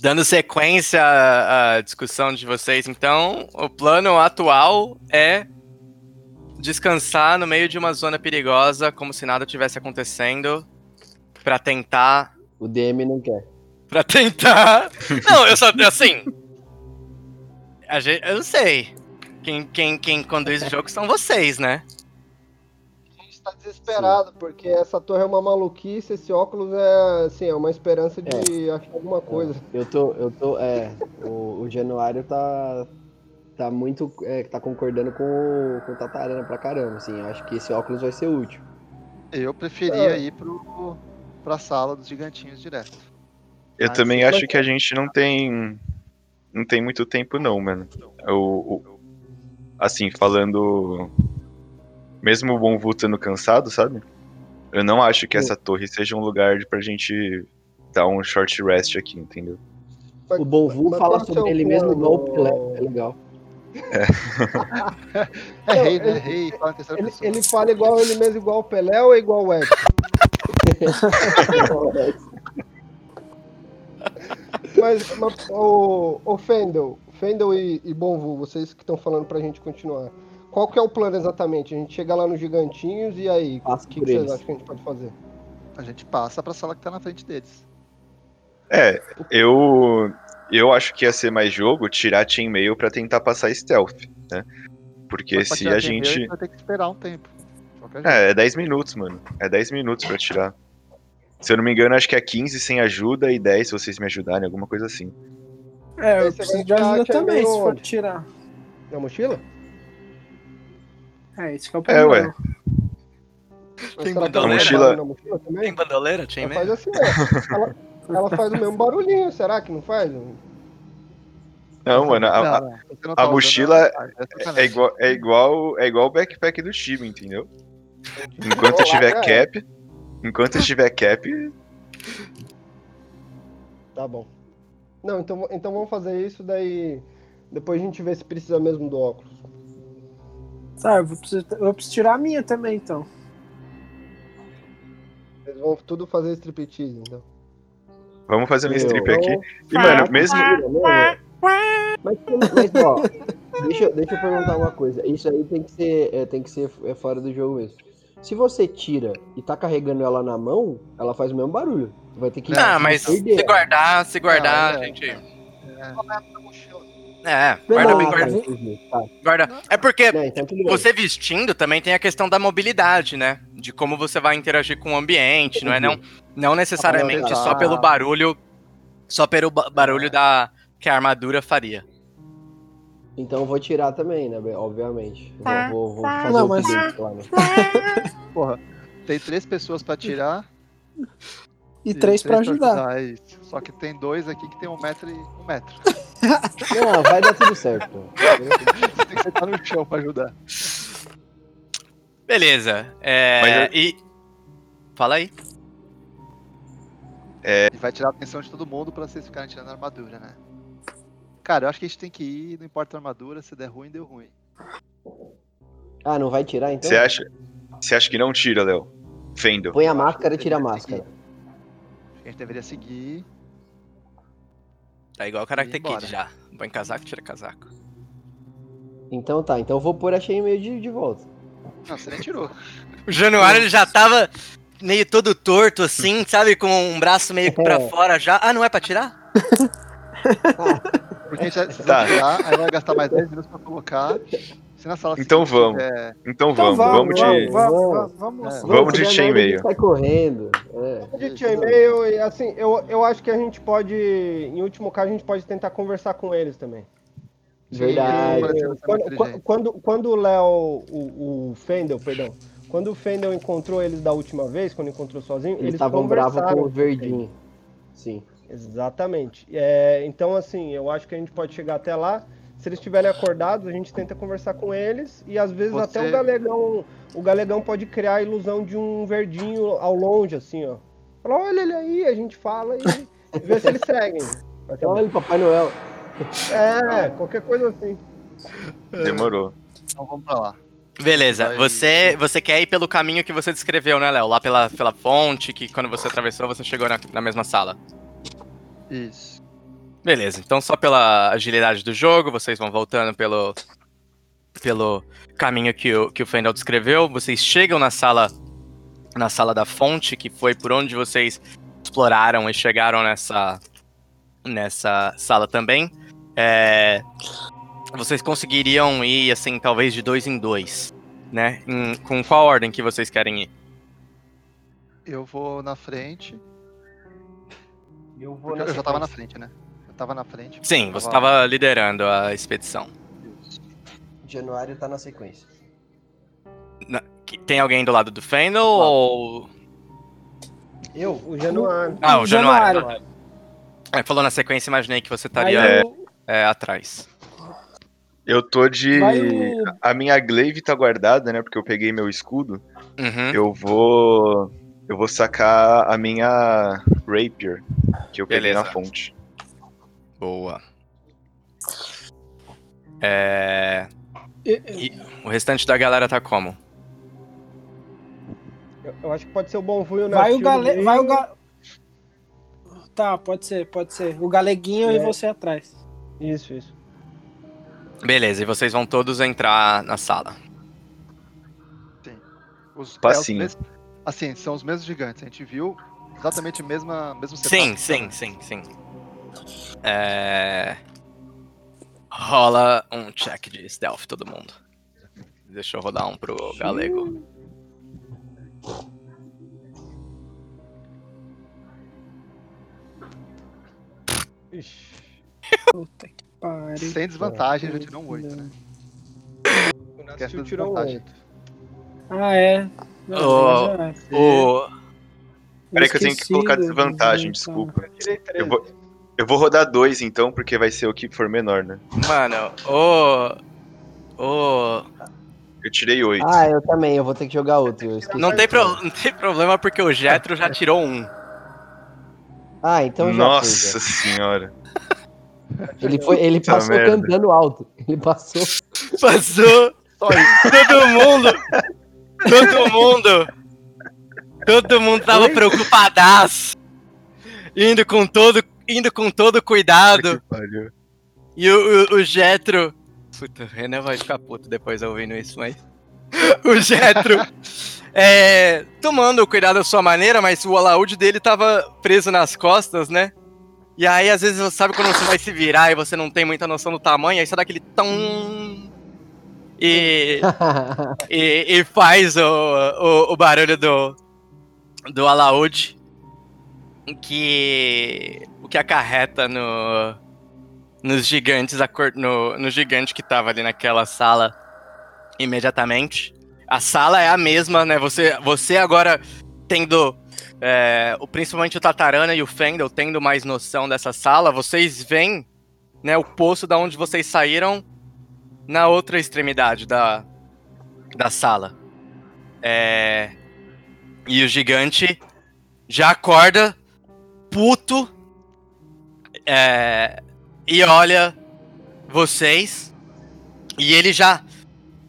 Dando sequência à à discussão de vocês, então, o plano atual é descansar no meio de uma zona perigosa, como se nada tivesse acontecendo, pra tentar. O DM não quer. Pra tentar. Não, eu só. Assim. A gente, eu não sei. Quem, quem, quem conduz o jogo são vocês, né? Tá desesperado, porque essa torre é uma maluquice, esse óculos é, assim, é uma esperança de achar alguma coisa. Eu tô, eu tô, é, o, o Januário tá, tá muito, é, tá concordando com, o- com o Tatarana pra caramba, assim, acho que esse óculos vai ser útil. Eu preferia É. ir pro, pra sala dos gigantinhos direto. Eu Ah, também sim. acho que a gente não tem. Não tem muito tempo, não, mano. O, o- assim, falando. Mesmo o Bonvu estando cansado, sabe? Eu não acho que essa torre seja um lugar pra gente dar um short rest aqui, entendeu? O Bonvu fala é sobre ele mesmo igual o Pelé, plano? é legal. É Não, rei, né? ele- Rei, fala em terceira Ele, pessoa. ele fala igual ele mesmo, igual o Pelé ou igual o Edson? Mas, mas o, o Fendel, Fendel e, e Bonvu, vocês que estão falando pra gente continuar. Qual que é o plano exatamente? A gente chega lá nos gigantinhos e aí? O que, que vocês acham que a gente pode fazer? A gente passa pra sala que tá na frente deles. É, eu. Eu acho que ia ser mais jogo tirar chainmail pra tentar passar stealth, né? Porque Mas se a gente. vai ter que esperar um tempo. É, é 10 minutos, mano. É 10 minutos pra tirar. Se eu não me engano, acho que é 15 sem ajuda e 10 se vocês me ajudarem, alguma coisa assim. É, eu preciso de ajuda também, se meio for tirar. Na mochila? É, esse que é o É, problema. ué. Mas Tem bandoleira? Mochila-? Tem bandoleira, Ela Chainmail? faz assim, ó. Ela, ela faz o mesmo barulhinho, será que não faz? Não, mano, a, a- não a tá mochila é é, igual, é, igual, é igual o backpack do Chiba, entendeu? Enquanto eu tiver cap. Enquanto eu tiver cap, Tá bom. Não, então, então vamos fazer isso, daí depois a gente vê se precisa mesmo do óculos. Tá, eu vou precisar, eu preciso tirar a minha também, então. Eles vão tudo fazer striptease, então. vamos fazer um strip aqui. E, mano, mesmo. Mas, mas ó, deixa, eu- deixa eu perguntar uma coisa. Isso aí tem que ser, é, tem que ser é, fora do jogo mesmo. Se você tira e tá carregando ela na mão, ela faz o mesmo barulho. Vai ter que Não, mas perder. se guardar, se guardar, Não, a é. gente. É. É, Não, guarda bem tá, guarda. tá. guarda. É porque então você vestindo também tem a questão da mobilidade, né? De como você vai interagir com o ambiente, não é não, não necessariamente Ah, só pelo barulho, só pelo ba- barulho da que a armadura faria. Então eu vou tirar também, né? Obviamente. Tá. Vou, vou, vou fazer Não, o mas- update lá, né? Porra, tem três pessoas pra tirar E três pra ajudar. é. Só que tem dois aqui que tem um metro e um metro. Não, vai dar tudo certo. Você tem que sentar no chão pra ajudar. Beleza. É, eu- e fala aí. E vai tirar a atenção de todo mundo pra vocês ficarem tirando a armadura, né? Cara, eu acho que a gente tem que ir, não importa a armadura, se der ruim, deu ruim. Ah, não vai tirar então? Você acha, você acha que não tira, Léo? Fendo. Põe a máscara e tira a máscara. Que a gente deveria seguir. Tá igual o Karate. Kid já. Põe casaco, tira casaco. Então tá, então eu vou pôr a Shen meio de, de volta. Não, você nem tirou. O Januário ele já tava meio todo torto assim, sabe? Com um braço meio que pra É. fora já. Ah, não é pra tirar? Porque a gente vai, Tá. vai tirar, aí vai gastar mais 10 minutos pra colocar. Se na sala Então seguinte vamos. tiver- Então Então vamos, vamos, de. vamos, vamos. vamos, vamos. É. Vamos de tirar chain e mail. Sai correndo. É. Gente tinha e-mail e assim, eu, eu acho que a gente pode, em último caso, a gente pode tentar conversar com eles também. Verdade. Ser Quando, quando, quando, quando o Léo, o, o Fendel, perdão, quando o Fendel encontrou eles da última vez, quando encontrou sozinho, Eles eles estavam bravos conversaram com o verdinho. Sim. Exatamente. É, então, assim, eu acho que a gente pode chegar até lá. Se eles estiverem acordados, a gente tenta conversar com eles e às vezes Você- até o galegão, o galegão pode criar a ilusão de um verdinho ao longe, assim, ó. Fala, olha ele aí, a gente fala e vê se eles seguem. Olha, Papai Noel. É, qualquer coisa assim. Demorou. Então vamos pra lá. Beleza, Vai- você, você quer ir pelo caminho que você descreveu, né, Léo? Lá pela, pela fonte, que quando você atravessou, você chegou na, na mesma sala. Isso. Beleza, então só pela agilidade do jogo, vocês vão voltando pelo, pelo caminho que o, que o Fendel descreveu. Vocês chegam na sala na sala da fonte, que foi por onde vocês exploraram e chegaram nessa, nessa sala também. É, vocês conseguiriam ir, assim, talvez de dois em dois, né? Em- com qual ordem que vocês querem ir? Eu vou na frente. Eu vou eu já tava na frente, né? Eu tava na frente. Sim, você Tava- estava liderando a expedição. Januário tá na sequência. Na- Tem alguém do lado do Fendel ou... Eu? O Januário. Ah, o Januário. Januário. É, falou na sequência, imaginei que você estaria o- é, atrás. Eu tô de. o- A minha glaive tá guardada, né? Porque eu peguei meu escudo. Uhum. Eu vou. Eu vou sacar a minha Rapier, que eu peguei Beleza. na fonte. Boa. É... e- E o restante da galera tá como? Eu, eu acho que pode ser o bom fui o Vai o gale... vai o ga... Tá, pode ser, pode ser. O galeguinho e É. você atrás. Isso, isso. Beleza, e vocês vão todos entrar na sala. Os, Passinho. é, os mes- assim, são os mesmos gigantes. A gente viu exatamente o mesmo, mesmo Sim, sim, sim, sim. É... Rola um check de stealth, todo mundo. Deixa eu rodar um pro galego. Ixi. Puta que pariu. Sem desvantagem, já tirou um 8, né? O da tirou um desvantagem. 8. Ah, é. Não, Ô, mas é. O... Peraí que eu tenho que colocar desvantagem, desculpa. Eu tirei 13. Eu vou, eu vou rodar dois então, porque vai ser o que for menor, né? Mano, o... O... Eu tirei oito. Ah, eu também, eu vou ter que jogar outro. Não tem, pro- não tem problema porque o Jetro já tirou um. Ah, então já Nossa senhora. Ele, foi, ele passou merda. cantando alto. Ele passou. Passou todo mundo. Todo mundo. Todo mundo tava preocupadaço. Indo com todo, indo com todo cuidado. E o, o, o Jetro. Puta, o Renan vai ficar puto depois ouvindo isso, mas. O Jetro. É, tomando cuidado da sua maneira, mas o alaúde dele tava preso nas costas, né? E aí, às vezes, você sabe quando você vai se virar e você não tem muita noção do tamanho, aí você dá aquele tom. E, e, e faz o, o, o barulho do, do alaúde. Que. O que acarreta no. Nos gigantes, no, no gigante que tava ali naquela sala imediatamente. A sala é a mesma, né? Você, você agora tendo. é, o, principalmente o Tatarana e o Fendel tendo mais noção dessa sala, vocês veem né, o poço da onde vocês saíram na outra extremidade da, da sala. É, e o gigante já acorda puto é, e olha vocês e ele já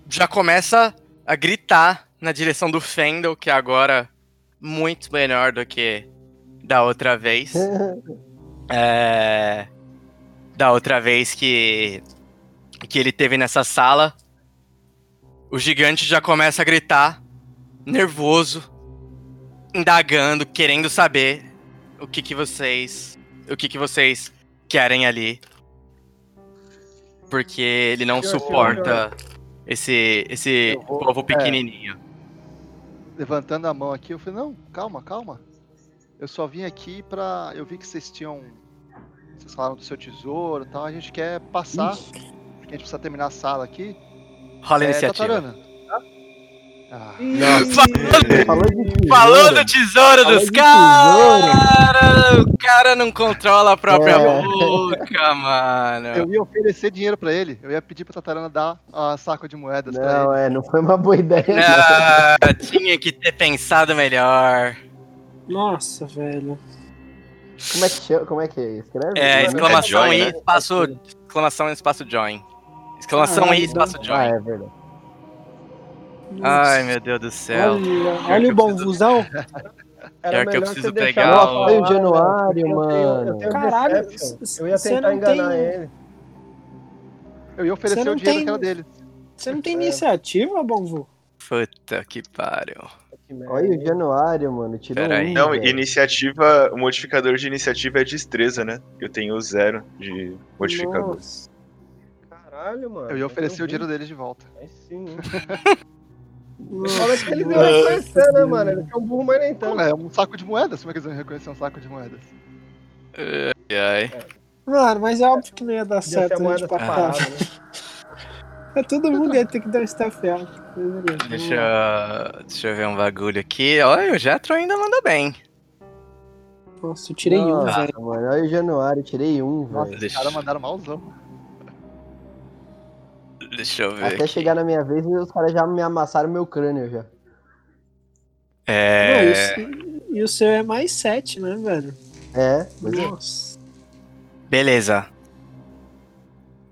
já começa a gritar na direção do Fendel, que é agora muito menor do que da outra vez. É, da outra vez que que ele teve nessa sala. O gigante já começa a gritar, nervoso, indagando, querendo saber o que que vocês, o que que vocês querem ali. Porque ele não Senhor, suporta esse, esse Eu vou- povo é. pequenininho. Levantando a mão aqui, eu falei, não, calma, calma. Eu só vim aqui pra. Eu vi que vocês tinham. Vocês falaram do seu tesouro e tal. A gente quer passar. Porque a gente precisa terminar a sala aqui. Rola a É, iniciativa. Tatarana. Ah, Falou de tesouro. Dos caras! O cara não controla a própria É. boca, mano. eu ia oferecer dinheiro pra ele. Eu ia pedir pra Tatarana dar a saco de moedas pra Não, ele. é, não foi uma boa ideia. não. Ah, tinha que ter pensado melhor. Nossa, velho. Como é que chama? Como é que escreve? É, Mano, exclamação join, e né? espaço. Exclamação e espaço join. Exclamação Caralho, e espaço Ah, join. é verdade. Ai, meu Deus do céu. Olha, que olha eu o vusão. Era Pior que eu melhor preciso pegar ela o- Foi o Januário, eu tenho- mano. Eu tenho Caralho, Eu ia tentar enganar tem- ele. Eu ia oferecer o dinheiro tem- que era dele. Você não tem iniciativa, Bonvu? Puta que pariu. Olha o Januário, mano. Tirou Pera um. Não, velho. iniciativa. O modificador de iniciativa é destreza, né? Eu tenho zero de modificador. Nossa. Caralho, mano. Eu ia oferecer o tenho dinheiro dele de volta. Aí sim. Fala que ele não vai reconhecer, né, mano? Ele é um burro, mas nem tanto. é um saco de moedas. Como é que eles vão reconhecer um saco de moedas? Ai, ai. Mano, mas é óbvio que não ia dar certo. a gente separada, passar. né? É, Todo mundo ia ter que dar um staff out. Deixa, eu- deixa eu ver um bagulho aqui. Olha, o Jetro ainda manda bem. Nossa, eu tirei um, Nossa, velho. mano. Olha o Januário. Tirei um, velho. os caras mandaram malzão. Deixa eu ver. Até aqui. chegar na minha vez, os caras já me amassaram meu crânio já. É. e o seu é mais 7, né, velho? É, pois é. Nossa. Beleza.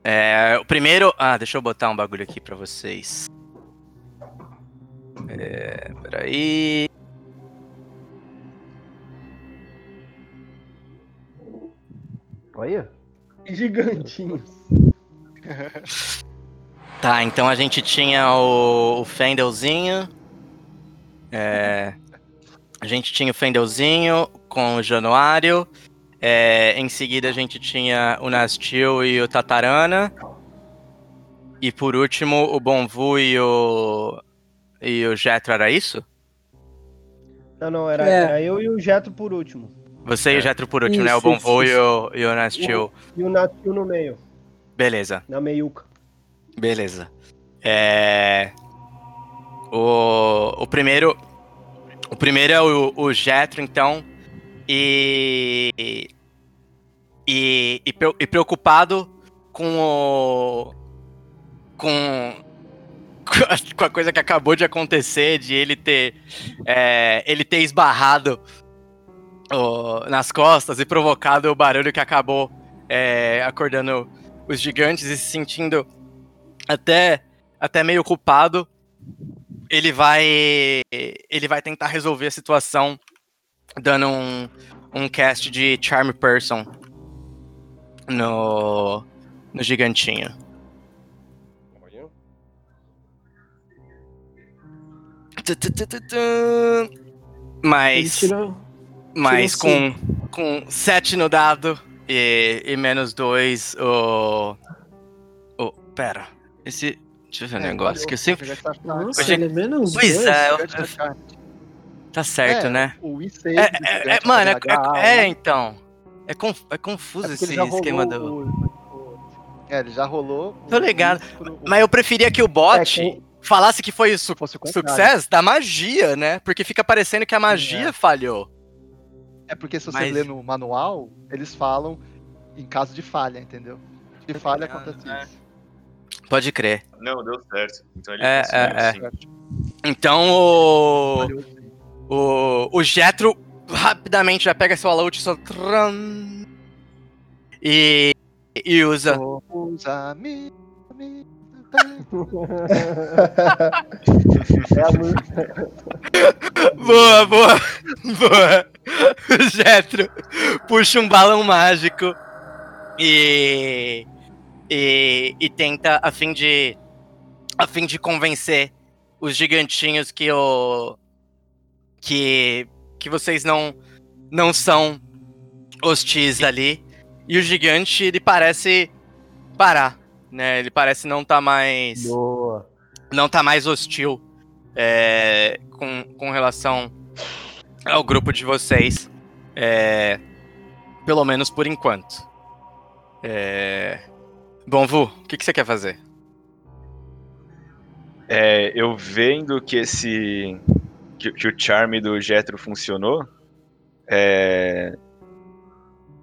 É, o primeiro. Ah, deixa eu botar um bagulho aqui pra vocês. É, peraí. Olha. Gigantinho. Tá, então a gente tinha o, o Fendelzinho. É, a gente tinha o Fendelzinho com o Januário. É, em seguida a gente tinha o Nastil e o Tatarana. E por último o Bonvu e o. E o Jetro, era isso? Não, não, era, É. era eu e o Jeto por último. Você e o Jetro por último, né? O Isso, Bonvu isso, e o, e o Nastil. E o Natil no meio, Beleza. na meiuca. Beleza. É. O, o primeiro. O primeiro é o, Jetro, então. E. E, e, e preocupado com o. Com. com a- coisa que acabou de acontecer, de ele ter. é, ele ter esbarrado nas costas e provocado o barulho que acabou é, acordando os gigantes e se sentindo até, até meio culpado, ele vai ele vai tentar resolver a situação dando um, um cast de Charm Person no, no gigantinho. Mas, tirou. mas tirou com, com 7 no dado e, e menos 2 o. o. Pera. Esse. Deixa eu ver um É, negócio que eu sempre. Tá- Nossa, Hoje- ele é menos Pois dois. é, eu- gigante tá certo, É, né? O I6 É, é, é, mano, é, H, é- é, né? então. É, conf- é confuso É esse esquema do. o- o- É, ele já rolou. Tô ligado. pro- Mas eu preferia que o bot É, falasse que foi su fosse o contrário. sucesso da magia, né? Porque fica parecendo que a magia É. falhou. É porque se você Mas- lê no manual, eles falam em caso de falha, entendeu? De falha acontece é. isso. Pode crer. Não, deu certo. Então ele É, é, é. sim. Então o. O, o Jetro rapidamente já pega seu alout só. tram, E. E usa. Os amigos. É. Boa, boa, boa. O Jetro puxa um balão mágico e, e e tenta a fim de a fim de convencer os gigantinhos que o que que vocês não não são hostis ali E o gigante, ele parece parar, né? Ele parece não tá mais. Boa. Não tá mais hostil é, com, com relação ao grupo de vocês. É, pelo menos por enquanto. É... Bom, Vu, o que, que você quer fazer? É, eu vendo que esse. que, que o charme do Jetro funcionou. É,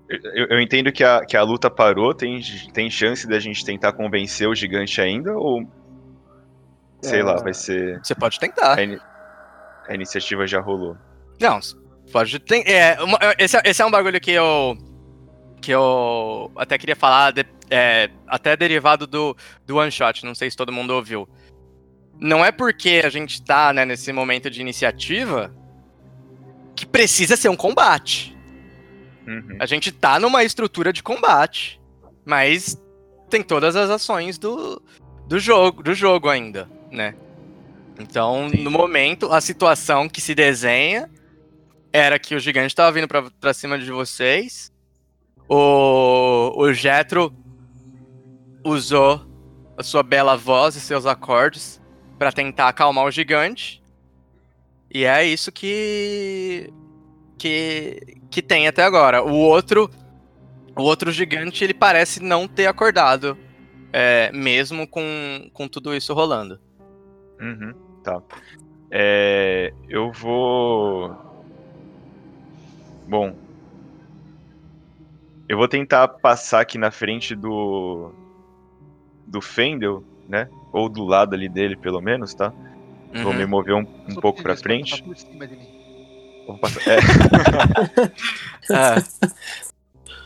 eu, eu entendo que a, que a luta parou, tem, tem chance da gente tentar convencer o gigante ainda, ou. Sei É. lá, vai ser. Você pode tentar. A, ini- a iniciativa já rolou. Não, pode ter. É, uma- esse, é- esse é um bagulho que eu. Que eu até queria falar, de- é, até derivado do, do one shot, não sei se todo mundo ouviu. Não é porque a gente tá né, nesse momento de iniciativa que precisa ser um combate. Uhum. A gente tá numa estrutura de combate, mas tem todas as ações do, do jogo, do jogo ainda, né? Então, no momento, a situação que se desenha era que o gigante tava vindo pra cima de vocês. O, o Jetro usou a sua bela voz e seus acordes pra tentar acalmar o gigante. E é isso que que que tem até agora. O outro o outro gigante ele parece não ter acordado, é, mesmo com, com tudo isso rolando. Uhum, tá. É, eu vou. Bom. Eu vou tentar passar aqui na frente do. Do Fendel, né? Ou do lado ali dele, pelo menos, tá? Vou Uhum. me mover um, um pouco pra frente. por cima de mim. Vou passar- é, Ah,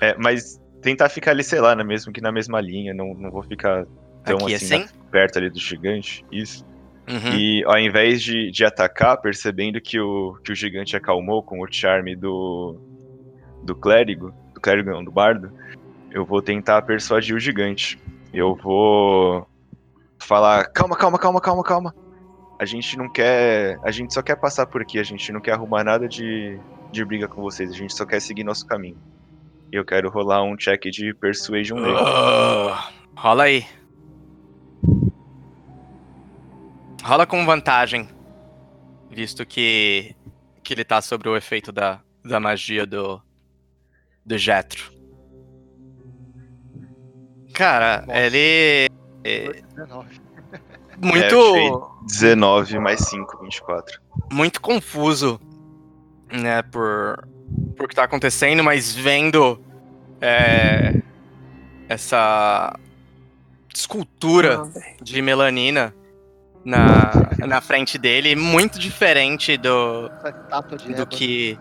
é, mas tentar ficar ali, sei lá, né, mesmo que na mesma linha. Não, não vou ficar tão aqui assim, assim? perto ali do gigante. Isso. Uhum. E ao invés de, de atacar, percebendo que o, que o gigante acalmou com o charme do, do clérigo, do clérigo do bardo, eu vou tentar persuadir o gigante. Eu vou falar, calma, calma, calma, calma, calma. A gente não quer. A gente só quer passar por aqui, a gente não quer arrumar nada de, de briga com vocês, a gente só quer seguir nosso caminho. Eu quero rolar um check de persuasion nele. Ah, rola aí. Rola com vantagem, visto que, que ele tá sobre o efeito da, da magia do, do Jetro. Cara, Nossa. ele. é 19. muito. eu 19 mais 5, 24. muito confuso, né, por, por o que tá acontecendo, mas vendo é, essa escultura Ah, de melanina na, na frente dele, muito diferente do, Essa estátua de do que.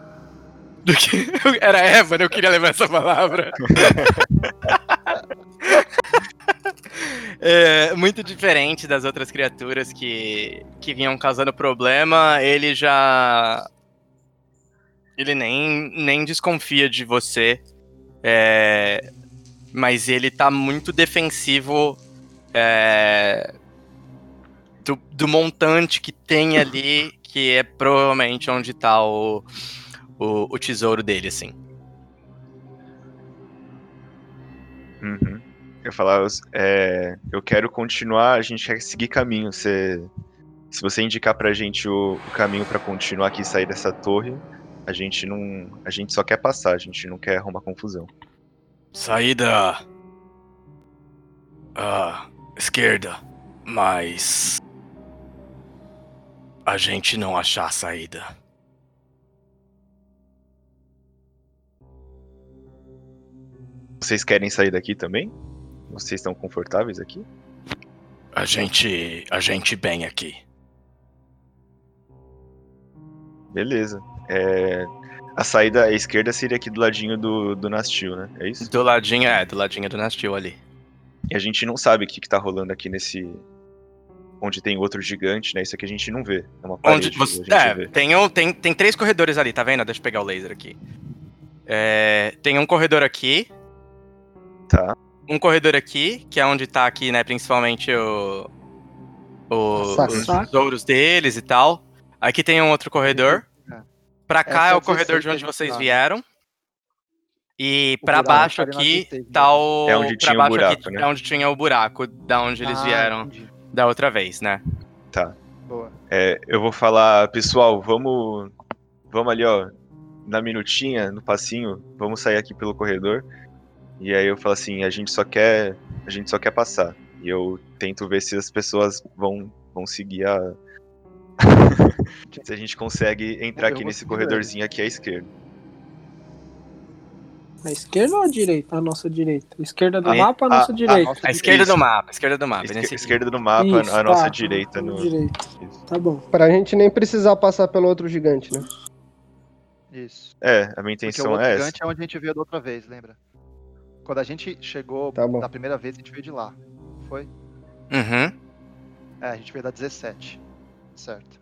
Do que. Era Eva, eu queria levar essa palavra. É, muito diferente das outras criaturas que, que vinham causando problema, ele já. Ele nem, nem desconfia de você. é, mas ele tá muito defensivo é, do, do montante que tem ali, que é provavelmente onde tá o, o, o tesouro dele, assim. Uhum. Eu falar, é, eu quero continuar, a gente quer seguir caminho. Você, se você indicar pra gente o, o caminho pra continuar aqui e sair dessa torre, a gente não, a gente só quer passar, a gente não quer arrumar confusão. Saída. Ah, esquerda. Mas. A gente não achar a saída. Vocês querem sair daqui também? Vocês estão confortáveis aqui? A gente. A gente bem aqui. Beleza. É, a saída à esquerda seria aqui do ladinho do, do Nastil, né? É isso? Do ladinho, é, do ladinho do Nastil ali. E a gente não sabe o que, que tá rolando aqui nesse. Onde tem outro gigante, né? Isso aqui a gente não vê. É uma parede Onde você. É, vê. tem, um- tem, tem três corredores ali, tá vendo? Deixa eu pegar o laser aqui. É, tem um corredor aqui. Tá. Um corredor aqui, que é onde tá aqui, né, principalmente o. o os tesouros deles e tal. Aqui tem um outro corredor. É. Pra cá Essa é é o a corredor 16 de onde vocês tá. vieram. E O pra buraco baixo na aqui tá o. É onde pra tinha o baixo buraco, aqui né? é onde tinha o buraco, da onde eles Ah, vieram entendi. da outra vez, né? Boa. É, eu vou falar, pessoal, vamos, vamos ali, ó, na minutinha, no passinho, vamos sair aqui pelo corredor. E aí eu falo assim, a gente só quer, a gente só quer passar. E eu tento ver se as pessoas vão, vão seguir a se a gente consegue entrar Eu aqui nesse corredorzinho aqui à esquerda. A esquerda ou a direita? A nossa direita. A esquerda do A- mapa, a a- nossa a- direita. nossa A esquerda Isso. do mapa, esquerda do mapa. Esque- esquerda do mapa, Isso, a nossa tá. direita no. Direita. Isso. Tá bom. Pra gente nem precisar passar pelo outro gigante, né? Isso. É, a minha Porque o intenção outro é essa. gigante é onde a gente veio da outra vez, lembra? Quando a gente chegou Tá da primeira vez, a gente veio de lá. Foi? Uhum. É, a gente veio da 17. Certo.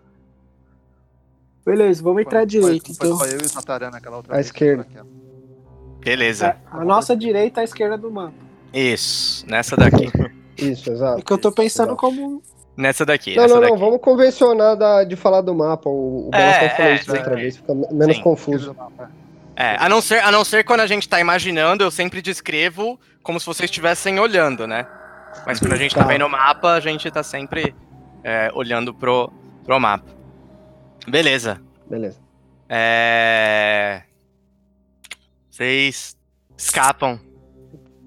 Beleza, vamos entrar à direita, foi, então. Foi só eu e o Tatarana naquela outra À vez. esquerda. Beleza. É, a nossa direita é a esquerda do mapa. Isso, nessa daqui. Isso, É exato. que eu tô pensando Exato. como. Nessa daqui, Não, nessa não, daqui. não, vamos convencionar da- de falar do mapa. O, o É, Belas falou é, isso da sim, outra sim. vez, fica me- menos Sim. confuso. É, a não, ser, a não ser quando a gente tá imaginando, eu sempre descrevo como se vocês estivessem olhando, né? Mas quando a gente tá, Tá. vendo o mapa, a gente tá sempre é, olhando pro, pro mapa. Beleza. Beleza. É... Vocês escapam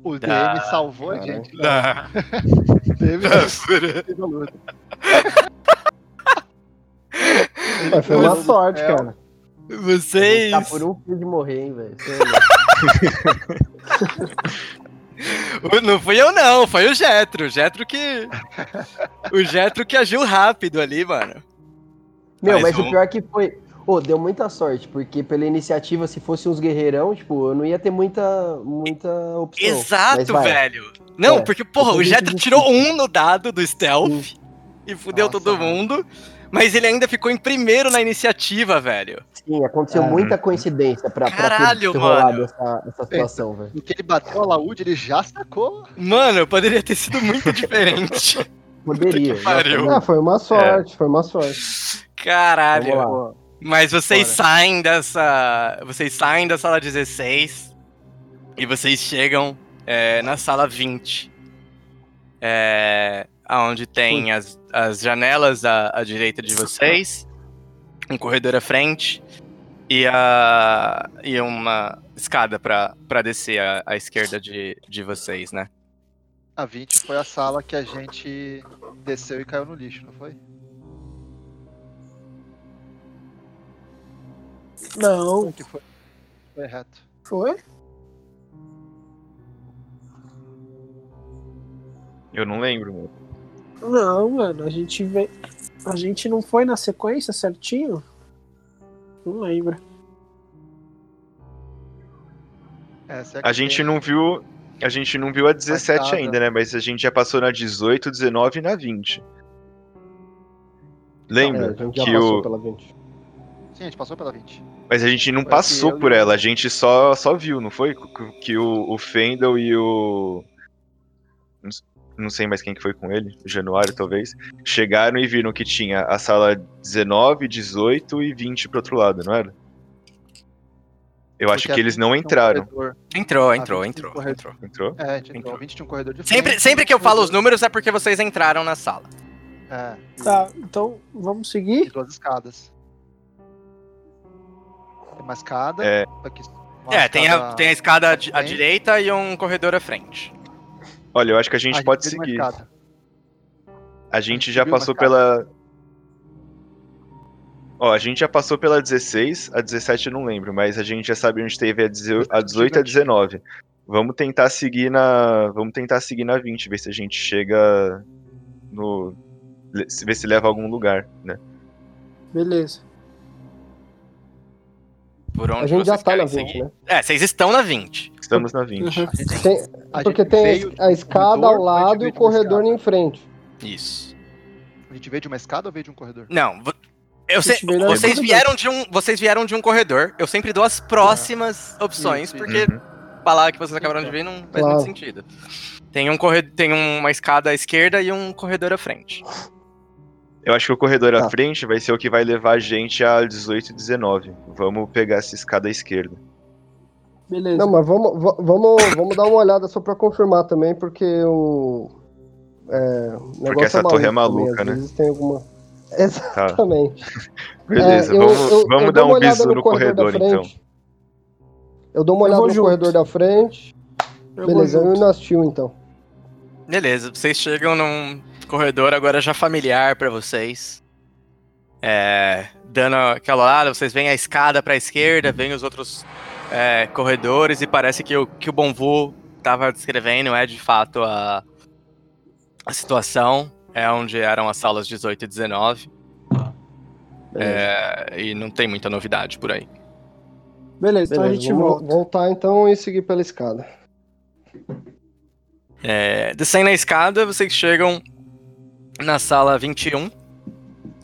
O Da- DM salvou a gente. da, Teve uma sorte, cara. Vocês. Tá por um fio de morrer, hein, velho. É. Não fui eu, não, foi o Jetro. O Jetro que. O Jetro que agiu rápido ali, mano. Meu, Mas mas vamos- o pior que foi. Ô, deu muita sorte, porque pela iniciativa, se fosse uns guerreirão, tipo, eu não ia ter muita, muita opção. Exato, velho. Não, É, porque, porra, o Jetro tirou um no dado do stealth e fudeu Nossa, todo mundo. Mas ele ainda ficou em primeiro na iniciativa, velho. Sim, aconteceu É. muita coincidência pra, pra Caralho, ter rolado mano. essa, essa situação, velho. No que ele bateu a laúde, ele já sacou. Mano, poderia ter sido muito diferente. Poderia. Ah, foi uma sorte, foi uma sorte. Caralho. Mas vocês Bora. saem dessa. Vocês saem da sala 16 e vocês chegam é, na sala 20. É, onde tem as, as janelas à, à direita de vocês, um corredor à frente e, a, e uma escada pra pra descer à, à esquerda de, de vocês, né? A 20 foi a sala que a gente desceu e caiu no lixo, não foi? Não, Que foi, foi reto. foi? Eu não lembro, mano. Não, mano, a gente veio. A gente não foi na sequência certinho? Não lembro. Essa é que A gente tem- não viu. A gente não viu a 17 escada. ainda, né? Mas a gente já passou na 18, 19 e na 20. Lembra É, a gente já que passou o. pela 20. Sim, a gente passou pela 20. Mas a gente não Foi passou eu por ela, a gente só, só viu, não foi? Que- Que o, o Fendel e o. não sei mais quem que foi com ele, Januário talvez. Chegaram e viram que tinha a sala 19, 18 e 20 pro outro lado, não era? Eu acho Porque que a eles 20 não um entraram. corredor- Entrou, entrou, 20 entrou, um entrou. Entrou? É, entrou. Entrou. A 20 tinha um corredor de Sempre, frente, sempre que eu um falo os números é porque vocês entraram na sala. É, Tá, então vamos e seguir? duas escadas. Tem uma escada. É. Aqui, uma É, tem a, escada- tem a escada à direita e um corredor à frente. Olha, eu acho que a gente a pode uma seguir. A gente gente já passou pela. Ó, a gente já passou pela 16, a 17 eu não lembro, mas a gente já sabe onde teve a 18 a 18 e a 19. Vamos tentar seguir na. Vamos tentar seguir na 20, ver se a gente chega no. Ver se leva a algum lugar, né? Beleza. Por onde A gente já vocês tá na querem 20, seguir. né? É, vocês estão na 20. Estamos na 20. Uhum. Tem- a porque tem a escada ao lado e o corredor em frente. Isso. A gente veio de uma escada ou veio de um corredor? Não, eu sei, vocês vieram de um, vocês vieram de um corredor. Eu sempre dou as próximas opções Isso, porque Uhum. falar que vocês acabaram de ver não faz Claro. muito sentido. Tem um corredor, tem uma escada à esquerda e um corredor à frente. Eu acho que o corredor à Tá. frente vai ser o que vai levar a gente a 18 e 19. Vamos pegar essa escada à esquerda. Beleza. Não, mas vamos, va- vamos, vamos dar uma olhada só pra confirmar também, porque o. É, o negócio essa torre é maluca, também, né? Às vezes tem alguma. Tá. Exatamente. Beleza, É, eu- vamos, eu- vamos eu dar um olhada bisu no no corredor corredor, então. Eu dou uma olhada no junto. corredor da frente. Eu Beleza, eu e o Nastil então. Beleza, vocês chegam num corredor agora já familiar pra vocês. É, dando aquela olhada, vocês veem a escada pra esquerda, veem os outros é, corredores e parece que o que o Bonvu tava descrevendo é de fato a, a situação. É onde eram as salas 18 e 19. É, e não tem muita novidade por aí. Beleza, então a Beleza, gente volta. voltar então e seguir pela escada. É, descendo a escada, vocês chegam na sala 21,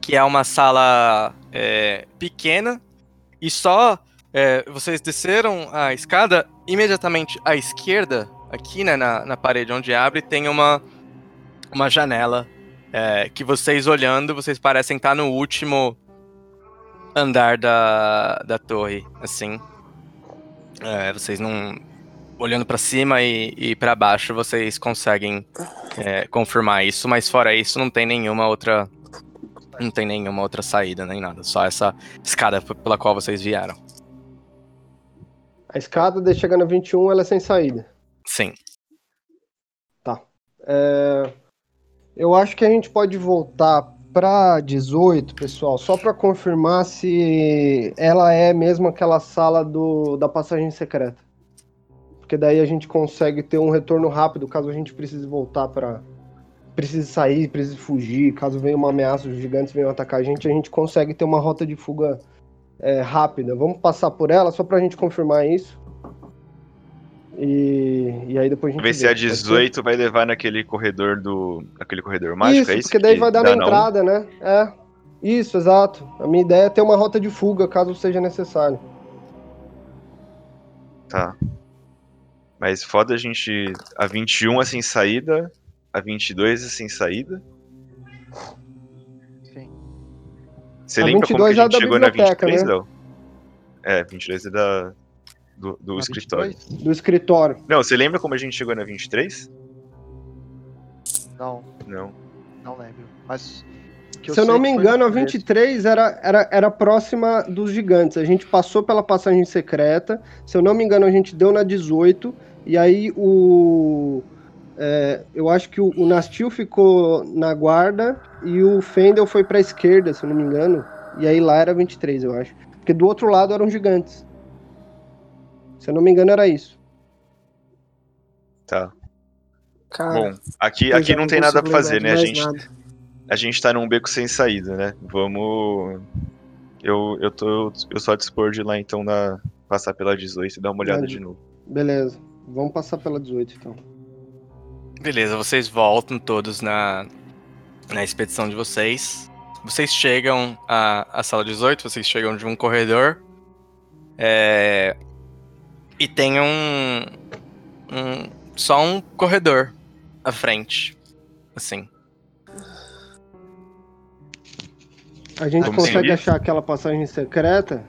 que é uma sala é, pequena, e só é, vocês desceram a escada, imediatamente à esquerda, aqui né, na, na parede onde abre, tem uma, uma janela é, que vocês olhando, vocês parecem estar no último andar da, da torre, assim. É, vocês não. Olhando pra cima e, e para baixo, vocês conseguem é, confirmar isso, mas fora isso, não tem nenhuma outra. Não tem nenhuma outra saída, nem nada. Só essa escada pela qual vocês vieram. A escada, daí chega na 21, ela é sem saída. Sim. É, eu acho que a gente pode voltar pra 18, pessoal, só pra confirmar se ela é mesmo aquela sala do, da passagem secreta. Porque daí a gente consegue ter um retorno rápido caso a gente precise voltar pra. Precise sair, precise fugir, caso venha uma ameaça, os gigantes venham atacar a gente, a gente consegue ter uma rota de fuga é, rápida. Vamos passar por ela só pra gente confirmar isso. E, e aí depois a gente Ver se a pode ser? 18 vai levar naquele corredor do. aquele corredor mágico, isso, é isso? porque daí que vai dar na entrada, né? É. Isso, exato. A minha ideia é ter uma rota de fuga, caso seja necessário. Tá. Mas foda a gente. A 21 é sem saída, a 22 é sem saída. Sim. Você A lembra como que 22 é a a gente da chegou na biblioteca, 23, né? Léo? É, 22 é da. do, do escritório. 22? Do escritório. Não, você lembra como a gente chegou na 23? Não, Não. não lembro. Mas. que Se eu não me engano, a no começo. 23 era, era, era próxima dos gigantes. A gente passou pela passagem secreta. Se eu não me engano, a gente deu na 18. E aí o. é, eu acho que o, o Nastil ficou na guarda e o Fendel foi pra esquerda, se eu não me engano. E aí lá era 23, eu acho. Porque do outro lado eram gigantes. Se eu não me engano, era isso. Tá. Cara, Bom, aqui, aqui não tem nada pra fazer, né? A gente, nada. a gente tá num beco sem saída, né? Vamos. Eu, eu tô. Eu só dispor de ir lá então na. Passar pela 18 e dar uma olhada Entendi. de novo. Beleza. Vamos passar pela 18, então. Beleza, vocês voltam todos na, na expedição de vocês. Vocês chegam à, à sala 18, vocês chegam de um corredor. é, e tem um, um. Só um corredor à frente. Assim. A gente Vamos consegue seguir? achar aquela passagem secreta?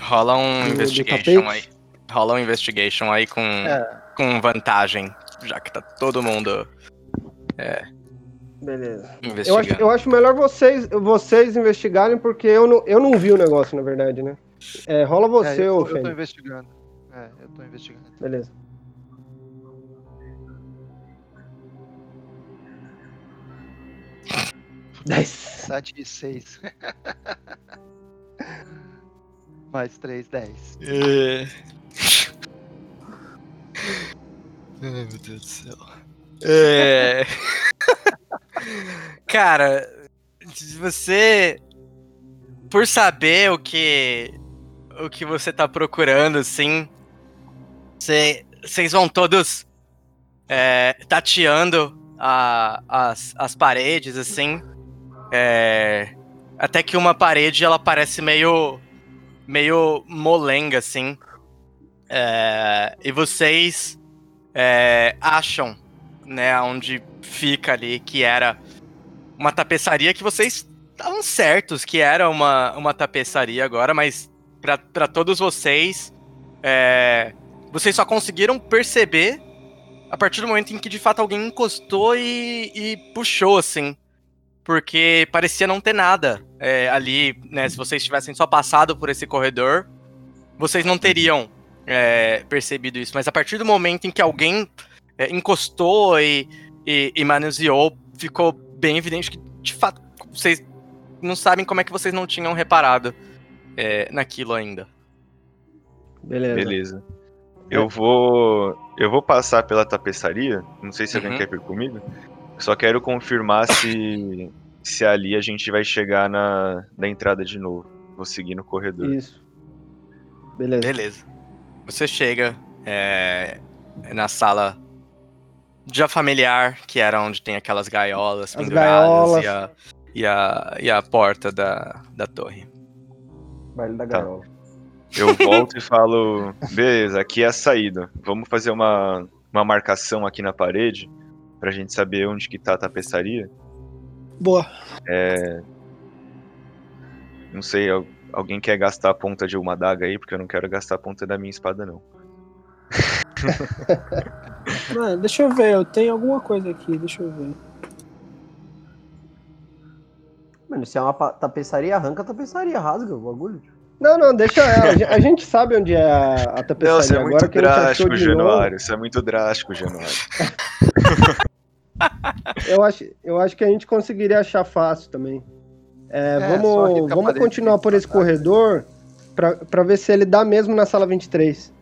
Rola um Do- investigation aí. Rola um investigation aí com, É. com vantagem. Já que tá todo mundo Beleza. Eu investigando. acho, eu acho melhor vocês, vocês investigarem, porque eu não, eu não vi o negócio, na verdade, né? É, rola É, você, eu, ô tô, eu tô investigando. É, eu tô investigando. Beleza. Dez. 7 e 6. Mais 3, 10. É. Ai, meu Deus do céu. É. Cara, você. Por saber o que. O que você tá procurando, assim. Vocês vão todos. é, tateando a- as, as paredes, assim. É, até que uma parede ela parece meio meio molenga, assim. É, e vocês é, acham, né, onde fica ali, que era uma tapeçaria que vocês estavam certos que era uma, uma tapeçaria agora, mas pra todos vocês é, vocês só conseguiram perceber a partir do momento em que de fato alguém encostou e, e puxou, assim. Porque parecia não ter nada é, ali, né? Se vocês tivessem só passado por esse corredor, vocês não teriam é, percebido isso. Mas a partir do momento em que alguém é, encostou e, e, e manuseou, ficou bem evidente que, de fato, vocês não sabem como é que vocês não tinham reparado é, naquilo ainda. Beleza. Beleza. Eu vou. Eu vou passar pela tapeçaria. Não sei se alguém Uhum. quer vir comigo. Só quero confirmar se. Se ali a gente vai chegar na, na entrada de novo. Vou seguir no corredor. Isso. Beleza. Beleza. Você chega é, na sala já familiar, que era onde tem aquelas gaiolas As penduradas gaiolas. E, a, e, a, e a porta da, da torre. Baile da Tá. garola. Eu volto e falo: beleza, aqui é a saída. Vamos fazer uma, uma marcação aqui na parede pra gente saber onde que tá a tapeçaria. Boa. Não sei, alguém quer gastar a ponta de uma adaga aí? Porque eu não quero gastar a ponta da minha espada, não. Mano, deixa eu ver, eu tenho alguma coisa aqui, deixa eu ver. Mano, se é uma tapeçaria, arranca a tapeçaria, rasga o bagulho. tio. Não, não, deixa ela. A gente- A gente sabe onde é a, a tapeçaria Não, isso é agora muito que a gente achou drástico, novo. Januário. Isso é muito drástico, Januário. Eu acho, eu acho que a gente conseguiria achar fácil também. É, É, vamos, vamos continuar por esse corredor pra, pra ver se ele dá mesmo na sala 23.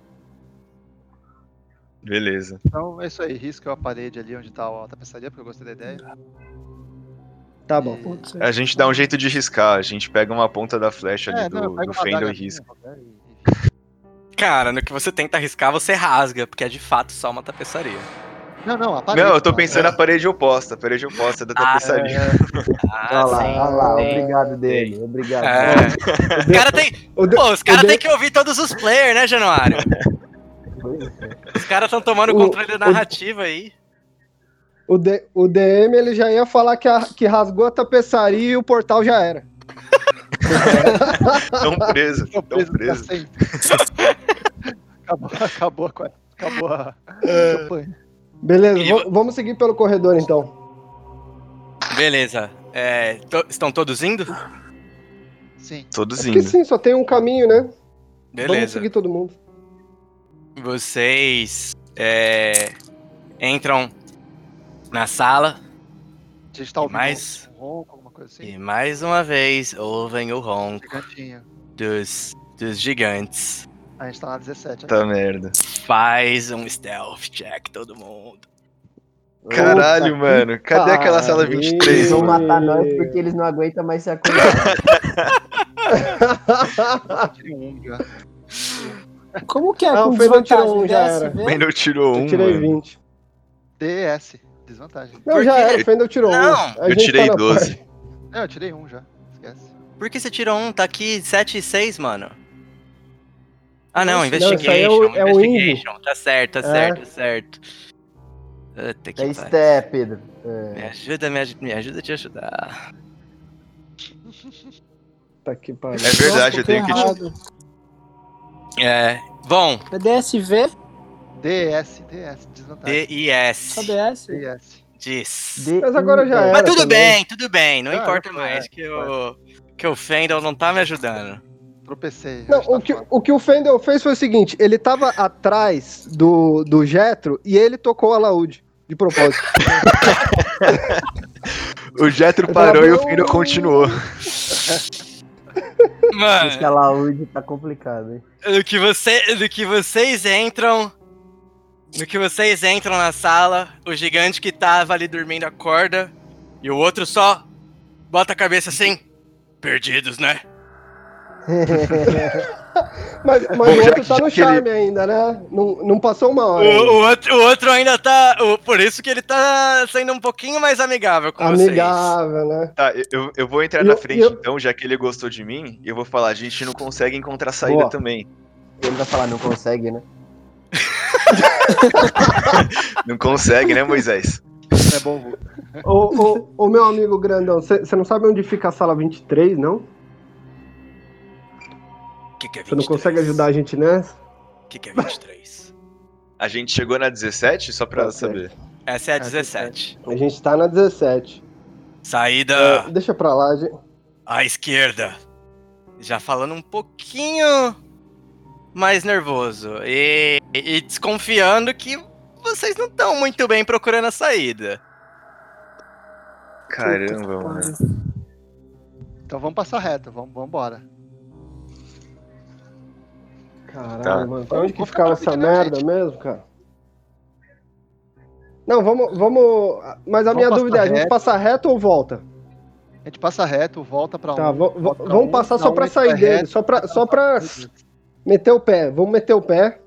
Beleza. Então é isso aí, risca a parede ali onde tá a tapeçaria, porque eu gostei da ideia. Tá bom. Putz, A gente dá um jeito de riscar. A gente pega uma ponta da flecha ali É, eu do, do adaga e risca. e- Cara, no que você tenta arriscar, você rasga, porque é de fato só uma tapeçaria. Não, não, a parede. Não, eu tô tá? pensando na parede oposta. A parede oposta da tapeçaria. Ah, Olha lá, sim. olha lá, sim. obrigado dele, obrigado. É. O cara tem. O Pô, os caras o de- têm que ouvir todos os players, né, Januário? Os caras estão tomando O- controle da narrativa aí. O, D- o DM ele já ia falar que, a- que rasgou a tapeçaria e o portal já era. Tão preso, tão preso preso. sempre. acabou, acabou, a- acabou a campanha. Beleza, E va- vamos seguir pelo corredor então. Beleza. É, to- estão todos indo? Sim. Todos Porque indo. sim, só tem um caminho, né? Vamos Beleza. seguir todo mundo. Vocês é, entram na sala A gente tá ouvindo mais? um ronco, alguma coisa assim. e mais uma vez ouvem o ronco Gigantinho. dos, dos gigantes. A gente tá na 17. né? Tá merda. Faz um stealth check, todo mundo. Caralho, Puta mano. Cadê aquela sala pariu. 23, Eles vão matar nós porque eles não aguentam mais se acordar. Eu tirei um já. Como que é Ah, com o Fernando tirou desvantagem? um, já era. Fendel tirou Eu um, tirei mano. 20. DS. Desvantagem. Não, Por já era, o Fendel tirou Não, um. A eu gente tirei tá na 12. parte. Não, eu tirei um já. Esquece. Por que você tirou um? Tá aqui 7 e 6, mano. Ah, não, Nossa, investigation. não, é o- é o investigation. Tá certo, tá É. certo, tá certo. Puta que É. Sté, Pedro. Me ajuda, me ajuda, me ajuda a te ajudar. Tá que pariu. É verdade, eu tenho que. errado. É. Bom, É DSV? DS, DS, desvantagem. D-I-S. Só DS? DS. Diz. Mas agora já era. Mas tudo também. bem, tudo bem. Não Ah, importa é, mais é, que o, que o Fendel não tá me ajudando. Tropecei. Não, o tá que, o que o Fendel fez foi o seguinte: ele tava atrás do, do Jetro e ele tocou a laúde, de propósito. O Jetro parou e o Fendel continuou. Mano, Esse alaúde tá complicado, hein? do que, você, do que vocês entram. Do que vocês entram na sala, o gigante que tava ali dormindo acorda. E o outro só bota a cabeça assim. Perdidos, né? mas mas Bom, o outro tá no que ele- charme ainda, né? Não, não passou uma O, hora. ainda. o outro, o outro ainda tá. o- por isso que ele tá sendo um pouquinho mais amigável com vocês. Amigável, né? Tá, eu, eu vou entrar E na eu- frente eu- então, já que ele gostou de mim, e eu vou falar, a gente não consegue encontrar saída Boa. também. Ele vai falar, não consegue, né? Não consegue, né, Moisés? É bom. Ô, ô, ô, meu amigo grandão, você não sabe onde fica a sala 23, não? Que que é Você não 23? consegue ajudar a gente nessa? O que, que é 23? A gente chegou na 17, só pra certo. saber. Essa é a É, 17. A gente tá na 17. Saída É, deixa pra lá, gente. à esquerda. Já falando um pouquinho mais nervoso. E, e desconfiando que vocês não estão muito bem procurando a saída. Caramba, mano. Então vamos passar reto, vamos, vamos embora. Caralho, Tá. mano. Pra onde que ficava essa a merda gente. mesmo, cara? Não, vamos, vamos. Mas a Vamos minha dúvida é: a gente reto. passa reto ou volta? A gente passa reto, volta pra um. Tá, volta pra vamos um, passar só um pra sair dele, reto, só pra, só pra meter o pé. Vamos meter o pé.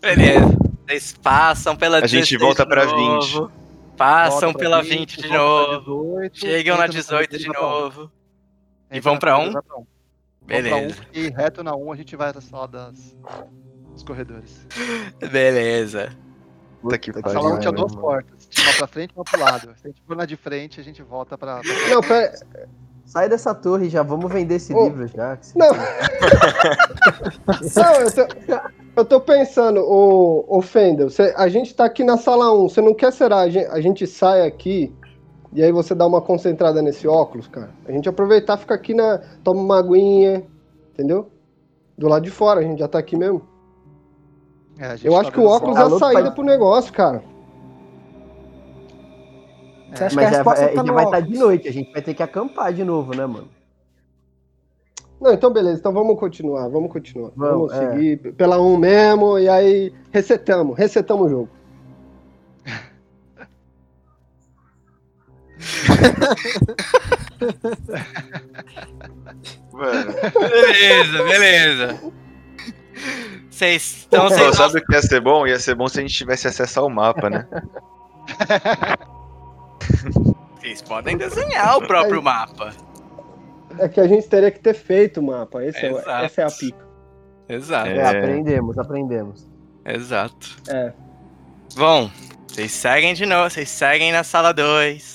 Beleza. Vocês passam pela A gente 16 volta de pra novo, Passam volta pela 20 de volta pra novo. 18, Chegam na entra 18 de um. novo. E vão pra corredor, um? Beleza. um, e reto na 1 a gente vai na sala das, dos corredores. Beleza. Puta que A pariu. sala 1 tinha mano. duas portas. Uma pra frente e uma pro lado. Se a gente for na de frente, a gente volta pra. pra- Não, pera. Sai dessa torre já, vamos vender esse Ô. livro já. Não. Não, eu tô, eu tô pensando, ô, ô Fendel, você- a gente tá aqui na sala 1, você não quer será a gente, a gente sai aqui e aí você dá uma concentrada nesse óculos, cara? A gente aproveitar, fica aqui na. toma uma aguinha, entendeu? Do lado de fora, a gente já tá aqui mesmo. É, a gente Eu tá acho que o óculos é a saída pro negócio, cara. Você acha que Mas a já, resposta vai- tá já no vai estar óculos? de noite, a gente vai ter que acampar de novo, né, mano? Não, então beleza, então vamos continuar, vamos continuar. Vamos, Vamos, é. seguir pela 1 mesmo e aí resetamos, resetamos o jogo. Mano, Beleza, beleza. Vocês então pô, vocês sabe o que ia ser bom? Ia ser bom se a gente tivesse acesso ao mapa, né? Vocês podem desenhar o próprio mapa. É que a gente teria que ter feito o mapa, esse é, essa é a pica. Exato, É. aprendemos, aprendemos. exato. É. Bom, vocês seguem de novo, vocês seguem na sala 2.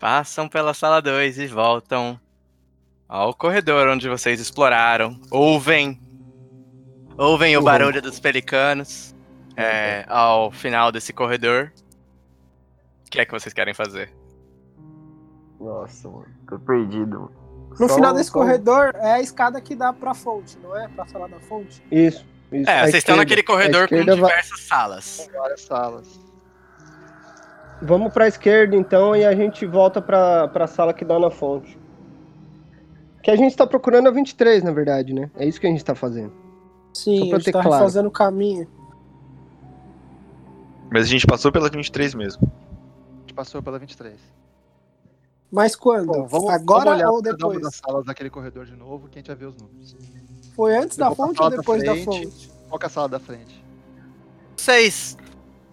Passam pela sala 2 e voltam ao corredor onde vocês exploraram. Ouvem. Ouvem o Uhum. barulho dos pelicanos é, ao final desse corredor. O que é que vocês querem fazer? Nossa, mano, tô perdido. No Só- final desse só- corredor é a escada que dá pra fonte, não é? Pra falar da fonte. Isso, isso. É, A vocês estão esquerda- naquele corredor a com esquerda vai- diversas salas. várias salas. Vamos pra esquerda então e a gente volta pra, pra sala que dá na fonte. Que a gente tá procurando a 23, na verdade, né? É isso que a gente tá fazendo. Sim, a gente ter tá claro. fazendo o caminho. Mas a gente passou pela 23 mesmo. A gente passou pela 23. Mas quando? Bom, vamos, Agora vamos olhar ou depois? das salas daquele corredor de novo que a gente já vê os números. Foi antes Eu da fonte ou da depois da frente. fonte? Qual que é a sala da frente? Vocês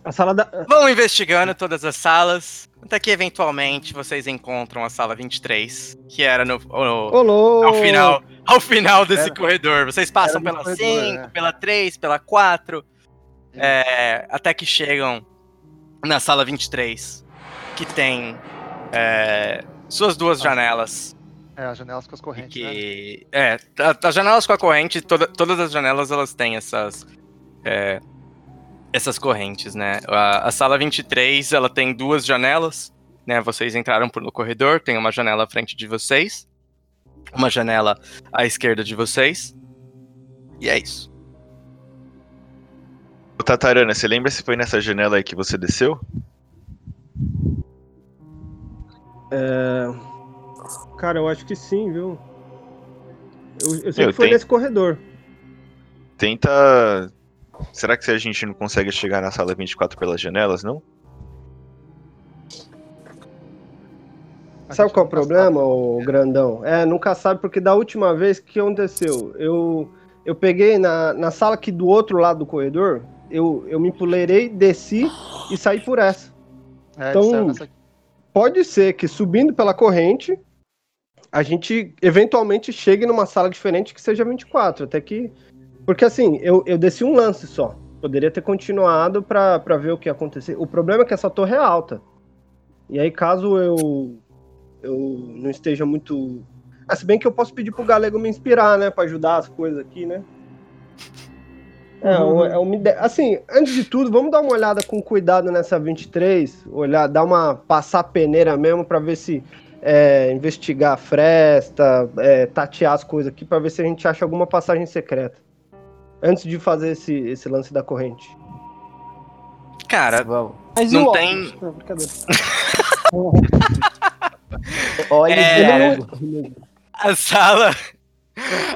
A sala da. vão investigando todas as salas, até que eventualmente vocês encontram a sala 23, que era no, no- ao final, ao final desse Era- corredor. Vocês passam pela no corredor, 5, é. pela 3, pela 4, é, até que chegam na sala 23, que tem é, suas duas janelas. É, as janelas com as correntes, né? que, é, a- as janelas com a corrente, toda- todas as janelas elas têm essas é, essas correntes, né? A, a sala 23, ela tem duas janelas, né? Vocês entraram por no corredor, tem uma janela à frente de vocês, uma janela à esquerda de vocês. E é isso. Ô, Tatarana, você lembra se foi nessa janela aí que você desceu? É... Cara, eu acho que sim, viu? Eu, eu sei Eu que foi nesse corredor. Tenta. Será que a gente não consegue chegar na sala 24 pelas janelas, não? Sabe qual é o problema, ô grandão? É, nunca sabe, porque da última vez, o que aconteceu? Eu, eu peguei na, na sala aqui do outro lado do corredor, eu, eu me empoleirei, desci e saí por essa. É, Então, nessa. Pode ser que subindo pela corrente, a gente eventualmente chegue numa sala diferente que seja 24, até que... Porque assim, eu, eu desci um lance só. Poderia ter continuado pra, pra ver o que ia acontecer. O problema é que essa torre é alta. E aí, caso eu, eu não esteja muito. Ah, se bem que eu posso pedir pro Galego me inspirar, né? Pra ajudar as coisas aqui, né? É, um- é uma ideia. Assim, antes de tudo, vamos dar uma olhada com cuidado nessa 23, olhar, dar uma passar peneira mesmo pra ver se é, investigar a fresta, é, tatear as coisas aqui pra ver se a gente acha alguma passagem secreta. Antes de fazer esse, esse lance da corrente. Cara. Mas Não tem- óculos? Não, brincadeira. Olha É. a sala.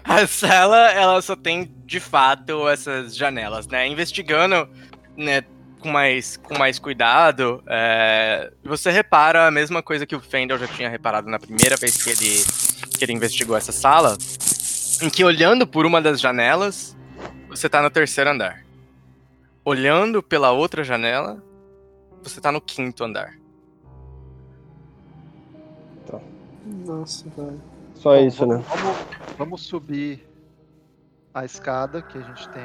A sala, ela só tem de fato essas janelas, né? Investigando, né, com mais, com mais cuidado, é, você repara a mesma coisa que o Fendel já tinha reparado na primeira vez que ele, que ele investigou essa sala, em que olhando por uma das janelas, você tá no terceiro andar. Olhando pela outra janela, você tá no quinto andar. Nossa, velho. Só Bom, isso, né? vamos, Vamos, vamos subir a escada que a gente tem.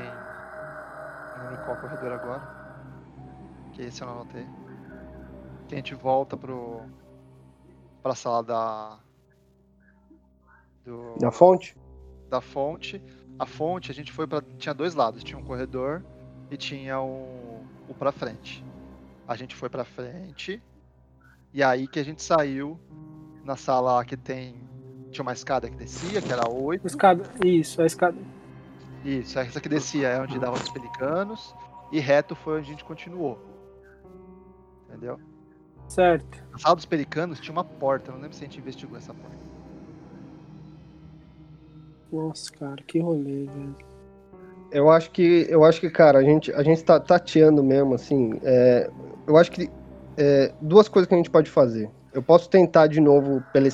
Lembro qual corredor agora. Que esse eu não anotei. Que a gente volta pro. pra sala da. Do, Da fonte? da fonte. A fonte a gente foi para tinha dois lados, tinha um corredor e tinha um, o para frente. A gente foi para frente e aí que a gente saiu na sala que tem tinha uma escada que descia, que era 8. Escada. Isso, a escada. Isso, essa que descia é onde dava os pelicanos e reto foi onde a gente continuou. Entendeu? Certo. Na sala dos pelicanos tinha uma porta, não lembro se a gente investigou essa porta. Nossa, cara, que rolê, velho. Eu acho que, eu acho que, cara, a gente, a gente tá tateando mesmo, assim. é, eu acho que é, duas coisas que a gente pode fazer. Eu posso tentar de novo pela,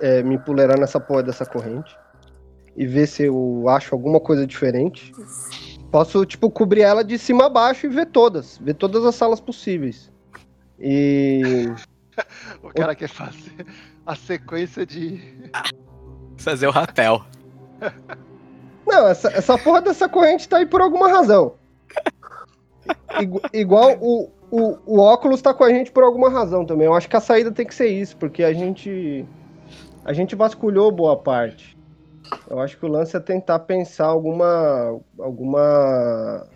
é, me empoleirar nessa porra dessa corrente e ver se eu acho alguma coisa diferente. Posso, tipo, cobrir ela de cima a baixo e ver todas. Ver todas as salas possíveis. E. O cara quer fazer a sequência de Fazer o rapel. Não, essa, essa porra dessa corrente tá aí por alguma razão. Igu- igual o, o, o óculos tá com a gente por alguma razão também. Eu acho que a saída tem que ser isso, porque a gente. A gente vasculhou boa parte. Eu acho que o lance é tentar pensar alguma. alguma.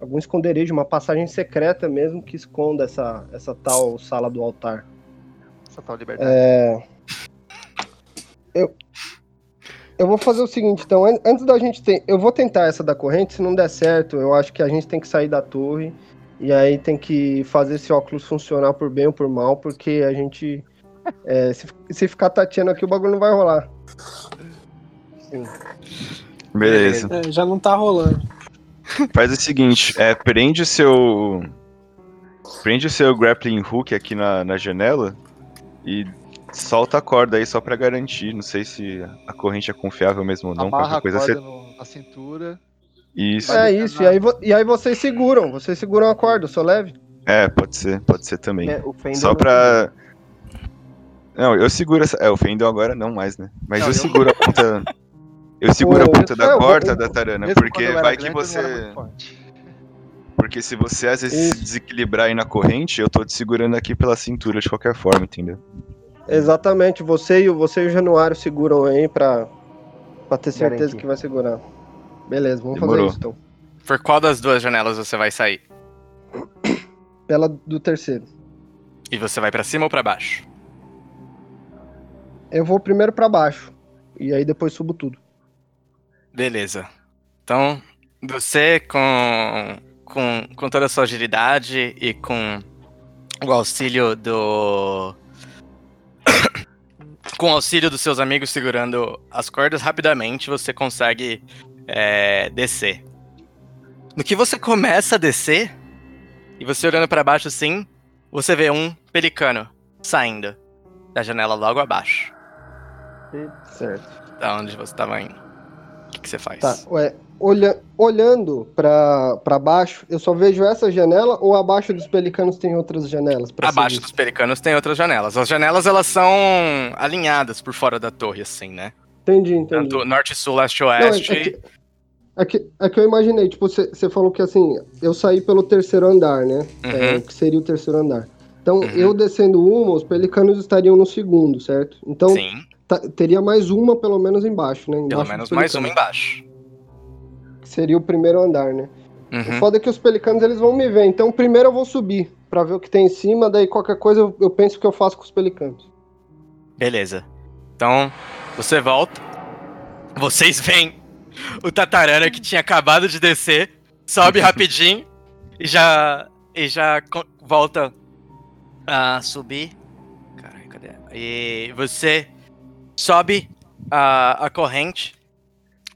algum esconderijo, uma passagem secreta mesmo que esconda essa, essa tal sala do altar. essa tal liberdade. É, Eu, eu vou fazer o seguinte, então, an- antes da gente ter. Eu vou tentar essa da corrente, se não der certo, eu acho que a gente tem que sair da torre e aí tem que fazer esse óculos funcionar por bem ou por mal, porque a gente. é, se, se ficar tateando aqui, o bagulho não vai rolar. Sim. Beleza. É, já não tá rolando. Faz o seguinte, é, prende o seu. Prende o seu grappling hook aqui na, na janela e solta a corda aí só pra garantir. Não sei se a corrente é confiável mesmo ou não. Amarra Qualquer a coisa corda você. no- na cintura. Isso. É isso, e aí, e aí vocês seguram, vocês seguram a corda, eu sou leve. É, pode ser, pode ser também. É, Só pra. Não, eu seguro essa. É, o Fendel agora não mais, né? Mas Não, eu eu- seguro a ponta. Eu seguro a ponta é, da o- corda da tarana, Mesmo porque vai que grande, você. Porque se você às vezes se desequilibrar aí na corrente, eu tô te segurando aqui pela cintura de qualquer forma, entendeu? Exatamente, você e o, você e o Januário seguram aí pra, pra ter certeza Garantir. que vai segurar. Beleza, vamos Demorou. fazer isso então. Por qual das duas janelas você vai sair? Pela do terceiro. E você vai pra cima ou pra baixo? Eu vou primeiro pra baixo. E aí depois subo tudo. Beleza. Então, você com, com, com toda a sua agilidade e com o auxílio do. Com o auxílio dos seus amigos segurando as cordas, rapidamente você consegue é, descer. No que você começa a descer, e você olhando pra baixo assim, você vê um pelicano saindo da janela logo abaixo, Certo. da onde você tava indo. O que, que você faz? Tá, ué, olha, olhando pra, pra baixo, eu só vejo essa janela ou abaixo dos pelicanos tem outras janelas? Abaixo dos pelicanos tem outras janelas. As janelas elas são alinhadas por fora da torre, assim, né? Entendi, entendi. Tanto norte, sul, leste, Não, é, oeste. é que, é, que, é que eu imaginei, tipo, você falou que assim, eu saí pelo terceiro andar, né? É, Uhum. o que seria o terceiro andar. Então, Uhum. eu descendo uma, os pelicanos estariam no segundo, certo? Então, Sim, tá- teria mais uma pelo menos embaixo, né? pelo Embaixo menos dos mais uma embaixo. Que Seria o primeiro andar, né? O Uhum. foda é que os pelicanos eles vão me ver. Então primeiro eu vou subir pra ver o que tem em cima, daí qualquer coisa eu, eu penso o que eu faço com os pelicanos. Beleza. Então, você volta. Vocês veem o Tatarana que tinha acabado de descer, sobe rapidinho e já e já volta a subir. Caralho, cadê? E você sobe a, a corrente,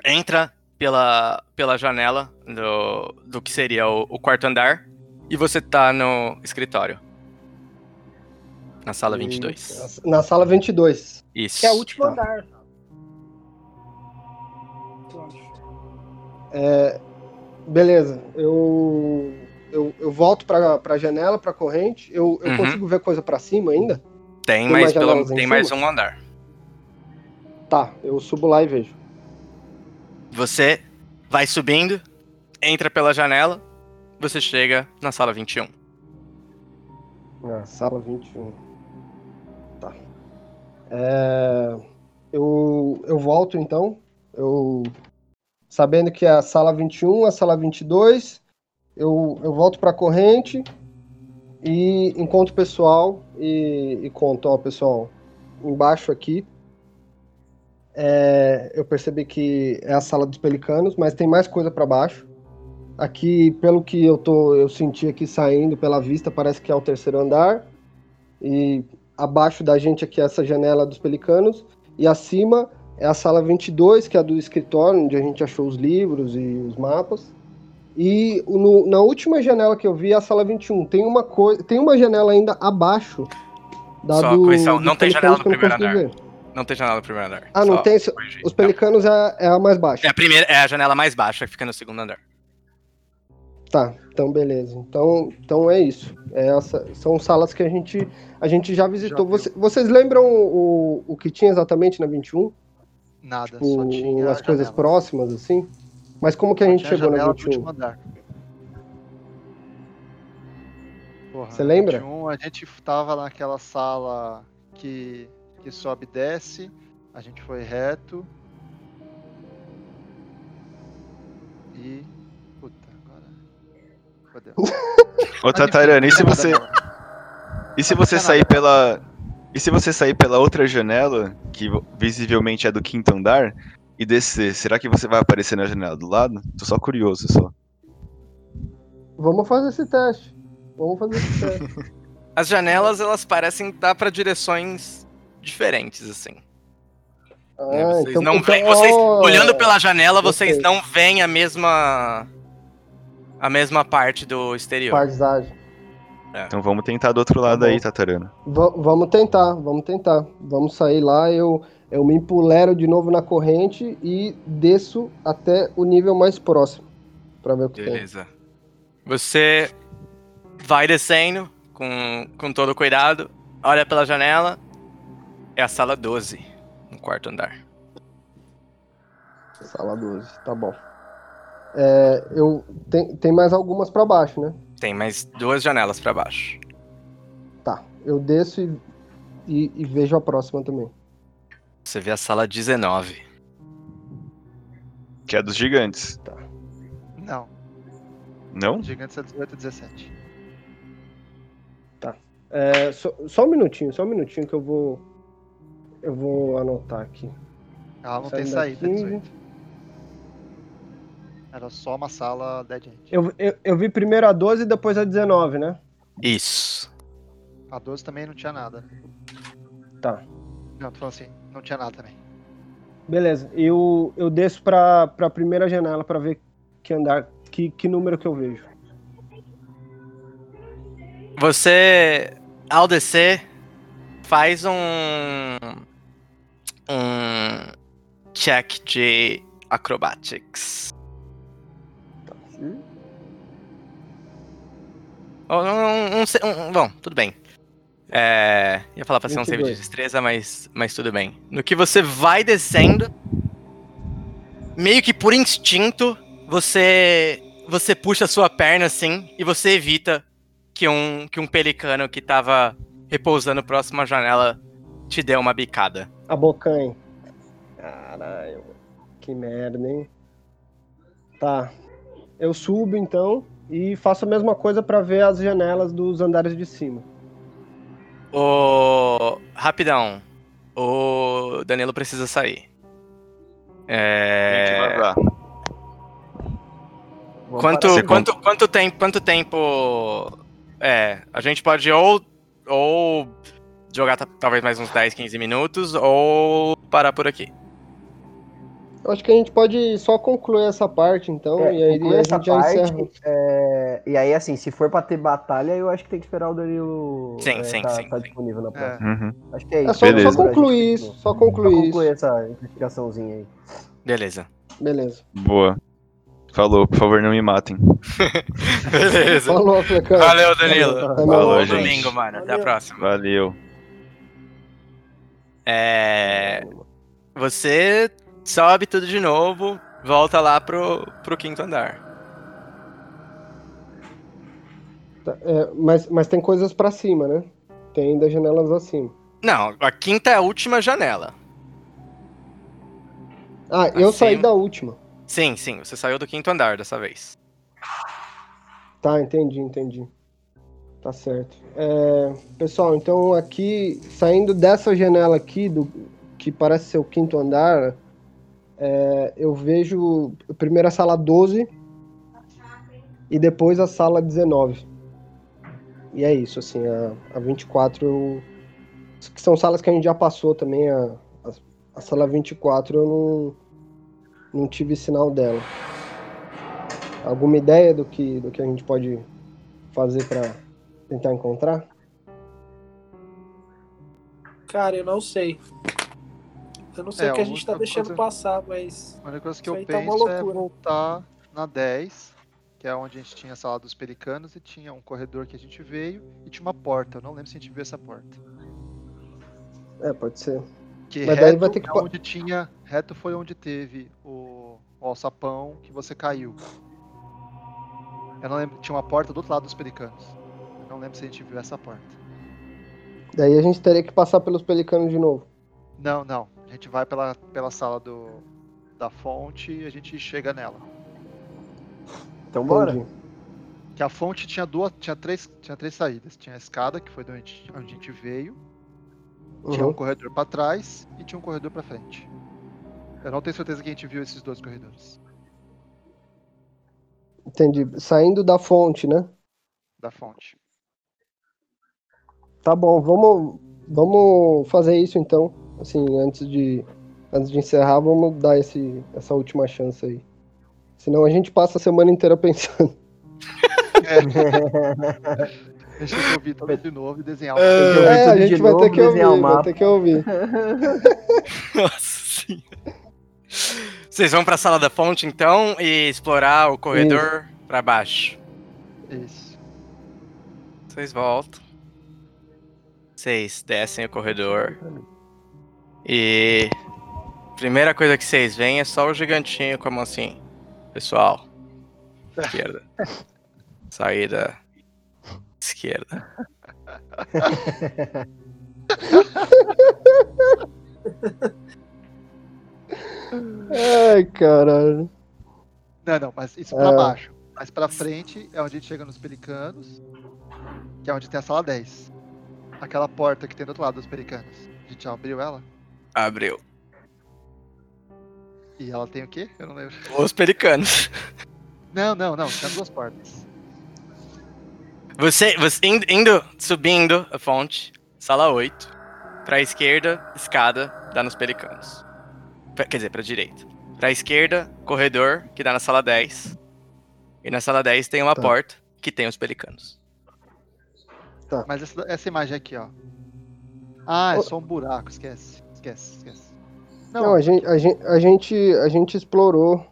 entra pela, pela janela do, do que seria o, o quarto andar e você tá no escritório. Na sala 22. Na sala 22. Isso. Que é o último Tá. andar. É, beleza, eu, eu, eu volto pra, pra janela, pra corrente. Eu, eu Uhum. consigo ver coisa pra cima ainda? Tem, Tem mais, mais pelo, tem cima? mais um andar. Tá, eu subo lá e vejo. Você vai subindo, entra pela janela, você chega na sala 21. Na sala 21. Tá. É, eu, eu volto então. Eu sabendo que é a sala 21, a sala 22, eu, eu volto pra corrente e encontro o pessoal e, e conto, ó, pessoal, embaixo aqui. É, eu percebi que é a sala dos pelicanos, mas tem mais coisa pra baixo. Aqui, pelo que eu tô, eu senti aqui saindo pela vista, parece que é o terceiro andar. E abaixo da gente aqui é essa janela dos pelicanos e acima é a sala 22, que é a do escritório, onde a gente achou os livros e os mapas. E no- na última janela que eu vi é a sala 21. Tem uma coisa, tem uma janela ainda abaixo da Só do correção, não tem janela não primeiro consegui ver. Não tem janela no primeiro andar. Ah, não tem. Os corrigir. os pelicanos é, é a mais baixa. É a primeira, é a janela mais baixa que fica no segundo andar. Tá, então beleza. Então, então é isso. É essa, são salas que a gente, a gente já visitou. viu. Você- vocês lembram o, o que tinha exatamente na 21? Nada, Tipo, só tinha as coisas janela. próximas, assim? Mas como que a gente chegou na janela do 21? último andar. Porra, Você na lembra? 21, a gente tava naquela sala que, que sobe e desce. A gente foi reto. E. Puta, agora. Fodeu. Ô, Tatarana, e se você. E se você sair pela. E se você sair pela outra janela, que visivelmente é do quinto andar, e descer, será que você vai aparecer na janela do lado? Tô só curioso só. Vamos fazer esse teste. Vamos fazer esse teste. As janelas, elas parecem dar pra direções diferentes, assim. né? Ah, Vocês então- não então, veem, vocês, olhando pela janela, vocês não veem a mesma a mesma parte do exterior. Paisagem. Então vamos tentar do outro lado Tá bom. aí, Tatarana. Va- vamos tentar, vamos tentar. Vamos sair lá, eu, eu me empolero de novo na corrente e desço até o nível mais próximo. Pra ver o que tem. Beleza. Você vai descendo com, com todo cuidado, olha pela janela, é a sala 12, no quarto andar. Sala 12, tá bom. É, eu, tem, tem mais algumas pra baixo, né? Tem mais duas janelas pra baixo. Tá, eu desço e, e, e vejo a próxima também. Você vê a sala 19. Que é dos gigantes. Não, Não? Gigantes é 18 e 17. É, só, só um minutinho, só um minutinho que eu vou. Eu vou anotar aqui. Ela não tem saída, 15. 18. Era só uma sala Dead End. Eu, eu, eu vi primeiro a 12 e depois a 19, né? Isso. A 12 também não tinha nada. Tá. Não, tô falando assim, não tinha nada também. Beleza, eu, eu desço pra, pra primeira janela pra ver que andar, que, que número que eu vejo. Você, ao descer, faz um. Um. Check de acrobatics. Ou Um, um, um, bom, tudo bem. É, ia falar pra ser um save de 22. destreza, mas, mas tudo bem. No que você vai descendo, meio que por instinto, você você puxa a sua perna assim e você evita que um, que um pelicano que tava repousando próximo à janela te dê uma bicada. A bocanha. Caralho, que merda, hein? Tá. Eu subo então e faço a mesma coisa pra ver as janelas dos andares de cima. O... Rapidão. O Danilo precisa sair. É... Quanto, quanto, quanto, tempo, quanto tempo. É, a gente pode ou, ou jogar ta- talvez mais uns 10, 15 minutos, ou parar por aqui. Eu acho que a gente pode só concluir essa parte então, É, e aí conclui a essa gente já parte, encerra. é, e aí, assim, se for pra ter batalha, eu acho que tem que esperar o Danilo Sim, é, sim, tá, sim, tá sim. disponível na É. próxima. Uhum. Acho que é isso. É só, Beleza. só concluir isso, só Só concluir concluir isso. essa investigaçãozinha aí. Beleza. Beleza. Boa. Falou, por favor, não me matem. Beleza. Falou, Flecão. Valeu, Danilo. Falou, gente. domingo, mano. Até a Valeu. próxima. Valeu. É. Você sobe tudo de novo, volta lá pro, pro quinto andar. Tá, é, mas, mas tem coisas pra cima, né? Tem ainda janelas acima. Não, a quinta é a última janela. Ah, eu saí da última. Sim, sim, você saiu do quinto andar dessa vez. Tá, entendi, entendi. Tá certo. É, pessoal, então aqui, saindo dessa janela aqui, do, que parece ser o quinto andar, é, eu vejo primeiro a sala 12 e depois a sala 19. E é isso, assim, a, a 24 eu, que são salas que a gente já passou também, a, a, a sala 24 eu não, não tive sinal dela. Alguma ideia do que, do que a gente pode fazer pra tentar encontrar? Cara, eu não sei. Eu não sei É, o que a gente tá deixando coisa- passar, mas. A única coisa que eu tá penso é loucura. voltar na 10, que é onde a gente tinha a sala dos pelicanos e tinha um corredor que a gente veio e tinha uma porta. Eu não lembro se a gente viu essa porta. É, pode ser. Que Mas reto vai ter que é onde tinha. Reto foi onde teve o, o alçapão que você caiu. Eu não lembro. Tinha uma porta do outro lado dos pelicanos. Não lembro se a gente viu essa porta. Daí a gente teria que passar pelos pelicanos de novo. Não, não. A gente vai pela, pela sala do, da fonte e a gente chega nela. Então bora. Entendi. Que a fonte tinha duas, tinha três, tinha três saídas. Tinha a escada, que foi de onde, onde a gente veio. Tinha um Uhum. corredor pra trás e tinha um corredor pra frente. Eu não tenho certeza que a gente viu esses dois corredores Entendi. Saindo da fonte, né? da fonte. Tá bom, vamos, vamos fazer isso então. Assim, antes de, antes de encerrar, vamos dar esse, essa última chance aí. Senão a gente passa a semana inteira pensando. Deixa eu ouvir tudo de novo e desenhar que ouvir É, a gente vai novo, ter que ouvir, o vai ter que ouvir. Nossa senhora. Vocês vão pra sala da fonte então e explorar o corredor pra baixo. Isso. Vocês voltam. Vocês descem o corredor. E. Primeira coisa que vocês veem é só o gigantinho com a mão assim. Pessoal. Esquerda. Saída. Esquerda. Ai, caralho. Não, não, mas isso pra É. baixo. Mas pra frente é onde a gente chega nos pelicanos, que é onde tem a sala 10. Aquela porta que tem do outro lado dos pelicanos. A gente já abriu ela? Abriu. E ela tem o quê? Eu não lembro. Os pelicanos. Não, não, não. Tinha duas portas. Você, você indo, indo- subindo a fonte, sala 8. Pra esquerda, escada, dá nos pelicanos. Pra- quer dizer, pra direita. Pra esquerda, corredor, que dá na sala 10. E na sala 10 tem uma Tá. porta, que tem os pelicanos. Mas essa, essa imagem aqui, ó. Ah, é só um buraco. Esquece. Esquece, esquece. Não, a gente, a gente, a gente, a gente explorou.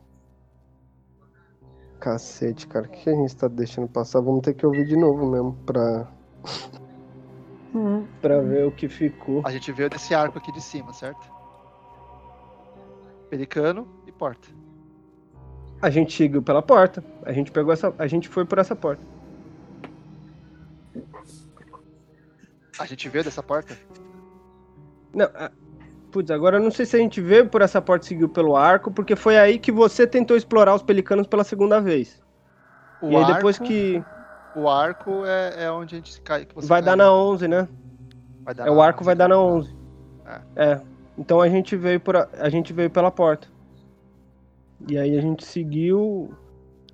Cacete, cara, o que a gente tá deixando passar? Vamos ter que ouvir de novo mesmo pra. pra ver o que ficou. A gente veio desse arco aqui de cima, certo? Pelicano e porta. A gente seguiu pela porta. A gente pegou essa. A gente foi por essa porta. A gente veio dessa porta? Não, a- putz, agora eu não sei se a gente veio por essa porta e seguiu pelo arco, porque foi aí que você tentou explorar os pelicanos pela segunda vez. O e aí depois arco- que. O arco é, é onde a gente cai. Vai cai, dar na 11, né? Vai dar É, o arco vai dar na 11. É. É. Então a gente veio por a, a gente veio pela porta. E aí a gente seguiu.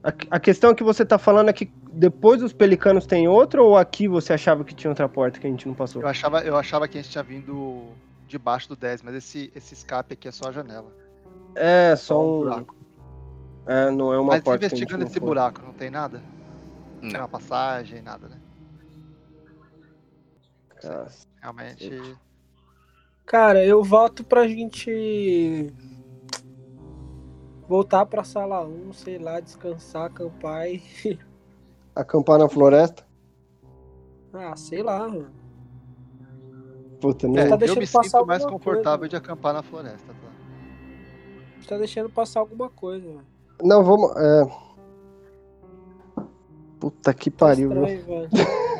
A, a questão que você tá falando é que depois dos pelicanos tem outra ou aqui você achava que tinha outra porta que a gente não passou? Eu achava, eu achava que a gente tinha vindo debaixo do 10, mas esse, esse escape aqui é só a janela. É, só um um. buraco. É, não é uma Mas porta. que a gente investigando não esse foi. buraco, não tem nada? Não tem uma passagem, nada, né? Ah, Realmente. Cara, eu voto pra gente voltar pra sala 1, sei lá, descansar, acampar e. Acampar na floresta? Ah, sei lá, mano. Puta, É, não. tá eu deixando me passar sinto mais confortável coisa. de acampar na floresta, tá? A gente tá deixando passar alguma coisa, mano. Não, vamos. É... Puta que Tá pariu, viu? estranho,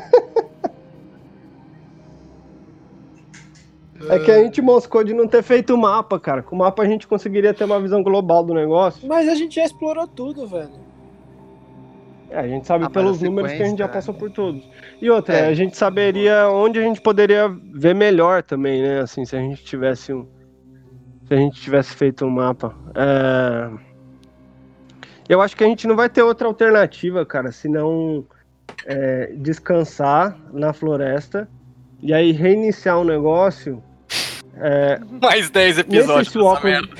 É que a gente moscou de não ter feito o mapa, cara. Com o mapa a gente conseguiria ter uma visão global do negócio. Mas a gente já explorou tudo, velho. É, a gente sabe Ah, pelos números que a gente já passou por todos. E outra, É. a gente saberia onde a gente poderia ver melhor também, né? Assim, se a gente tivesse um. Se a gente tivesse feito um mapa. É, Eu acho que a gente não vai ter outra alternativa, cara, senão é, descansar na floresta e aí reiniciar o negócio. É, Mais 10 nem sei episódios se o dessa óculos, merda.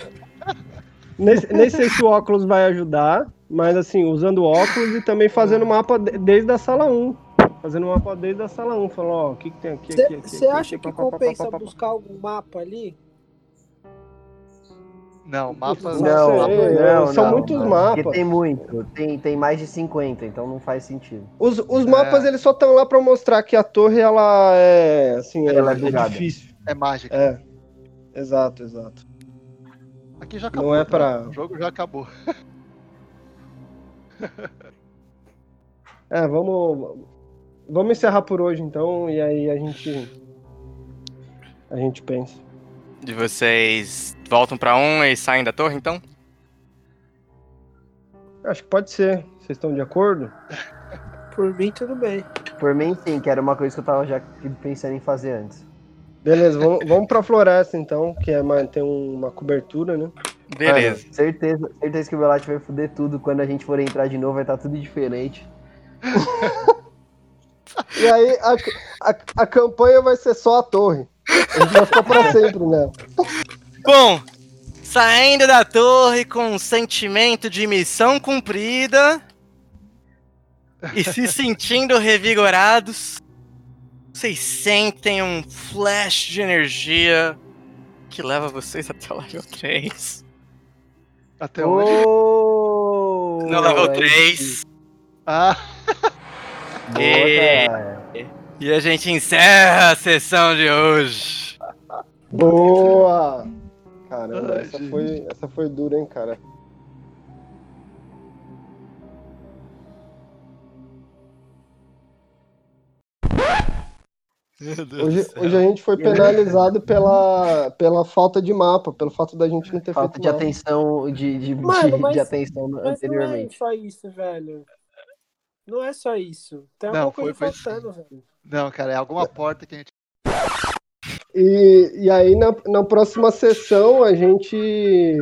nem, sei se o óculos vai ajudar, mas assim, usando o óculos e também fazendo mapa de- desde a sala 1. Fazendo mapa desde a sala 1. Falou, ó, o que, que tem aqui, aqui, aqui. Você aqui, acha aqui, que compensa pá, pá, pá. buscar algum mapa ali? Não, mapas. Não, Não, sei, não, são não, muitos não. mapas. Porque tem muito. Tem, tem mais de 50, então não faz sentido. Os, os É. mapas, eles só estão lá pra mostrar que a torre, ela é, assim, Ela é é, é difícil. É mágica. É, exato, exato. Aqui já acabou. Não é né? pra- O jogo já acabou. É, vamos, vamos encerrar por hoje, então, e aí a gente, a gente pensa. De vocês voltam pra um e saem da torre, então? Acho que pode ser. Vocês estão de acordo? Por mim, tudo bem. Por mim, sim, que era uma coisa que eu tava já pensando em fazer antes. Beleza, vamos, vamos pra floresta então, que é uma, tem uma cobertura, né? Beleza. Certeza, certeza que o Belate vai foder tudo. Quando a gente for entrar de novo, vai estar tudo diferente. E aí a, a, a campanha vai ser só a torre. A gente vai ficar pra sempre nela. Bom, saindo da torre com um sentimento de missão cumprida e se sentindo revigorados, vocês sentem um flash de energia que leva vocês até o level 3. Até onde? Oh, No level aí 3. Ah, Boa, E-. E a gente encerra a sessão de hoje. Boa! Caramba, Ai, essa gente. foi, essa foi dura, hein, cara. Hoje, hoje a gente foi penalizado pela, pela falta de mapa, pelo fato da gente não ter Falta feito de mapa. atenção, de, de, Mano, de- mas- de atenção Mas não é anteriormente. só isso, velho. Não é só isso. Tem Não, alguma foi- coisa foi faltando, velho. não, cara, é alguma porta que a gente. E, e aí na, na próxima sessão a gente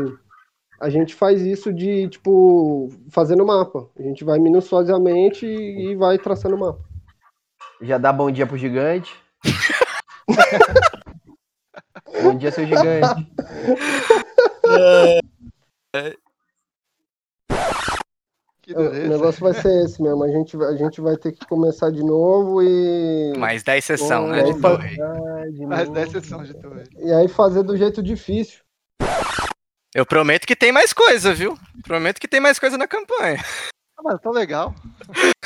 a gente faz isso de tipo fazendo mapa. A gente vai minuciosamente e, e vai traçando mapa. Já dá bom dia pro gigante. Bom dia, seu gigante. Que O, o negócio vai ser esse mesmo. A gente, vai- a gente vai ter que começar de novo e Mais 10 sessão, Pô, né? De torre. Mais novo. 10 sessões de torre. e aí fazer do jeito difícil. Eu prometo que tem mais coisa, viu? Prometo que tem mais coisa na campanha. Ah, mas tão legal.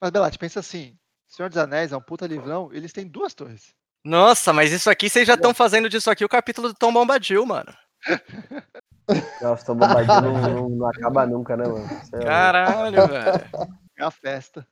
mas, Belate, pensa assim: Senhor dos Anéis é um puta livrão, eles têm duas torres. Nossa, mas isso aqui vocês já estão fazendo disso aqui o capítulo do Tom Bombadil, mano. Nossa, tô bombadinho, não, não, não acaba nunca, né, mano? É. Caralho, velho. É a festa.